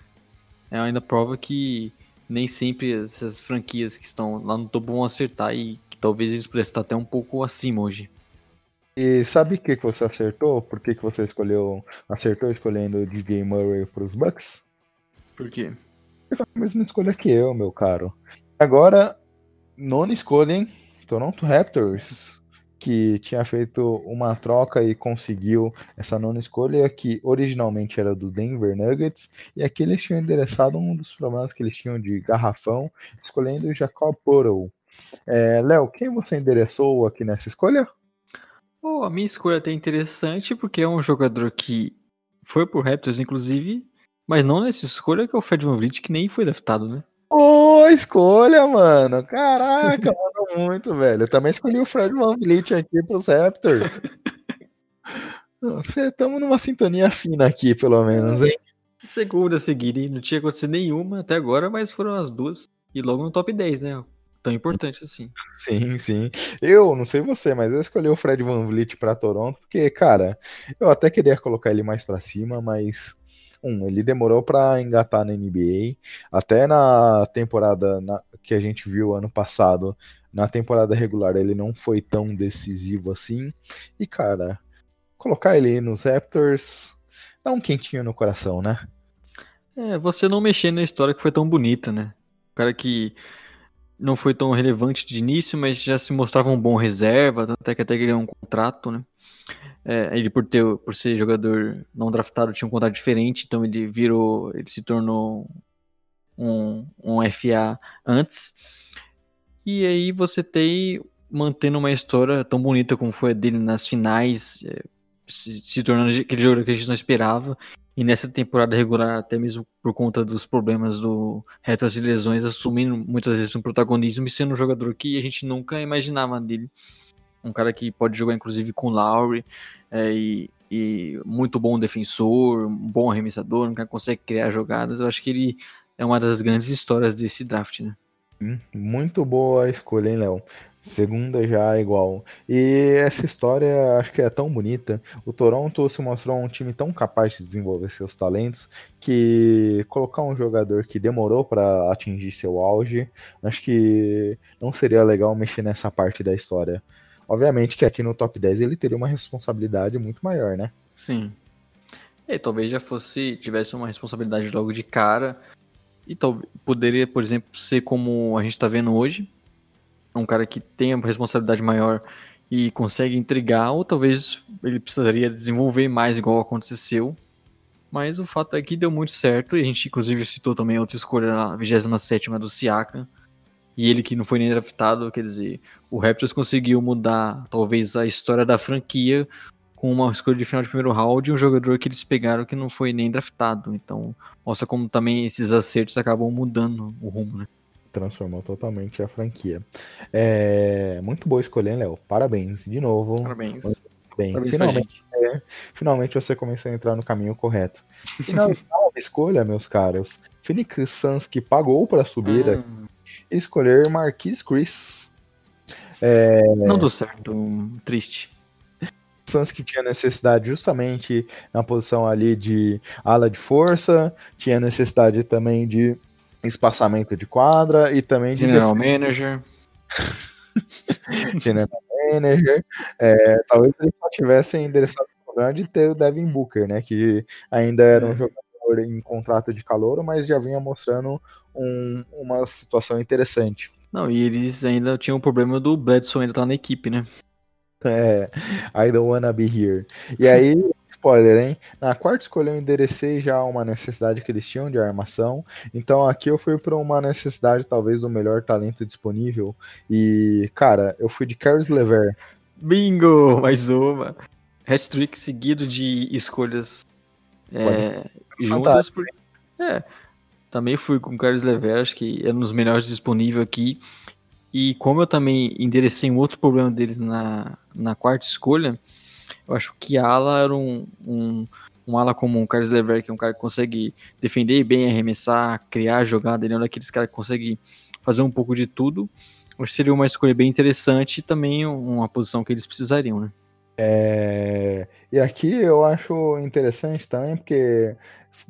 (laughs) é ainda prova que nem sempre essas franquias que estão lá no topo vão acertar e que talvez eles pudessem estar até um pouco acima hoje. E sabe o que, que você acertou? Por que, que você escolheu, acertou escolhendo o DJ Murray para os Bucks? Por quê? Ele foi a mesma escolha que eu, meu caro. Agora, nona escolha, hein? Toronto Raptors que tinha feito uma troca e conseguiu essa nona escolha, que originalmente era do Denver Nuggets, e aqui eles tinham endereçado um dos problemas que eles tinham de garrafão, escolhendo o Jacob Portal. É, Léo, quem você endereçou aqui nessa escolha? Oh, a minha escolha é até interessante, porque é um jogador que foi por Raptors, inclusive, mas não nessa escolha que é o Fred Van Vliet, que nem foi draftado, né? Boa escolha, mano. Caraca, mandou muito, velho. Eu também escolhi o Fred Van Vliet aqui pros Raptors. Estamos numa sintonia fina aqui, pelo menos, hein? Segunda seguida, Não tinha acontecido nenhuma até agora, mas foram as duas. E logo no top 10, né? Tão importante assim. Sim, sim. Eu, não sei você, mas eu escolhi o Fred Van Vliet pra Toronto, porque, cara, eu até queria colocar ele mais pra cima, mas um, ele demorou para engatar na NBA. Até na temporada na, que a gente viu ano passado, na temporada regular, ele não foi tão decisivo assim. E, cara, colocar ele nos Raptors dá um quentinho no coração, né? É, você não mexer na história que foi tão bonita, né? O cara que não foi tão relevante de início, mas já se mostrava um bom reserva, até que até ganhou um contrato, né? É, ele por ter por ser jogador não draftado tinha um contrato diferente, então ele virou, ele se tornou um, um FA antes. E aí você tem mantendo uma história tão bonita como foi a dele nas finais, é, se, se, tornando aquele jogador que a gente não esperava. E nessa temporada regular, até mesmo por conta dos problemas do retro e lesões, assumindo muitas vezes um protagonismo e sendo um jogador que a gente nunca imaginava dele um cara que pode jogar inclusive com Lowry é, e, e, muito bom defensor, um bom arremessador, um cara que consegue criar jogadas. Eu acho que ele é uma das grandes histórias desse draft, né? Hum, muito boa escolha, hein, Léo? Segunda já igual. E essa história acho que é tão bonita. O Toronto se mostrou um time tão capaz de desenvolver seus talentos que colocar um jogador que demorou para atingir seu auge, acho que não seria legal mexer nessa parte da história. Obviamente que aqui no top 10 ele teria uma responsabilidade muito maior, né? Sim. E talvez já fosse, tivesse uma responsabilidade logo de cara. E talvez poderia, por exemplo, ser como a gente está vendo hoje. Um cara que tem uma responsabilidade maior e consegue intrigar, ou talvez ele precisaria desenvolver mais, igual aconteceu. Mas o fato é que deu muito certo, e a gente inclusive citou também outra escolha na 27 do Siakam, e ele que não foi nem draftado, quer dizer, o Raptors conseguiu mudar talvez a história da franquia com uma escolha de final de primeiro round e um jogador que eles pegaram que não foi nem draftado. Então, mostra como também esses acertos acabam mudando o rumo, né? Transformou totalmente a franquia. É... Muito boa escolha, hein, Léo? Parabéns de novo. Parabéns. Bem, Parabéns finalmente, é, finalmente você começou a entrar no caminho correto. (laughs) E na escolha, meus caros, Phoenix Suns que pagou para subir. Hum escolher Marquis Chris. É... Não deu certo, triste. Suns que tinha necessidade justamente na posição ali de ala de força, tinha necessidade também de espaçamento de quadra e também de general def... manager. (laughs) general manager. É, talvez eles só tivessem endereçado o problema de ter o Devin Booker, né, que ainda era um é. Jogador em contrato de calor, mas já vinha mostrando um, uma situação interessante. Não, e eles ainda tinham o problema do Bledson ainda estar tá na equipe, né? É, I don't wanna be here. E aí, (laughs) spoiler, hein? Na quarta escolha eu enderecei já uma necessidade que eles tinham de armação. Então aqui eu fui para uma necessidade talvez do melhor talento disponível. E, cara, eu fui de Caris Lever. Bingo! (laughs) Mais uma. Hat-trick seguido de escolhas é, juntas. Por... É, também fui com o Caris Lever, acho que é um dos melhores disponível aqui. E como eu também enderecei um outro problema deles na, na quarta escolha, eu acho que ala era um, um, um ala como o Carlos Lever, que é um cara que consegue defender bem, arremessar, criar jogada, ele é um daqueles caras que consegue fazer um pouco de tudo. Acho que seria uma escolha bem interessante e também uma posição que eles precisariam, né? É... E aqui eu acho interessante também, porque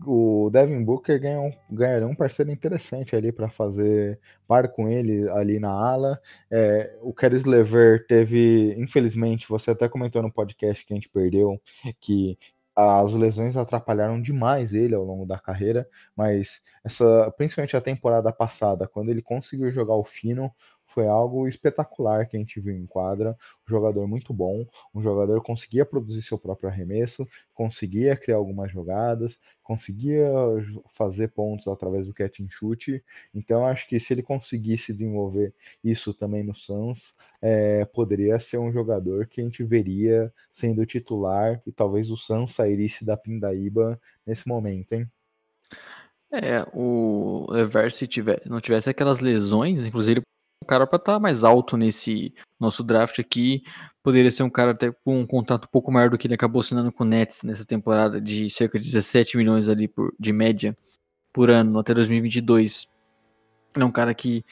o Devin Booker ganha um, ganharia um parceiro interessante ali para fazer par com ele ali na ala. É, o Caris Lever teve, infelizmente, você até comentou no podcast que a gente perdeu, que as lesões atrapalharam demais ele ao longo da carreira, mas essa, principalmente a temporada passada, quando ele conseguiu jogar o fino, foi algo espetacular que a gente viu em quadra. Um jogador muito bom, um jogador conseguia produzir seu próprio arremesso, conseguia criar algumas jogadas, conseguia fazer pontos através do catch and shoot. Então acho que se ele conseguisse desenvolver isso também no Suns, é, poderia ser um jogador que a gente veria sendo titular e talvez o Suns sairia da Pindaíba nesse momento, hein? É, o Lever, se tiver, não tivesse aquelas lesões, inclusive um cara para estar tá mais alto nesse nosso draft aqui. Poderia ser um cara até com um contrato um pouco maior do que ele acabou assinando com o Nets nessa temporada, de cerca de 17 milhões ali por, de média por ano até 2022. É um cara que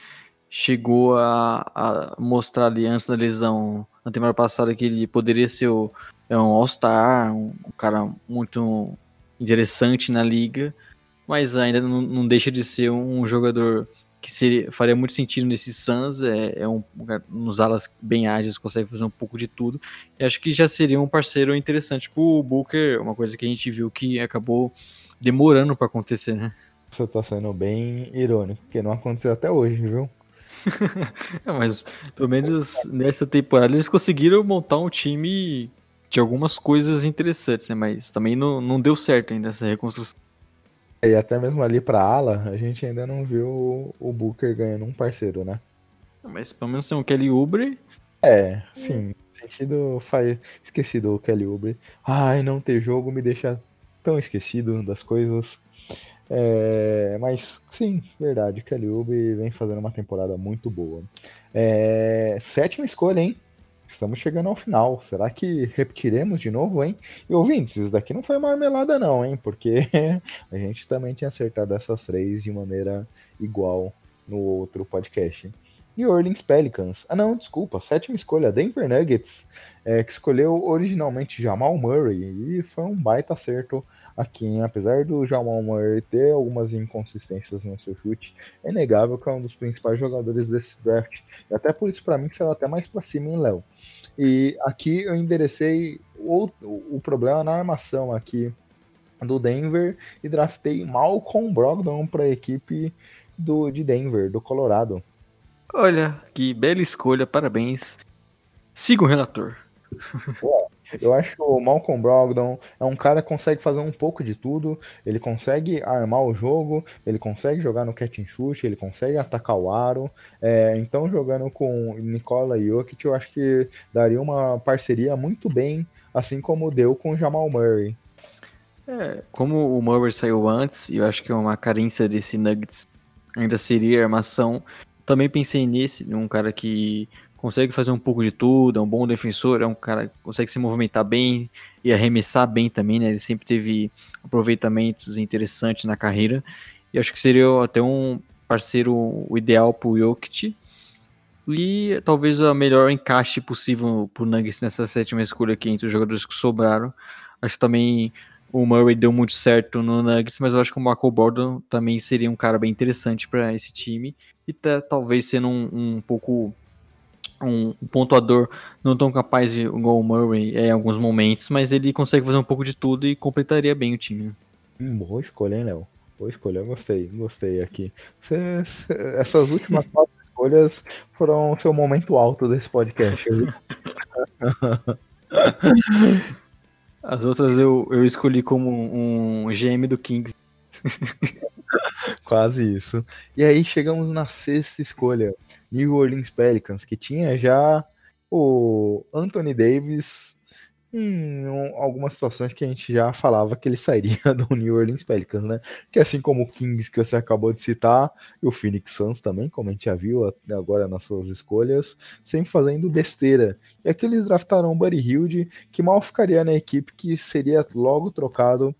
chegou a, a mostrar ali antes da lesão, na temporada passada, que ele poderia ser o, é um All-Star, um, um cara muito interessante na liga, mas ainda não, não deixa de ser um jogador que seria, faria muito sentido nesse Suns, é, é um, nos alas bem ágeis, consegue fazer um pouco de tudo, e acho que já seria um parceiro interessante tipo, Booker, uma coisa que a gente viu que acabou demorando para acontecer, né? Você tá sendo bem irônico, porque não aconteceu até hoje, viu? (laughs) é, mas pelo menos nessa temporada eles conseguiram montar um time de algumas coisas interessantes, né? Mas também não, não deu certo ainda essa reconstrução. E até mesmo ali pra ala, a gente ainda não viu o Booker ganhando um parceiro, né? Mas pelo menos tem o Kelly Oubre. É, sim. Sentido faz. Esquecido o Kelly Oubre. Ai, não ter jogo me deixa tão esquecido das coisas. É, mas sim, verdade. Kelly Oubre vem fazendo uma temporada muito boa. É, sétima escolha, hein? Estamos chegando ao final. Será que repetiremos de novo, hein? E ouvintes, isso daqui não foi marmelada, não, hein? Porque (laughs) a gente também tinha acertado essas três de maneira igual no outro podcast. New Orleans Pelicans. Ah, não, desculpa. Sétima escolha, Denver Nuggets, é, que escolheu originalmente Jamal Murray. E foi um baita acerto aqui, hein? apesar do Jamal Murray ter algumas inconsistências no seu chute, é inegável que é um dos principais jogadores desse draft. E até por isso, para mim, que saiu até mais para cima, em Léo? E aqui eu enderecei o, o problema na armação aqui do Denver e draftei Malcolm Brogdon para a equipe do, de Denver, do Colorado. Olha, que bela escolha, parabéns. Siga o relator. Eu acho que o Malcolm Brogdon é um cara que consegue fazer um pouco de tudo. Ele consegue armar o jogo, ele consegue jogar no catch and shoot, ele consegue atacar o aro. É, então, jogando com Nikola Jokic, eu acho que daria uma parceria muito bem, assim como deu com o Jamal Murray. É, como o Murray saiu antes, eu acho que é uma carência desse Nuggets ainda seria armação. Também pensei nesse, num cara que consegue fazer um pouco de tudo, é um bom defensor, é um cara que consegue se movimentar bem e arremessar bem também, né? Ele sempre teve aproveitamentos interessantes na carreira. E acho que seria até um, parceiro o ideal pro Jokic. E talvez a melhor encaixe possível pro Nuggets nessa sétima escolha aqui entre os jogadores que sobraram. Acho que também o Murray deu muito certo no Nuggets, mas eu acho que o Marco Bordon também seria um cara bem interessante para esse time. E tá, talvez sendo um, um pouco um, pontuador não tão capaz de igual o Murray em alguns momentos, mas ele consegue fazer um pouco de tudo e completaria bem o time. Hum, boa escolha, hein, Léo? Boa escolha, gostei, gostei aqui. Cê, cê, essas últimas (laughs) quatro escolhas foram o seu momento alto desse podcast. (laughs) As outras eu, eu escolhi como um GM do Kings. (laughs) Quase isso. E aí chegamos na sexta escolha, New Orleans Pelicans, que tinha já o Anthony Davis em algumas situações que a gente já falava que ele sairia (laughs) do New Orleans Pelicans, né? Que assim como o Kings que você acabou de citar, e o Phoenix Suns também, como a gente já viu agora nas suas escolhas, sempre fazendo besteira. E aqui eles draftaram o Buddy Hilde, que mal ficaria na equipe, que seria logo trocado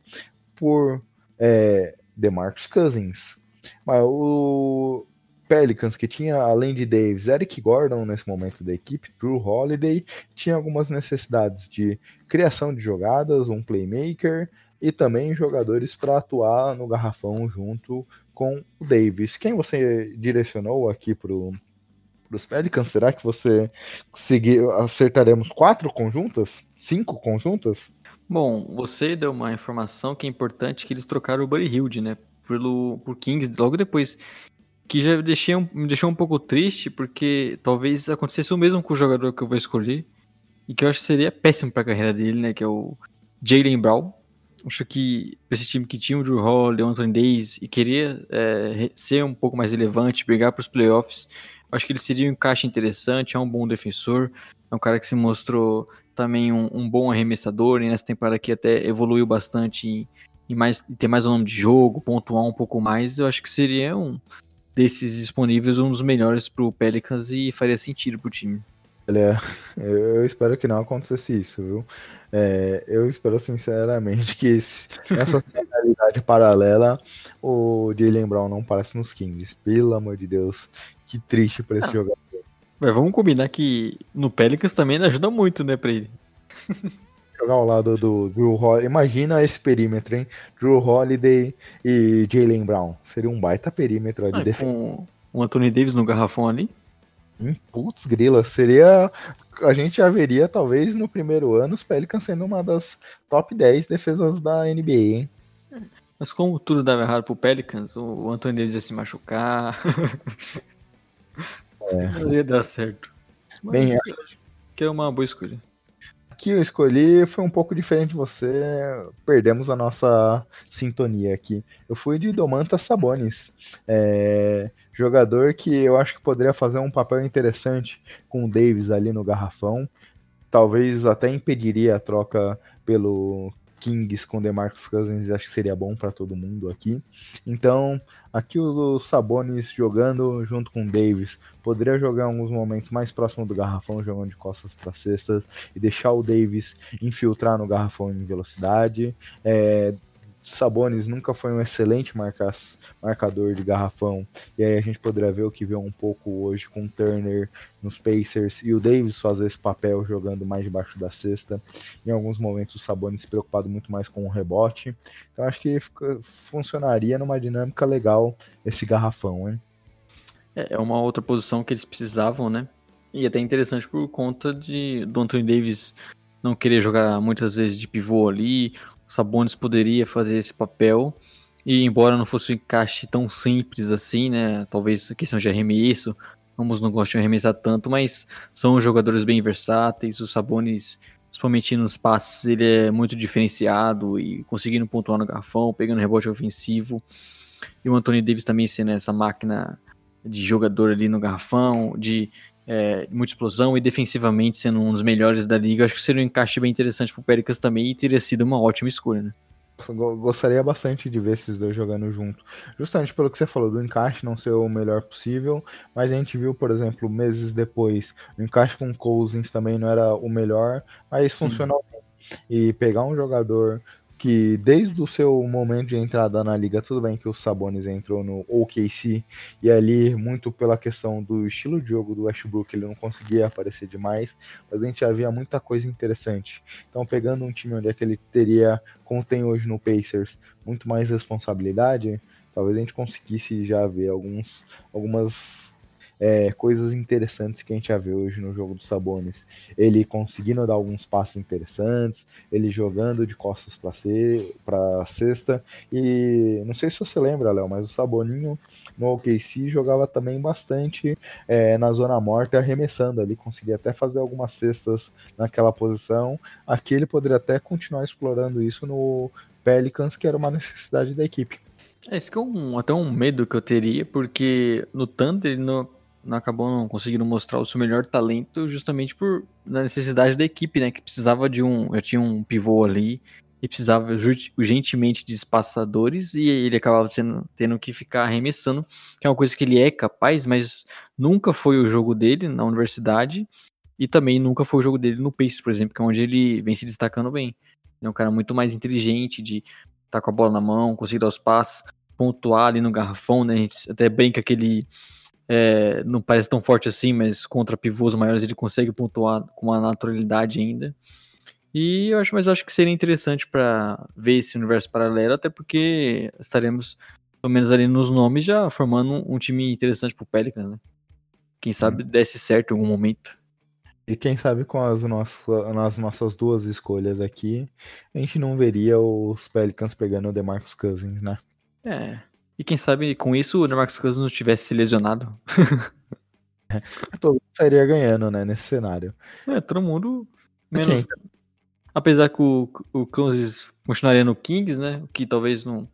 por é, DeMarcus Cousins. Mas o, Pelicans, que tinha, além de Davis, Eric Gordon nesse momento da equipe, Drew Holiday, tinha algumas necessidades de criação de jogadas, um playmaker e também jogadores para atuar no garrafão junto com o Davis. Quem você direcionou aqui para os Pelicans? Será que você conseguiu, acertaremos quatro conjuntas? Cinco conjuntas? Bom, você deu uma informação que é importante, que eles trocaram o Buddy Hilde, né? Pelo, por Kings logo depois que já deixei um, me deixou um pouco triste, porque talvez acontecesse o mesmo com o jogador que eu vou escolher, e que eu acho que seria péssimo para a carreira dele, né, que é o Jalen Brown. Acho que esse time que tinha o Drew Hall, o Anthony Davis, e queria é, ser um pouco mais relevante, brigar para os playoffs, acho que ele seria um encaixe interessante, é um bom defensor, é um cara que se mostrou também um, um bom arremessador, e nessa temporada aqui até evoluiu bastante e, e mais, ter mais um nome de jogo, pontuar um pouco mais, eu acho que seria um, desses disponíveis, um dos melhores pro Pelicans e faria sentido pro time. Olha, (laughs) eu espero que não acontecesse isso, viu? É, eu espero sinceramente que esse, nessa (laughs) realidade paralela o Jalen Brown não aparece nos Kings. Pelo amor de Deus, que triste pra esse ah, jogador. Mas vamos combinar que no Pelicans também ajuda muito, né, pra ele. (laughs) jogar ao lado do Drew Holiday. Imagina esse perímetro, hein? Drew Holiday e Jalen Brown. Seria um baita perímetro ali. Ah, com o Anthony Davis no garrafão ali. Hum, putz, grila. Seria. A gente já veria, talvez, no primeiro ano, os Pelicans sendo uma das top 10 defesas da NBA, hein? Mas como tudo dava errado pro Pelicans, o Anthony Davis ia se machucar. (laughs) É. Não ia dar certo. Mas, Bem, que é uma boa escolha que eu escolhi foi um pouco diferente de você. Perdemos a nossa sintonia aqui. Eu fui de Domantas Sabonis. É, jogador que eu acho que poderia fazer um papel interessante com o Davis ali no garrafão. Talvez até impediria a troca pelo Kings com DeMarcus Cousins, acho que seria bom para todo mundo aqui. Então, aqui o Sabonis jogando junto com o Davis, poderia jogar em alguns momentos mais próximo do garrafão, jogando de costas para cestas e deixar o Davis infiltrar no garrafão em velocidade. É, Sabonis nunca foi um excelente marca marcador de garrafão, e aí a gente poderia ver o que viu um pouco hoje com o Turner nos Pacers e o Davis fazer esse papel jogando mais debaixo da cesta. Em alguns momentos o Sabonis se preocupado muito mais com o rebote. Então acho que funcionaria numa dinâmica legal esse garrafão, hein? É, é uma outra posição que eles precisavam, né? E até interessante por conta de do Anthony Davis não querer jogar muitas vezes de pivô ali, Sabonis poderia fazer esse papel. E embora não fosse um encaixe tão simples assim, né? Talvez a questão de arremesso, ambos não gostam de arremessar tanto, mas são jogadores bem versáteis. O Sabonis, principalmente nos passes, ele é muito diferenciado e conseguindo pontuar no garfão, pegando rebote ofensivo. E o Anthony Davis também sendo essa máquina de jogador ali no garrafão, de é, muita explosão e defensivamente sendo um dos melhores da liga, acho que seria um encaixe bem interessante pro Pericas também e teria sido uma ótima escolha, né? Gostaria bastante de ver esses dois jogando junto. Justamente pelo que você falou, do encaixe não ser o melhor possível, mas a gente viu, por exemplo, meses depois, o encaixe com Cousins também não era o melhor, mas Sim. funcionou bem. E pegar um jogador que desde o seu momento de entrada na liga, tudo bem que o Sabonis entrou no OKC e ali muito pela questão do estilo de jogo do Westbrook, ele não conseguia aparecer demais, mas a gente já via muita coisa interessante. Então, pegando um time onde é que ele teria, como tem hoje no Pacers, muito mais responsabilidade, talvez a gente conseguisse já ver alguns, algumas é, coisas interessantes que a gente já vê hoje no jogo do Sabonis. Ele conseguindo dar alguns passos interessantes, ele jogando de costas para para cesta. E não sei se você lembra, Léo, mas o Saboninho no OKC jogava também bastante é, na zona morta, arremessando ali, conseguia até fazer algumas cestas naquela posição. Aqui ele poderia até continuar explorando isso no Pelicans, que era uma necessidade da equipe. É, esse que é um, até um medo que eu teria, porque no Thunder ele não, não acabou não conseguindo mostrar o seu melhor talento justamente por na necessidade da equipe, né? Que precisava de um. Já tinha um pivô ali e precisava urgentemente de espaçadores e ele acabava sendo, tendo que ficar arremessando, que é uma coisa que ele é capaz, mas nunca foi o jogo dele na universidade e também nunca foi o jogo dele no Pacers, por exemplo, que é onde ele vem se destacando bem. Ele é um cara muito mais inteligente de estar tá com a bola na mão, conseguir dar os passes, pontuar ali no garrafão, né? A gente até brinca que ele é, não parece tão forte assim, mas contra pivôs maiores ele consegue pontuar com uma naturalidade ainda. E eu acho, mas eu acho que seria interessante para ver esse universo paralelo, até porque estaremos, pelo menos ali nos nomes, já formando um, um time interessante pro Pelicans, né? Quem sabe hum. desse certo em algum momento. E quem sabe com as, nossas, nas nossas duas escolhas aqui, a gente não veria os Pelicans pegando o DeMarcus Cousins, né? É, e quem sabe com isso o Demarcus Cousins não tivesse se lesionado. (laughs) todo mundo sairia ganhando, né, nesse cenário. É, todo mundo. Menos. Apesar que o, o Cousins continuaria no Kings, né? O que talvez não,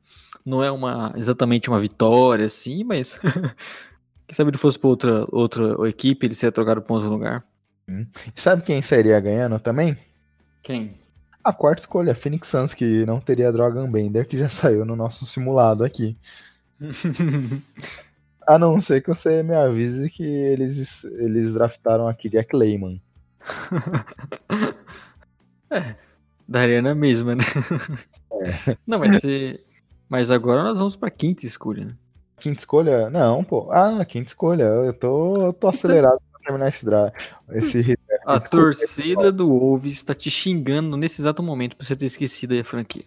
não é uma exatamente uma vitória, assim, mas. (laughs) quem sabe ele fosse para outra, outra equipe, ele seria trocado para outro lugar. Hum. Sabe quem sairia ganhando também? Quem? A quarta escolha, Phoenix Suns, que não teria Dragon Bender, que já (laughs) saiu no nosso simulado aqui. (laughs) A não ser que você me avise que eles, eles draftaram aqui Jack Layman. (laughs) é, daria na mesma, né? (laughs) É. Não, mas se... Mas agora nós vamos pra quinta escolha, né? Quinta escolha? Não, pô. Ah, quinta escolha. Eu tô, eu tô acelerado pra terminar esse draft. Esse... A torcida do Wolves está te xingando nesse exato momento por você ter esquecido a franquia.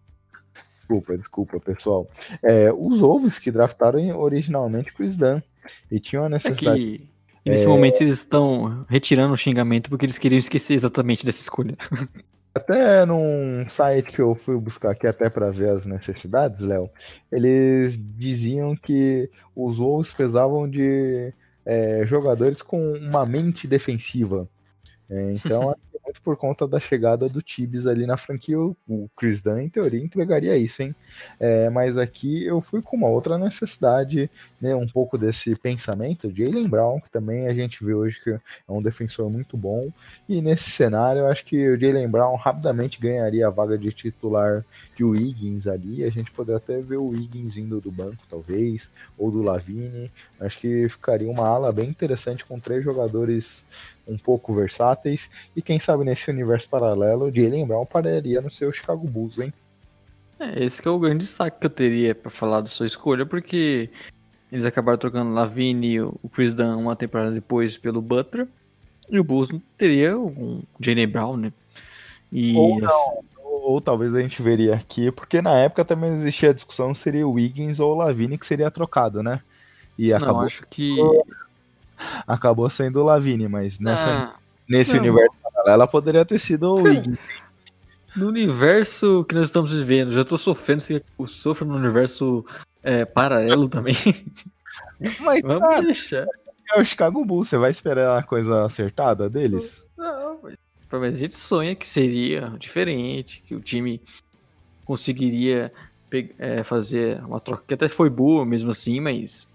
Desculpa, desculpa, pessoal. É, os Wolves que draftaram originalmente Chris Dunn e tinham a necessidade. É que, nesse é... momento eles estão retirando o xingamento porque eles queriam esquecer exatamente dessa escolha. (laughs) Até num site que eu fui buscar aqui até para ver as necessidades, Léo, eles diziam que os Wolves pesavam de é, jogadores com uma mente defensiva. É, então (laughs) muito por conta da chegada do Tibbs ali na franquia. O Chris Dunn, em teoria, entregaria isso, hein? É, mas aqui eu fui com uma outra necessidade, né? Um pouco desse pensamento. Jalen Brown, que também a gente vê hoje que é um defensor muito bom. E nesse cenário, eu acho que o Jalen Brown rapidamente ganharia a vaga de titular de Wiggins ali. A gente poderia até ver o Wiggins vindo do banco, talvez, ou do Lavine. Acho que ficaria uma ala bem interessante com três jogadores um pouco versáteis. E quem sabe nesse universo paralelo, Jalen Brown pararia no seu Chicago Bulls, hein? É, esse é o grande destaque que eu teria para falar da sua escolha, porque eles acabaram trocando Lavine e o Chris Dunn uma temporada depois pelo Butler. E o Bulls teria um Jalen Brown, né? E ou, não, ou, ou, talvez a gente veria aqui, porque na época também existia a discussão se seria o Wiggins ou o Lavine que seria trocado, né? E acabou... Não, acho que (laughs) acabou sendo o Lavine, mas nessa, ah, nesse não. universo ela poderia ter sido o Wiggins. No universo que nós estamos vivendo, já tô sofrendo se eu sofro no universo é, paralelo também. (laughs) Mas, Vamos cara, deixar. É o Chicago Bulls, você vai esperar a coisa acertada deles? Não, mas, mas a gente sonha que seria diferente, que o time conseguiria é, fazer uma troca que até foi boa mesmo assim, mas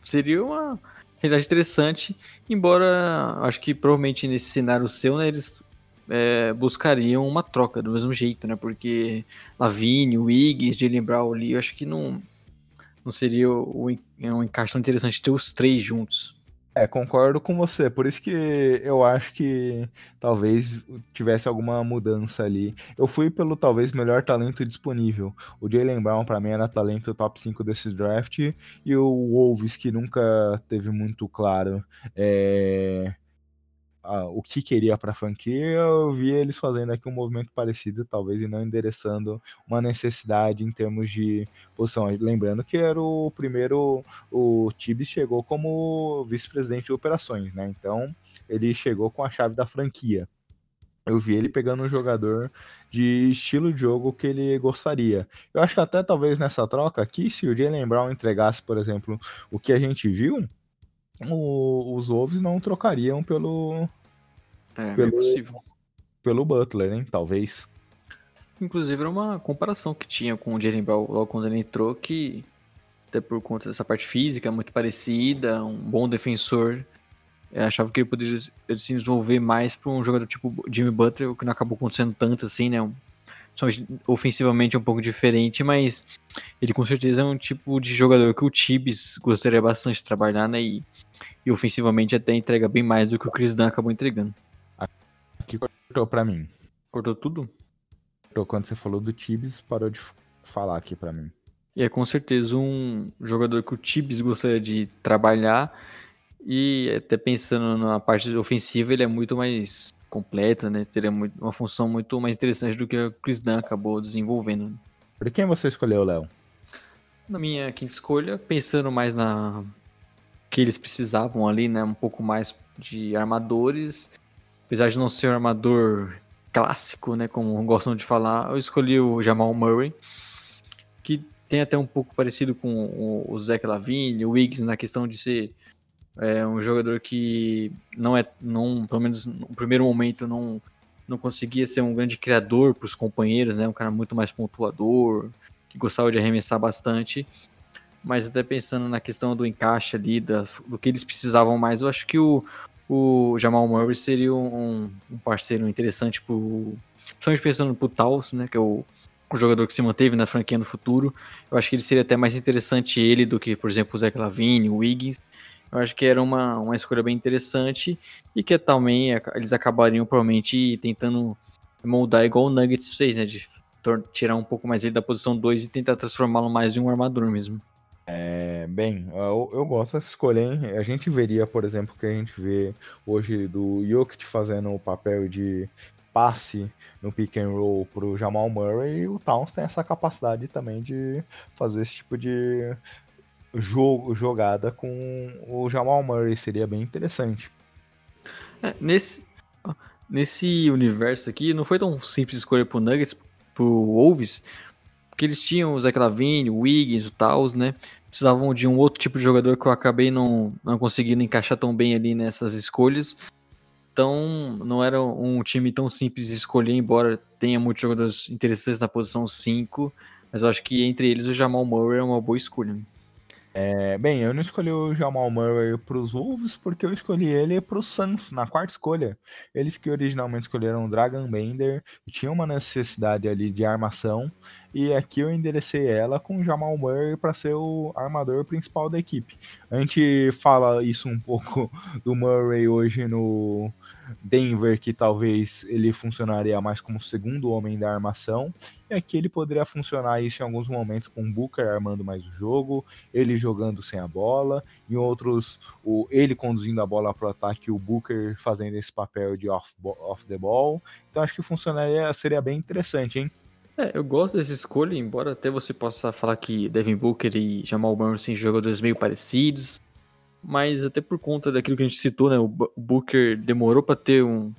seria uma realidade interessante, embora acho que provavelmente nesse cenário seu, né, eles é, buscariam uma troca do mesmo jeito, né? Porque Lavigne, Wiggs, Jalen Brown ali, eu acho que não, não seria um, um encaixe tão interessante ter os três juntos. É, concordo com você. Por isso que eu acho que talvez tivesse alguma mudança ali. Eu fui pelo talvez melhor talento disponível. O Jalen Brown para mim era talento top 5 desse draft e o Wolves que nunca teve muito claro é, o que queria para a franquia, eu vi eles fazendo aqui um movimento parecido, talvez, e não endereçando uma necessidade em termos de posição. Lembrando que era o primeiro, o Tibbs chegou como vice-presidente de operações, né? Então ele chegou com a chave da franquia. Eu vi ele pegando um jogador de estilo de jogo que ele gostaria. Eu acho que até talvez nessa troca aqui, se o Jalen Brown entregasse, por exemplo, o que a gente viu, o, os Wolves não trocariam pelo. É, pelo, é possível. Pelo Butler, hein? Talvez. Inclusive era uma comparação que tinha com o Jalen Brown logo quando ele entrou, que até por conta dessa parte física muito parecida, um bom defensor. Eu achava que ele poderia se desenvolver mais para um jogador tipo Jimmy Butler, o que não acabou acontecendo tanto assim, né? Um, ofensivamente é um pouco diferente, mas ele com certeza é um tipo de jogador que o Tibbs gostaria bastante de trabalhar, né? E e ofensivamente até entrega bem mais do que o Chris Dunn acabou entregando. Aqui cortou pra mim. Cortou tudo? Cortou quando você falou do Tibbs, parou de falar aqui pra mim. E é com certeza um jogador que o Tibbs gostaria de trabalhar e até pensando na parte ofensiva ele é muito mais completo, né? Teria muito, uma função muito mais interessante do que o Chris Dunn acabou desenvolvendo. Por quem você escolheu, Léo? Na minha quinta escolha, pensando mais na que eles precisavam ali, né? Um pouco mais de armadores. Apesar de não ser um armador clássico, né? Como gostam de falar, eu escolhi o Jamal Murray, que tem até um pouco parecido com o, Zach Lavine, o Wiggs na questão de ser é, um jogador que não é, não, pelo menos no primeiro momento, não, não conseguia ser um grande criador para os companheiros, né? Um cara muito mais pontuador, que gostava de arremessar bastante mas até pensando na questão do encaixe ali, da, do que eles precisavam mais, eu acho que o, o Jamal Murray seria um, um parceiro interessante, pro, principalmente pensando pro Taos, né, que é o, o, jogador que se manteve na franquia no futuro. Eu acho que ele seria até mais interessante ele do que, por exemplo, o Zach Lavine, o Wiggins. Eu acho que era uma, uma escolha bem interessante e que também eles acabariam provavelmente tentando moldar igual o Nuggets fez, né, de tirar um pouco mais ele da posição 2 e tentar transformá-lo mais em um armador mesmo. É, bem, eu, eu, gosto dessa escolha, hein? A gente veria, por exemplo, que a gente vê hoje do Jokic fazendo o papel de passe no pick and roll pro Jamal Murray e o Towns tem essa capacidade também de fazer esse tipo de jogo, jogada com o Jamal Murray, seria bem interessante. É, nesse, nesse universo aqui, não foi tão simples escolher pro Nuggets, pro Wolves, porque eles tinham o Zach Lavine, o Wiggins, o Taos, né? Precisavam de um outro tipo de jogador que eu acabei não, não conseguindo encaixar tão bem ali nessas escolhas. Então, não era um time tão simples de escolher, embora tenha muitos jogadores interessantes na posição 5. Mas eu acho que entre eles o Jamal Murray é uma boa escolha. É, bem, eu não escolhi o Jamal Murray para os Wolves porque eu escolhi ele para os Suns na quarta escolha. Eles que originalmente escolheram o Dragon Bender, tinham uma necessidade ali de armação e aqui eu enderecei ela com o Jamal Murray para ser o armador principal da equipe. A gente fala isso um pouco (laughs) do Murray hoje no Denver, que talvez ele funcionaria mais como segundo homem da armação, e aqui ele poderia funcionar isso em alguns momentos com o Booker armando mais o jogo, ele jogando sem a bola, em outros o, ele conduzindo a bola para o ataque o Booker fazendo esse papel de off, off the ball. Então acho que funcionaria, seria bem interessante, hein? É, eu gosto dessa escolha, embora até você possa falar que Devin Booker e Jamal Murray são jogadores meio parecidos, mas até por conta daquilo que a gente citou, né, o Booker demorou para ter um,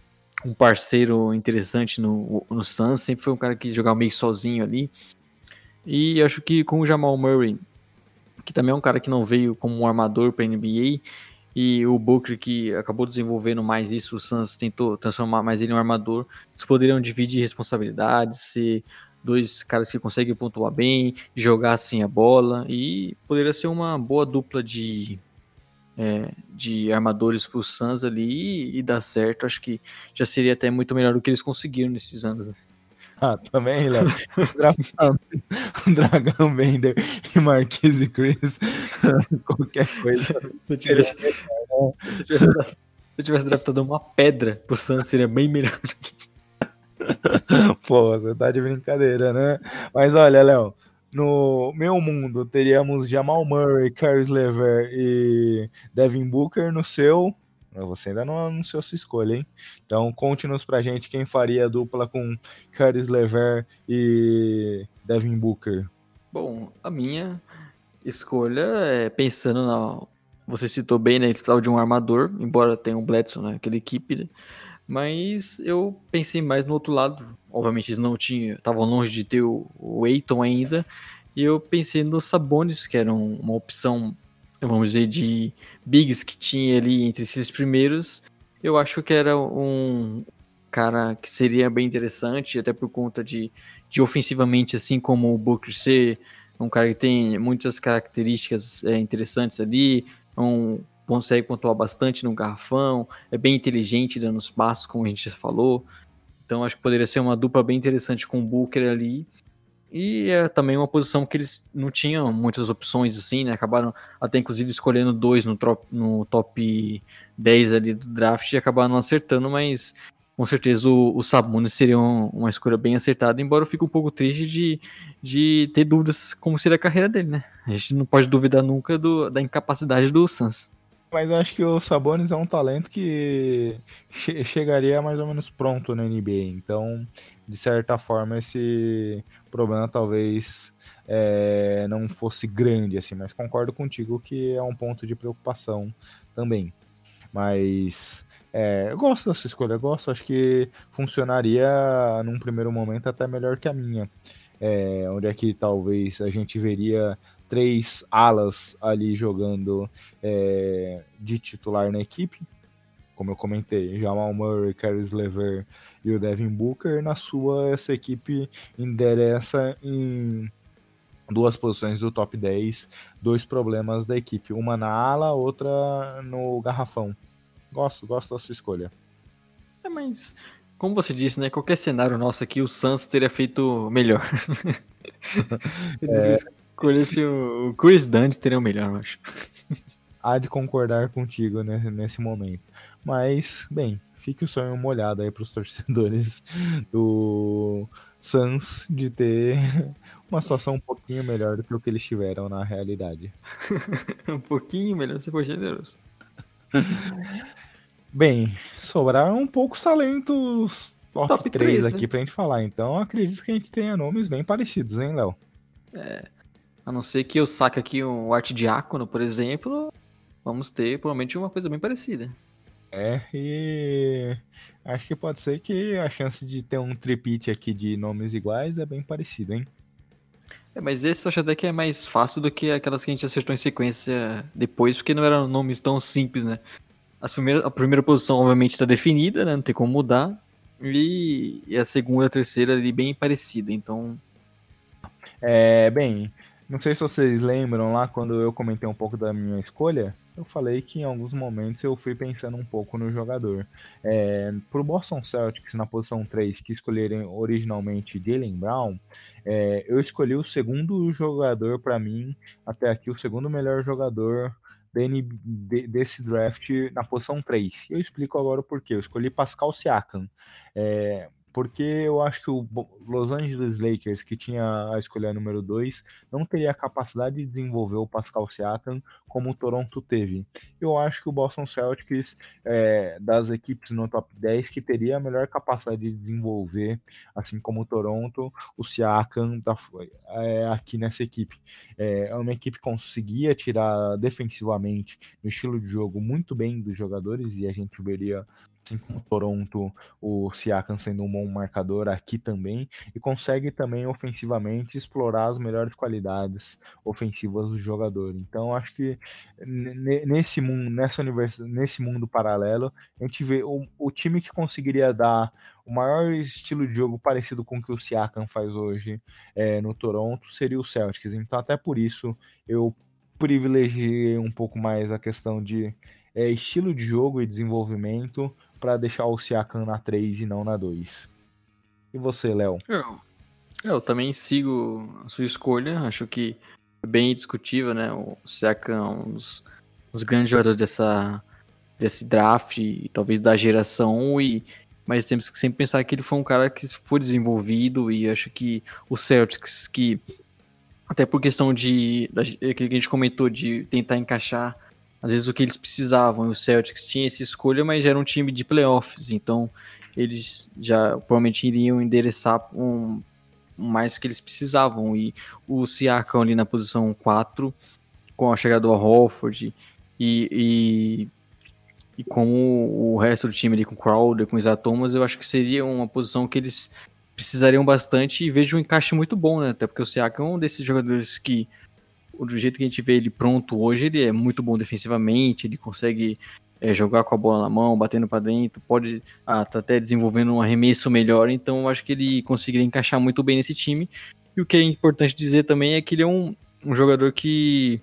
um parceiro interessante no, no Suns, sempre foi um cara que jogava meio sozinho ali, e acho que com o Jamal Murray, que também é um cara que não veio como um armador para NBA, e o Booker que acabou desenvolvendo mais isso, o Suns tentou transformar mais ele em um armador. Eles poderiam dividir responsabilidades, ser dois caras que conseguem pontuar bem, jogar sem a bola e poderia ser uma boa dupla de é, de armadores para o Suns ali e, e, dar certo. Acho que já seria até muito melhor do que eles conseguiram nesses anos. Né? Ah, também, Léo. (laughs) Dragão Bender e Marquise Chris. (laughs) Qualquer coisa. Se eu tivesse, se eu tivesse draftado uma pedra pro Suns, seria bem melhor. (laughs) Pô, você tá de brincadeira, né? Mas olha, Léo, no meu mundo teríamos Jamal Murray, Caris Lever e Devin Booker. No seu, você ainda não anunciou sua escolha, hein? Então conte-nos pra gente quem faria a dupla com Caris Lever e Devin Booker. Bom, a minha escolha é pensando na. Você citou bem, né? Ele de um armador, embora tenha um Bledson, né? Aquela equipe, né? Mas eu pensei mais no outro lado. Obviamente eles não tinham, estavam longe de ter o, o Eiton ainda. E eu pensei no Sabonis, que era uma opção, vamos dizer, de bigs que tinha ali entre esses primeiros. Eu acho que era um cara que seria bem interessante, até por conta de, de ofensivamente, assim como o Booker ser um cara que tem muitas características é, interessantes ali, um consegue pontuar bastante no garrafão, é bem inteligente dando os passos, como a gente já falou. Então acho que poderia ser uma dupla bem interessante com o Booker ali. E é também uma posição que eles não tinham muitas opções assim, né? Acabaram até inclusive escolhendo dois no, top, no top 10 ali do draft e acabaram não acertando, mas com certeza o, o Sabonis seria um, uma escolha bem acertada, embora eu fique um pouco triste de, de ter dúvidas como seria a carreira dele, né? A gente não pode duvidar nunca do, da incapacidade do Suns. Mas acho que o Sabonis é um talento que che chegaria mais ou menos pronto na NBA. Então, de certa forma, esse problema talvez é, não fosse grande, assim. Mas concordo contigo que é um ponto de preocupação também. Mas é, eu gosto da sua escolha, gosto. Acho que funcionaria num primeiro momento até melhor que a minha. É, onde é que talvez a gente veria três alas ali jogando é, de titular na equipe. Como eu comentei, Jamal Murray, Caris Lever e o Devin Booker. Na sua, essa equipe endereça em duas posições do top 10, dois problemas da equipe. Uma na ala, outra no garrafão. Gosto, gosto da sua escolha. É, mas, como você disse, né? Qualquer cenário nosso aqui, o Suns teria feito melhor. (laughs) é escolhesse o Chris Dunn teria o melhor, eu acho. (laughs) Há de concordar contigo né, nesse momento. Mas, bem, fique o sonho molhado aí para os torcedores do Suns de ter (laughs) uma situação um pouquinho melhor do que o que eles tiveram na realidade. (laughs) um pouquinho melhor, você foi generoso. Bem, sobraram poucos talentos top, top 3, 3 aqui né? pra gente falar. Então acredito que a gente tenha nomes bem parecidos, hein, Léo? É, a não ser que eu saque aqui um arte diácono, por exemplo, vamos ter provavelmente uma coisa bem parecida. É, e acho que pode ser que a chance de ter um tripite aqui de nomes iguais é bem parecida, hein? É, mas esse eu acho até que é mais fácil do que aquelas que a gente acertou em sequência depois, porque não eram nomes tão simples, né? As primeiras, a primeira posição, obviamente, está definida, né? Não tem como mudar. E, e a segunda e a terceira ali bem parecida, então. É, bem, não sei se vocês lembram lá quando eu comentei um pouco da minha escolha. Eu falei que em alguns momentos eu fui pensando um pouco no jogador. É, pro Boston Celtics, na posição 3, que escolheram originalmente Jalen Brown, é, eu escolhi o segundo jogador para mim, até aqui, o segundo melhor jogador desse draft na posição 3. Eu explico agora o porquê. Eu escolhi Pascal Siakam. É, porque eu acho que o Los Angeles Lakers, que tinha a escolha número 2, não teria a capacidade de desenvolver o Pascal Siakam como o Toronto teve. Eu acho que o Boston Celtics, é, das equipes no top 10, que teria a melhor capacidade de desenvolver, assim como o Toronto, o Siakam tá, é, aqui nessa equipe. É, é uma equipe que conseguia tirar defensivamente no estilo de jogo muito bem dos jogadores, e a gente veria assim como Toronto, o Siakam sendo um bom marcador aqui também, e consegue também ofensivamente explorar as melhores qualidades ofensivas do jogador. Então acho que nesse mundo, nessa univers... nesse mundo paralelo, a gente vê o, o time que conseguiria dar o maior estilo de jogo parecido com o que o Siakam faz hoje é, no Toronto seria o Celtics. Então até por isso eu privilegiei um pouco mais a questão de é, estilo de jogo e desenvolvimento para deixar o Siakam na 3 e não na 2. E você, Léo? Eu, eu também sigo a sua escolha, acho que é bem discutível, né? O Siakam é um dos, dos grandes jogadores dessa desse draft, talvez da geração, e mas temos que sempre pensar que ele foi um cara que foi desenvolvido e acho que o Celtics, que até por questão de aquilo que a gente comentou de tentar encaixar às vezes o que eles precisavam, o Celtics tinha essa escolha, mas era um time de playoffs, então eles já provavelmente iriam endereçar um, mais que eles precisavam. E o Siakam ali na posição 4, com a chegada do Horford e, e, e com o resto do time ali, com Crowder, com o Isaiah Thomas, eu acho que seria uma posição que eles precisariam bastante e vejo um encaixe muito bom, né? Até porque o Siakam é um desses jogadores que, do jeito que a gente vê ele pronto hoje, ele é muito bom defensivamente, ele consegue é, jogar com a bola na mão, batendo para dentro, pode ah, tá até desenvolvendo um arremesso melhor, então eu acho que ele conseguiria encaixar muito bem nesse time. E o que é importante dizer também é que ele é um, um jogador que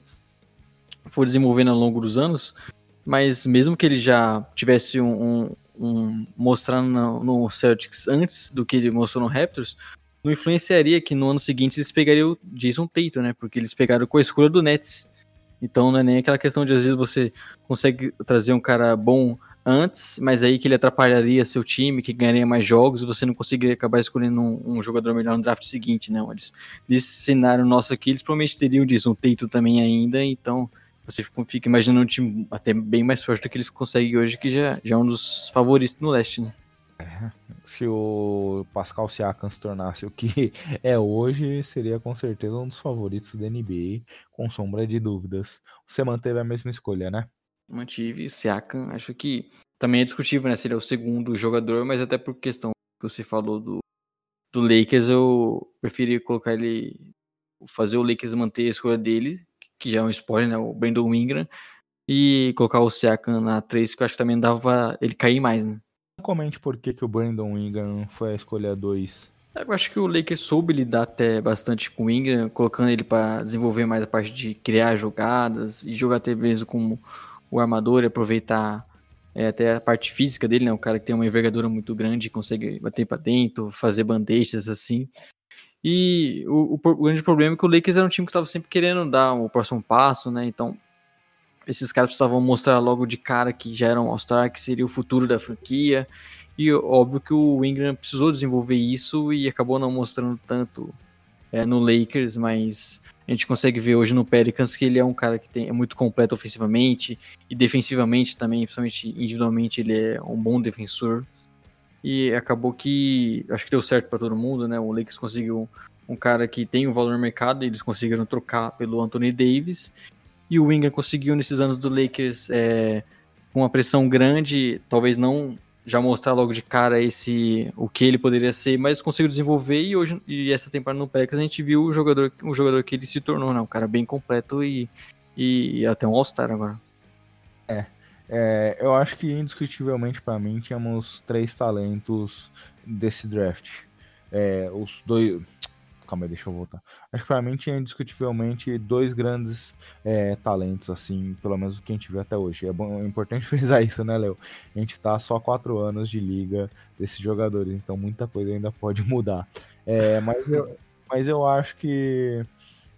foi desenvolvendo ao longo dos anos, mas mesmo que ele já tivesse um, um, um mostrando no, no, Celtics antes do que ele mostrou no Raptors, não influenciaria que no ano seguinte eles pegariam o Jason Tatum, né? Porque eles pegaram com a escolha do Nets. Então não é nem aquela questão de às vezes você consegue trazer um cara bom antes, mas aí que ele atrapalharia seu time, que ganharia mais jogos, e você não conseguiria acabar escolhendo um, um jogador melhor no draft seguinte, né? Eles, nesse cenário nosso aqui, eles provavelmente teriam disso, um Teito também ainda, então você fica imaginando um time até bem mais forte do que eles conseguem hoje, que já, já é um dos favoritos no leste, né? É, se o Pascal Siakam se tornasse o que (laughs) é hoje, seria com certeza um dos favoritos da NBA, com sombra de dúvidas. Você manteve a mesma escolha, né? Mantive. Siakam, acho que também é discutível, né? Se ele é o segundo jogador, mas até por questão que você falou do, do Lakers, eu preferi colocar ele. Fazer o Lakers manter a escolha dele, que já é um spoiler, né? O Brandon Ingram, e colocar o Siakam na 3, que eu acho que também dava pra ele cair mais, né? Comente por que, que o Brandon Ingram foi a escolha 2. Eu acho que o Lakers soube lidar até bastante com o Ingram, colocando ele para desenvolver mais a parte de criar jogadas e jogar até mesmo como o armador aproveitar é, até a parte física dele, né? O cara que tem uma envergadura muito grande, consegue bater para dentro, fazer bandejas assim. E o, o, o, grande problema é que o Lakers era um time que estava sempre querendo dar o próximo passo, né? Então esses caras precisavam mostrar logo de cara que já eram All-Star, que seria o futuro da franquia. E óbvio que o Ingram precisou desenvolver isso e acabou não mostrando tanto é, no Lakers, mas a gente consegue ver hoje no Pelicans que ele é um cara que tem, é muito completo ofensivamente e defensivamente também, principalmente individualmente, ele é um bom defensor. E acabou que acho que deu certo para todo mundo, né? O Lakers conseguiu um cara que tem um valor no mercado, eles conseguiram trocar pelo Anthony Davis e o Ingram conseguiu nesses anos do Lakers é, com uma pressão grande, talvez não já mostrar logo de cara esse o que ele poderia ser, mas conseguiu desenvolver e hoje e essa temporada no Pelicans a gente viu o jogador o jogador que ele se tornou, né? Um cara bem completo e, e, e até um All-Star agora. É, é, eu acho que indiscutivelmente para mim tínhamos três talentos desse draft. É, os dois calma aí, deixa eu voltar. Acho que pra mim tinha indiscutivelmente dois grandes é, talentos, assim, pelo menos o que a gente viu até hoje. É, bom, é importante (laughs) frisar isso, né, Léo? A gente tá só quatro anos de liga desses jogadores, então muita coisa ainda pode mudar. É, mas, eu, mas eu acho que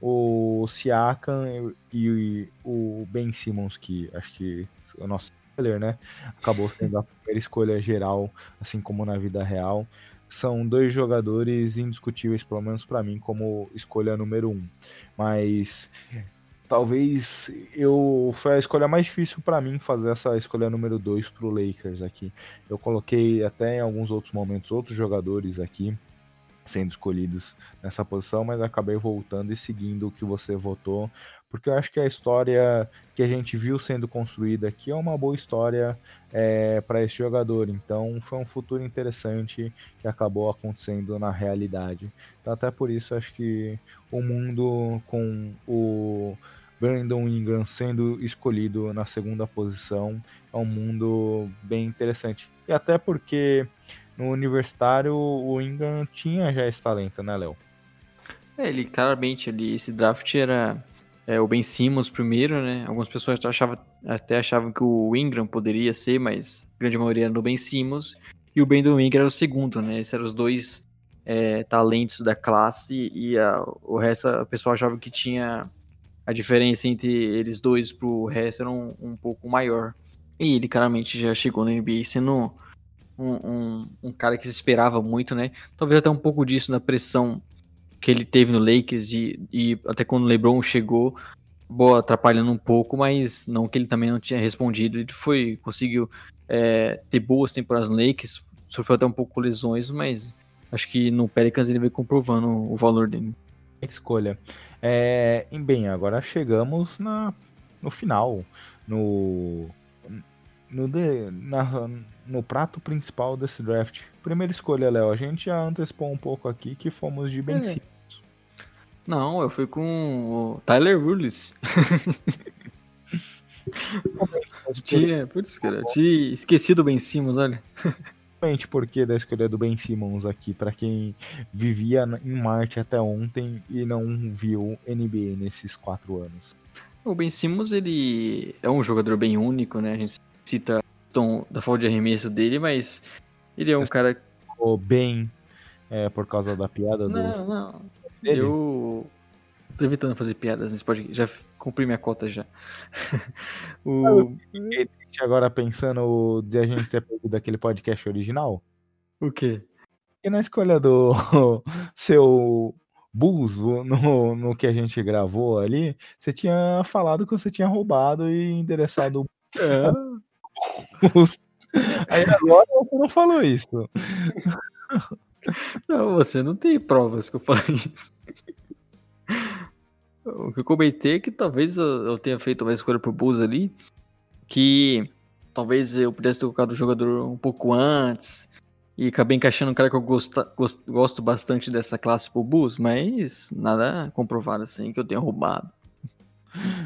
o Siakam e, e o Ben Simmons, que acho que o nosso né? Acabou sendo a primeira escolha geral, assim como na vida real são dois jogadores indiscutíveis, pelo menos para mim, como escolha número um. Mas talvez eu foi a escolha mais difícil para mim fazer essa escolha número dois para o Lakers aqui. Eu coloquei até em alguns outros momentos outros jogadores aqui sendo escolhidos nessa posição, mas acabei voltando e seguindo o que você votou, porque eu acho que a história que a gente viu sendo construída aqui é uma boa história é, para esse jogador. Então foi um futuro interessante que acabou acontecendo na realidade. Então, até por isso acho que o mundo com o Brandon Ingram sendo escolhido na segunda posição é um mundo bem interessante. E até porque no universitário o Ingram tinha já esse talento, né, Léo? É, ele claramente ali, esse draft era é, o Ben Simmons primeiro, né? Algumas pessoas achavam, até achavam que o Ingram poderia ser, mas a grande maioria era do Ben Simmons. E o Ben do Ingram era o segundo, né? Esses eram os dois é, talentos da classe e a, o resto a pessoa achava que tinha a diferença entre eles dois pro resto era um, um pouco maior. E ele claramente já chegou na NBA sendo um, um, um, cara que se esperava muito, né? Talvez até um pouco disso na pressão que ele teve no Lakers e, e até quando o LeBron chegou, boa, atrapalhando um pouco, mas não que ele também não tinha respondido. Ele foi, conseguiu é, ter boas temporadas no Lakers, sofreu até um pouco lesões, mas acho que no Pelicans ele veio comprovando o valor dele. Escolha. É, bem, agora chegamos na, no final, no no, de, na, no prato principal desse draft. Primeira escolha, Léo. A gente já antecipou um pouco aqui que fomos de Ben é. Não, eu fui com o Tyler Willis. tinha, putz, cara, tinha esquecido o Ben Simmons, olha. Exatamente porque da escolha do Ben Simmons aqui, para quem vivia em Marte até ontem e não viu NBA nesses quatro anos. O Ben Simmons, ele é um jogador bem único, né? A gente cita a questão da falta de arremesso dele, mas ele é um cara. O bem é, por causa da piada não, do. Não, dele? Eu tô evitando fazer piadas nesse podcast. Já cumpri minha cota já. (laughs) o... Agora pensando de a gente ter perdido aquele podcast original. O quê? E na escolha do (laughs) seu Bulls, no, no que a gente gravou ali, você tinha falado que você tinha roubado e endereçado é. (laughs) Aí agora você não falou isso. Não, você não tem provas que eu falei (laughs) isso. O que eu comentei é que talvez eu tenha feito uma escolha pro Bulls ali, que talvez eu pudesse ter colocado o jogador um pouco antes, e acabei encaixando um cara que eu gosto, gosto, gosto bastante dessa classe pro Bulls, mas nada comprovado assim que eu tenha roubado.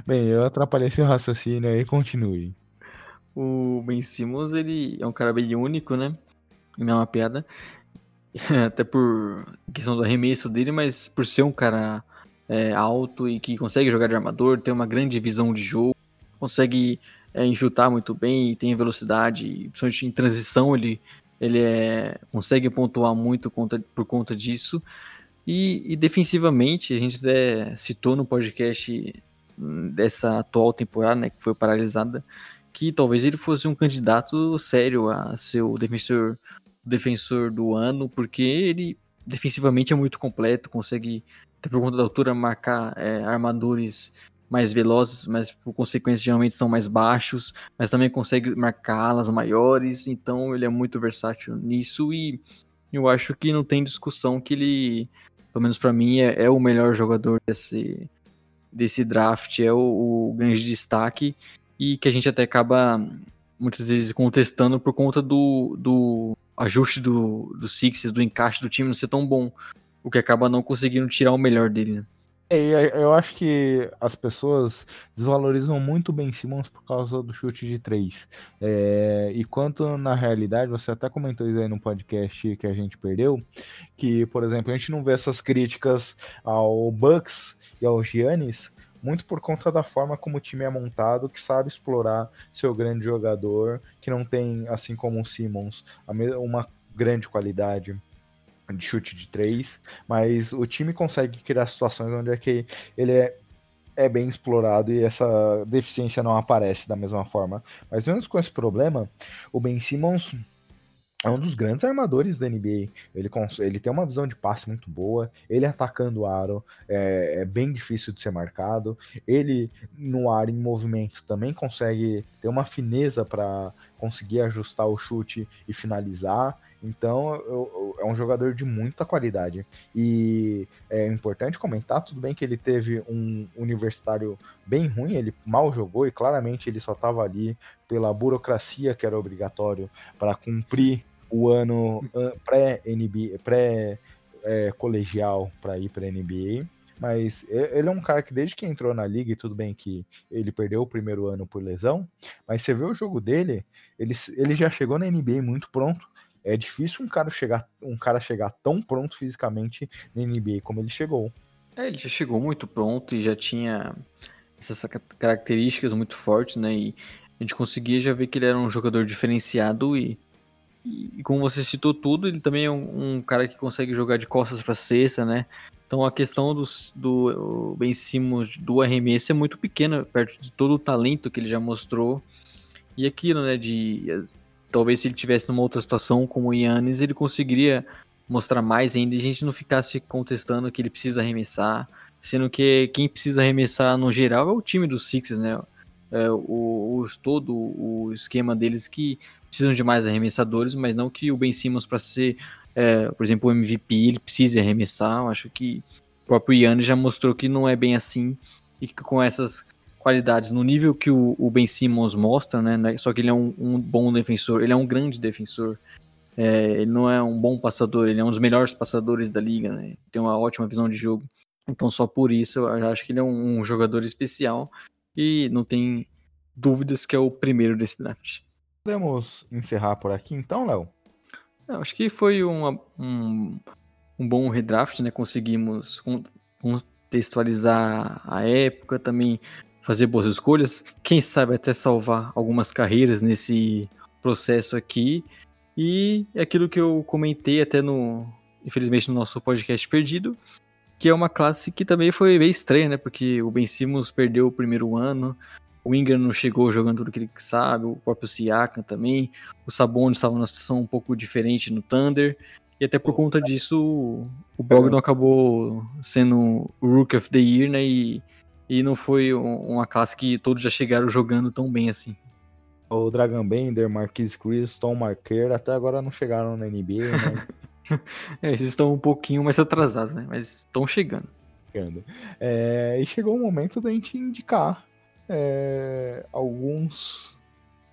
Bem, eu atrapalhei seu raciocínio aí, continue. O Ben Simmons, ele é um cara bem único, né? Não é uma piada. (laughs) Até por questão do arremesso dele, mas por ser um cara é, alto e que consegue jogar de armador, tem uma grande visão de jogo, consegue é, infiltrar muito bem, tem velocidade, principalmente em transição ele, ele é, consegue pontuar muito por conta disso. E, e, defensivamente, a gente até citou no podcast dessa atual temporada, né, que foi paralisada, que talvez ele fosse um candidato sério a ser o defensor, defensor do ano, porque ele defensivamente é muito completo, consegue, até por conta da altura, marcar é, armadores mais velozes, mas por consequência geralmente são mais baixos, mas também consegue marcar alas maiores, então ele é muito versátil nisso e eu acho que não tem discussão que ele, pelo menos para mim, é, é, o melhor jogador desse, desse draft, é o, o grande destaque e que a gente até acaba muitas vezes contestando por conta do, do ajuste do, do Sixers, do encaixe do time não ser tão bom, o que acaba não conseguindo tirar o melhor dele. Né? É, eu acho que as pessoas desvalorizam muito bem Simmons por causa do chute de três. É, e quanto na realidade, você até comentou isso aí no podcast que a gente perdeu, que, por exemplo, a gente não vê essas críticas ao Bucks e ao Giannis muito por conta da forma como o time é montado, que sabe explorar seu grande jogador, que não tem, assim como o Simmons, uma grande qualidade de chute de três, mas o time consegue criar situações onde é que ele é, é bem explorado e essa deficiência não aparece da mesma forma. Mas mesmo com esse problema, o Ben Simmons é um dos grandes armadores da NBA. Ele, ele tem uma visão de passe muito boa. Ele atacando o aro é, é, bem difícil de ser marcado. Ele no ar em movimento também consegue ter uma fineza para conseguir ajustar o chute e finalizar. Então eu, eu, é um jogador de muita qualidade. E é importante comentar, tudo bem que ele teve um universitário bem ruim, ele mal jogou e claramente ele só estava ali pela burocracia que era obrigatório para cumprir o ano pré-NBA, pré-colegial para ir para NBA. Mas ele é um cara que desde que entrou na liga, e tudo bem que ele perdeu o primeiro ano por lesão, mas você vê o jogo dele, ele, ele já chegou na NBA muito pronto. É difícil um cara chegar, um cara chegar tão pronto fisicamente na NBA como ele chegou. É, ele já chegou muito pronto e já tinha essas características muito fortes, né? E a gente conseguia já ver que ele era um jogador diferenciado e e como você citou tudo, ele também é um, um cara que consegue jogar de costas para cesta, né? Então a questão do, do Ben Simmons do arremesso é muito pequena, perto de todo o talento que ele já mostrou. E aquilo, né, de talvez se ele tivesse numa outra situação como o Yannis, ele conseguiria mostrar mais ainda e a gente não ficasse contestando que ele precisa arremessar, sendo que quem precisa arremessar no geral é o time dos Sixers, né? É, o, o, todo o esquema deles que precisam de mais arremessadores, mas não que o Ben Simmons para ser, é, por exemplo, o MVP, ele precise arremessar. Eu acho que o próprio Yannis já mostrou que não é bem assim e que com essas qualidades no nível que o, o Ben Simmons mostra, né? né só que ele é um, um bom defensor, ele é um grande defensor. É, ele não é um bom passador, ele é um dos melhores passadores da liga, né? Tem uma ótima visão de jogo. Então, só por isso, eu acho que ele é um, um jogador especial e não tem dúvidas que é o primeiro desse draft. Podemos encerrar por aqui então, Léo? Acho que foi uma, um, um bom redraft, né? Conseguimos contextualizar a época, também fazer boas escolhas. Quem sabe até salvar algumas carreiras nesse processo aqui. E é aquilo que eu comentei até no, infelizmente, no nosso podcast perdido, que é uma classe que também foi bem estranha, né? Porque o Ben Simmons perdeu o primeiro ano, o Ingram não chegou jogando tudo que ele sabe, o próprio Siakam também, o Sabonis estava numa situação um pouco diferente no Thunder, e até por conta disso o Bogdan acabou sendo o Rook of the Year, né? E, e não foi uma classe que todos já chegaram jogando tão bem assim. O Dragon Bender, Marquise Chris, Tom Marker, até agora não chegaram na NBA, né? (laughs) é, eles estão um pouquinho mais atrasados, né? Mas estão chegando. chegando. É, e chegou o momento da gente indicar é, alguns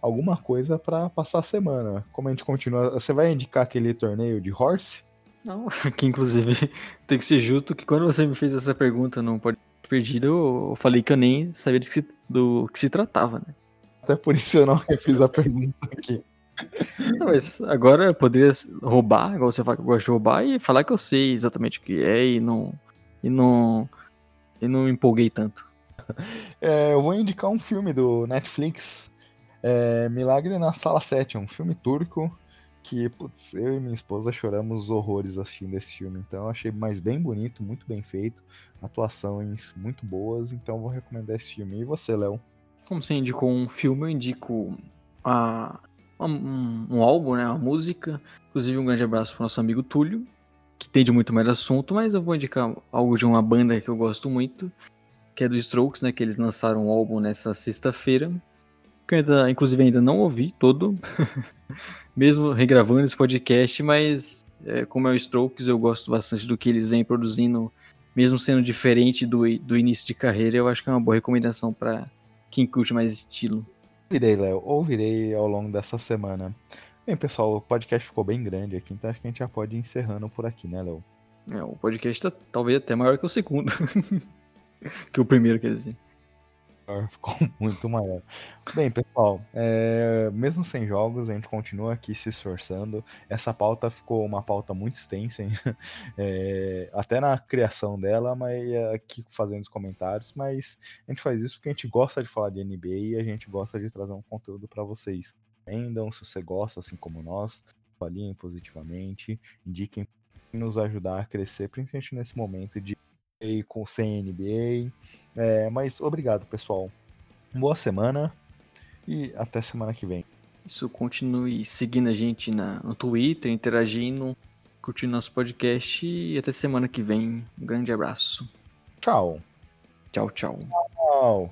alguma coisa para passar a semana. Como a gente continua, você vai indicar aquele torneio de horse? Não, (laughs) que inclusive tem que ser justo que quando você me fez essa pergunta não pode perdido, eu falei que eu nem sabia do que se, do que se tratava, né? Até por isso eu não (laughs) fiz a pergunta aqui. (laughs) Não, mas agora eu poderia roubar, igual você fala que eu gosto de roubar, e falar que eu sei exatamente o que é e não. E não. E não me empolguei tanto. (laughs) É, eu vou indicar um filme do Netflix. É, Milagre na Sala 7, um filme turco que, putz, eu e minha esposa choramos horrores assistindo esse filme. Então eu achei mais bem bonito, muito bem feito, atuações muito boas, então vou recomendar esse filme. E você, Léo? Como você indicou um filme, eu indico a, um, um, álbum, né, uma música. Inclusive um grande abraço pro nosso amigo Túlio, que tem de muito mais assunto, mas eu vou indicar algo de uma banda que eu gosto muito, que é do Strokes, né, que eles lançaram um álbum nessa sexta-feira, que eu ainda, inclusive ainda não ouvi todo. (laughs) mesmo regravando esse podcast, mas é, como é o Strokes, eu gosto bastante do que eles vêm produzindo, mesmo sendo diferente do, do início de carreira, eu acho que é uma boa recomendação para quem curte mais estilo. Ouvirei, Léo, ouvirei ao longo dessa semana. Bem, pessoal, o podcast ficou bem grande aqui, então acho que a gente já pode ir encerrando por aqui, né, Léo? É, o podcast tá talvez até maior que o segundo. (laughs) que o primeiro, quer dizer. (laughs) ficou muito maior. Bem, pessoal, é, mesmo sem jogos, a gente continua aqui se esforçando. Essa pauta ficou uma pauta muito extensa, (laughs) é, até na criação dela, mas aqui fazendo os comentários. Mas a gente faz isso porque a gente gosta de falar de NBA e a gente gosta de trazer um conteúdo para vocês. Entendam se você gosta, assim como nós, falem positivamente, indiquem nos ajudar a crescer, principalmente nesse momento de com sem NBA. É, mas obrigado, pessoal. Boa semana e até semana que vem. Isso, continue seguindo a gente na, no Twitter, interagindo, curtindo nosso podcast e até semana que vem. Um grande abraço. Tchau. Tchau, tchau. Tchau.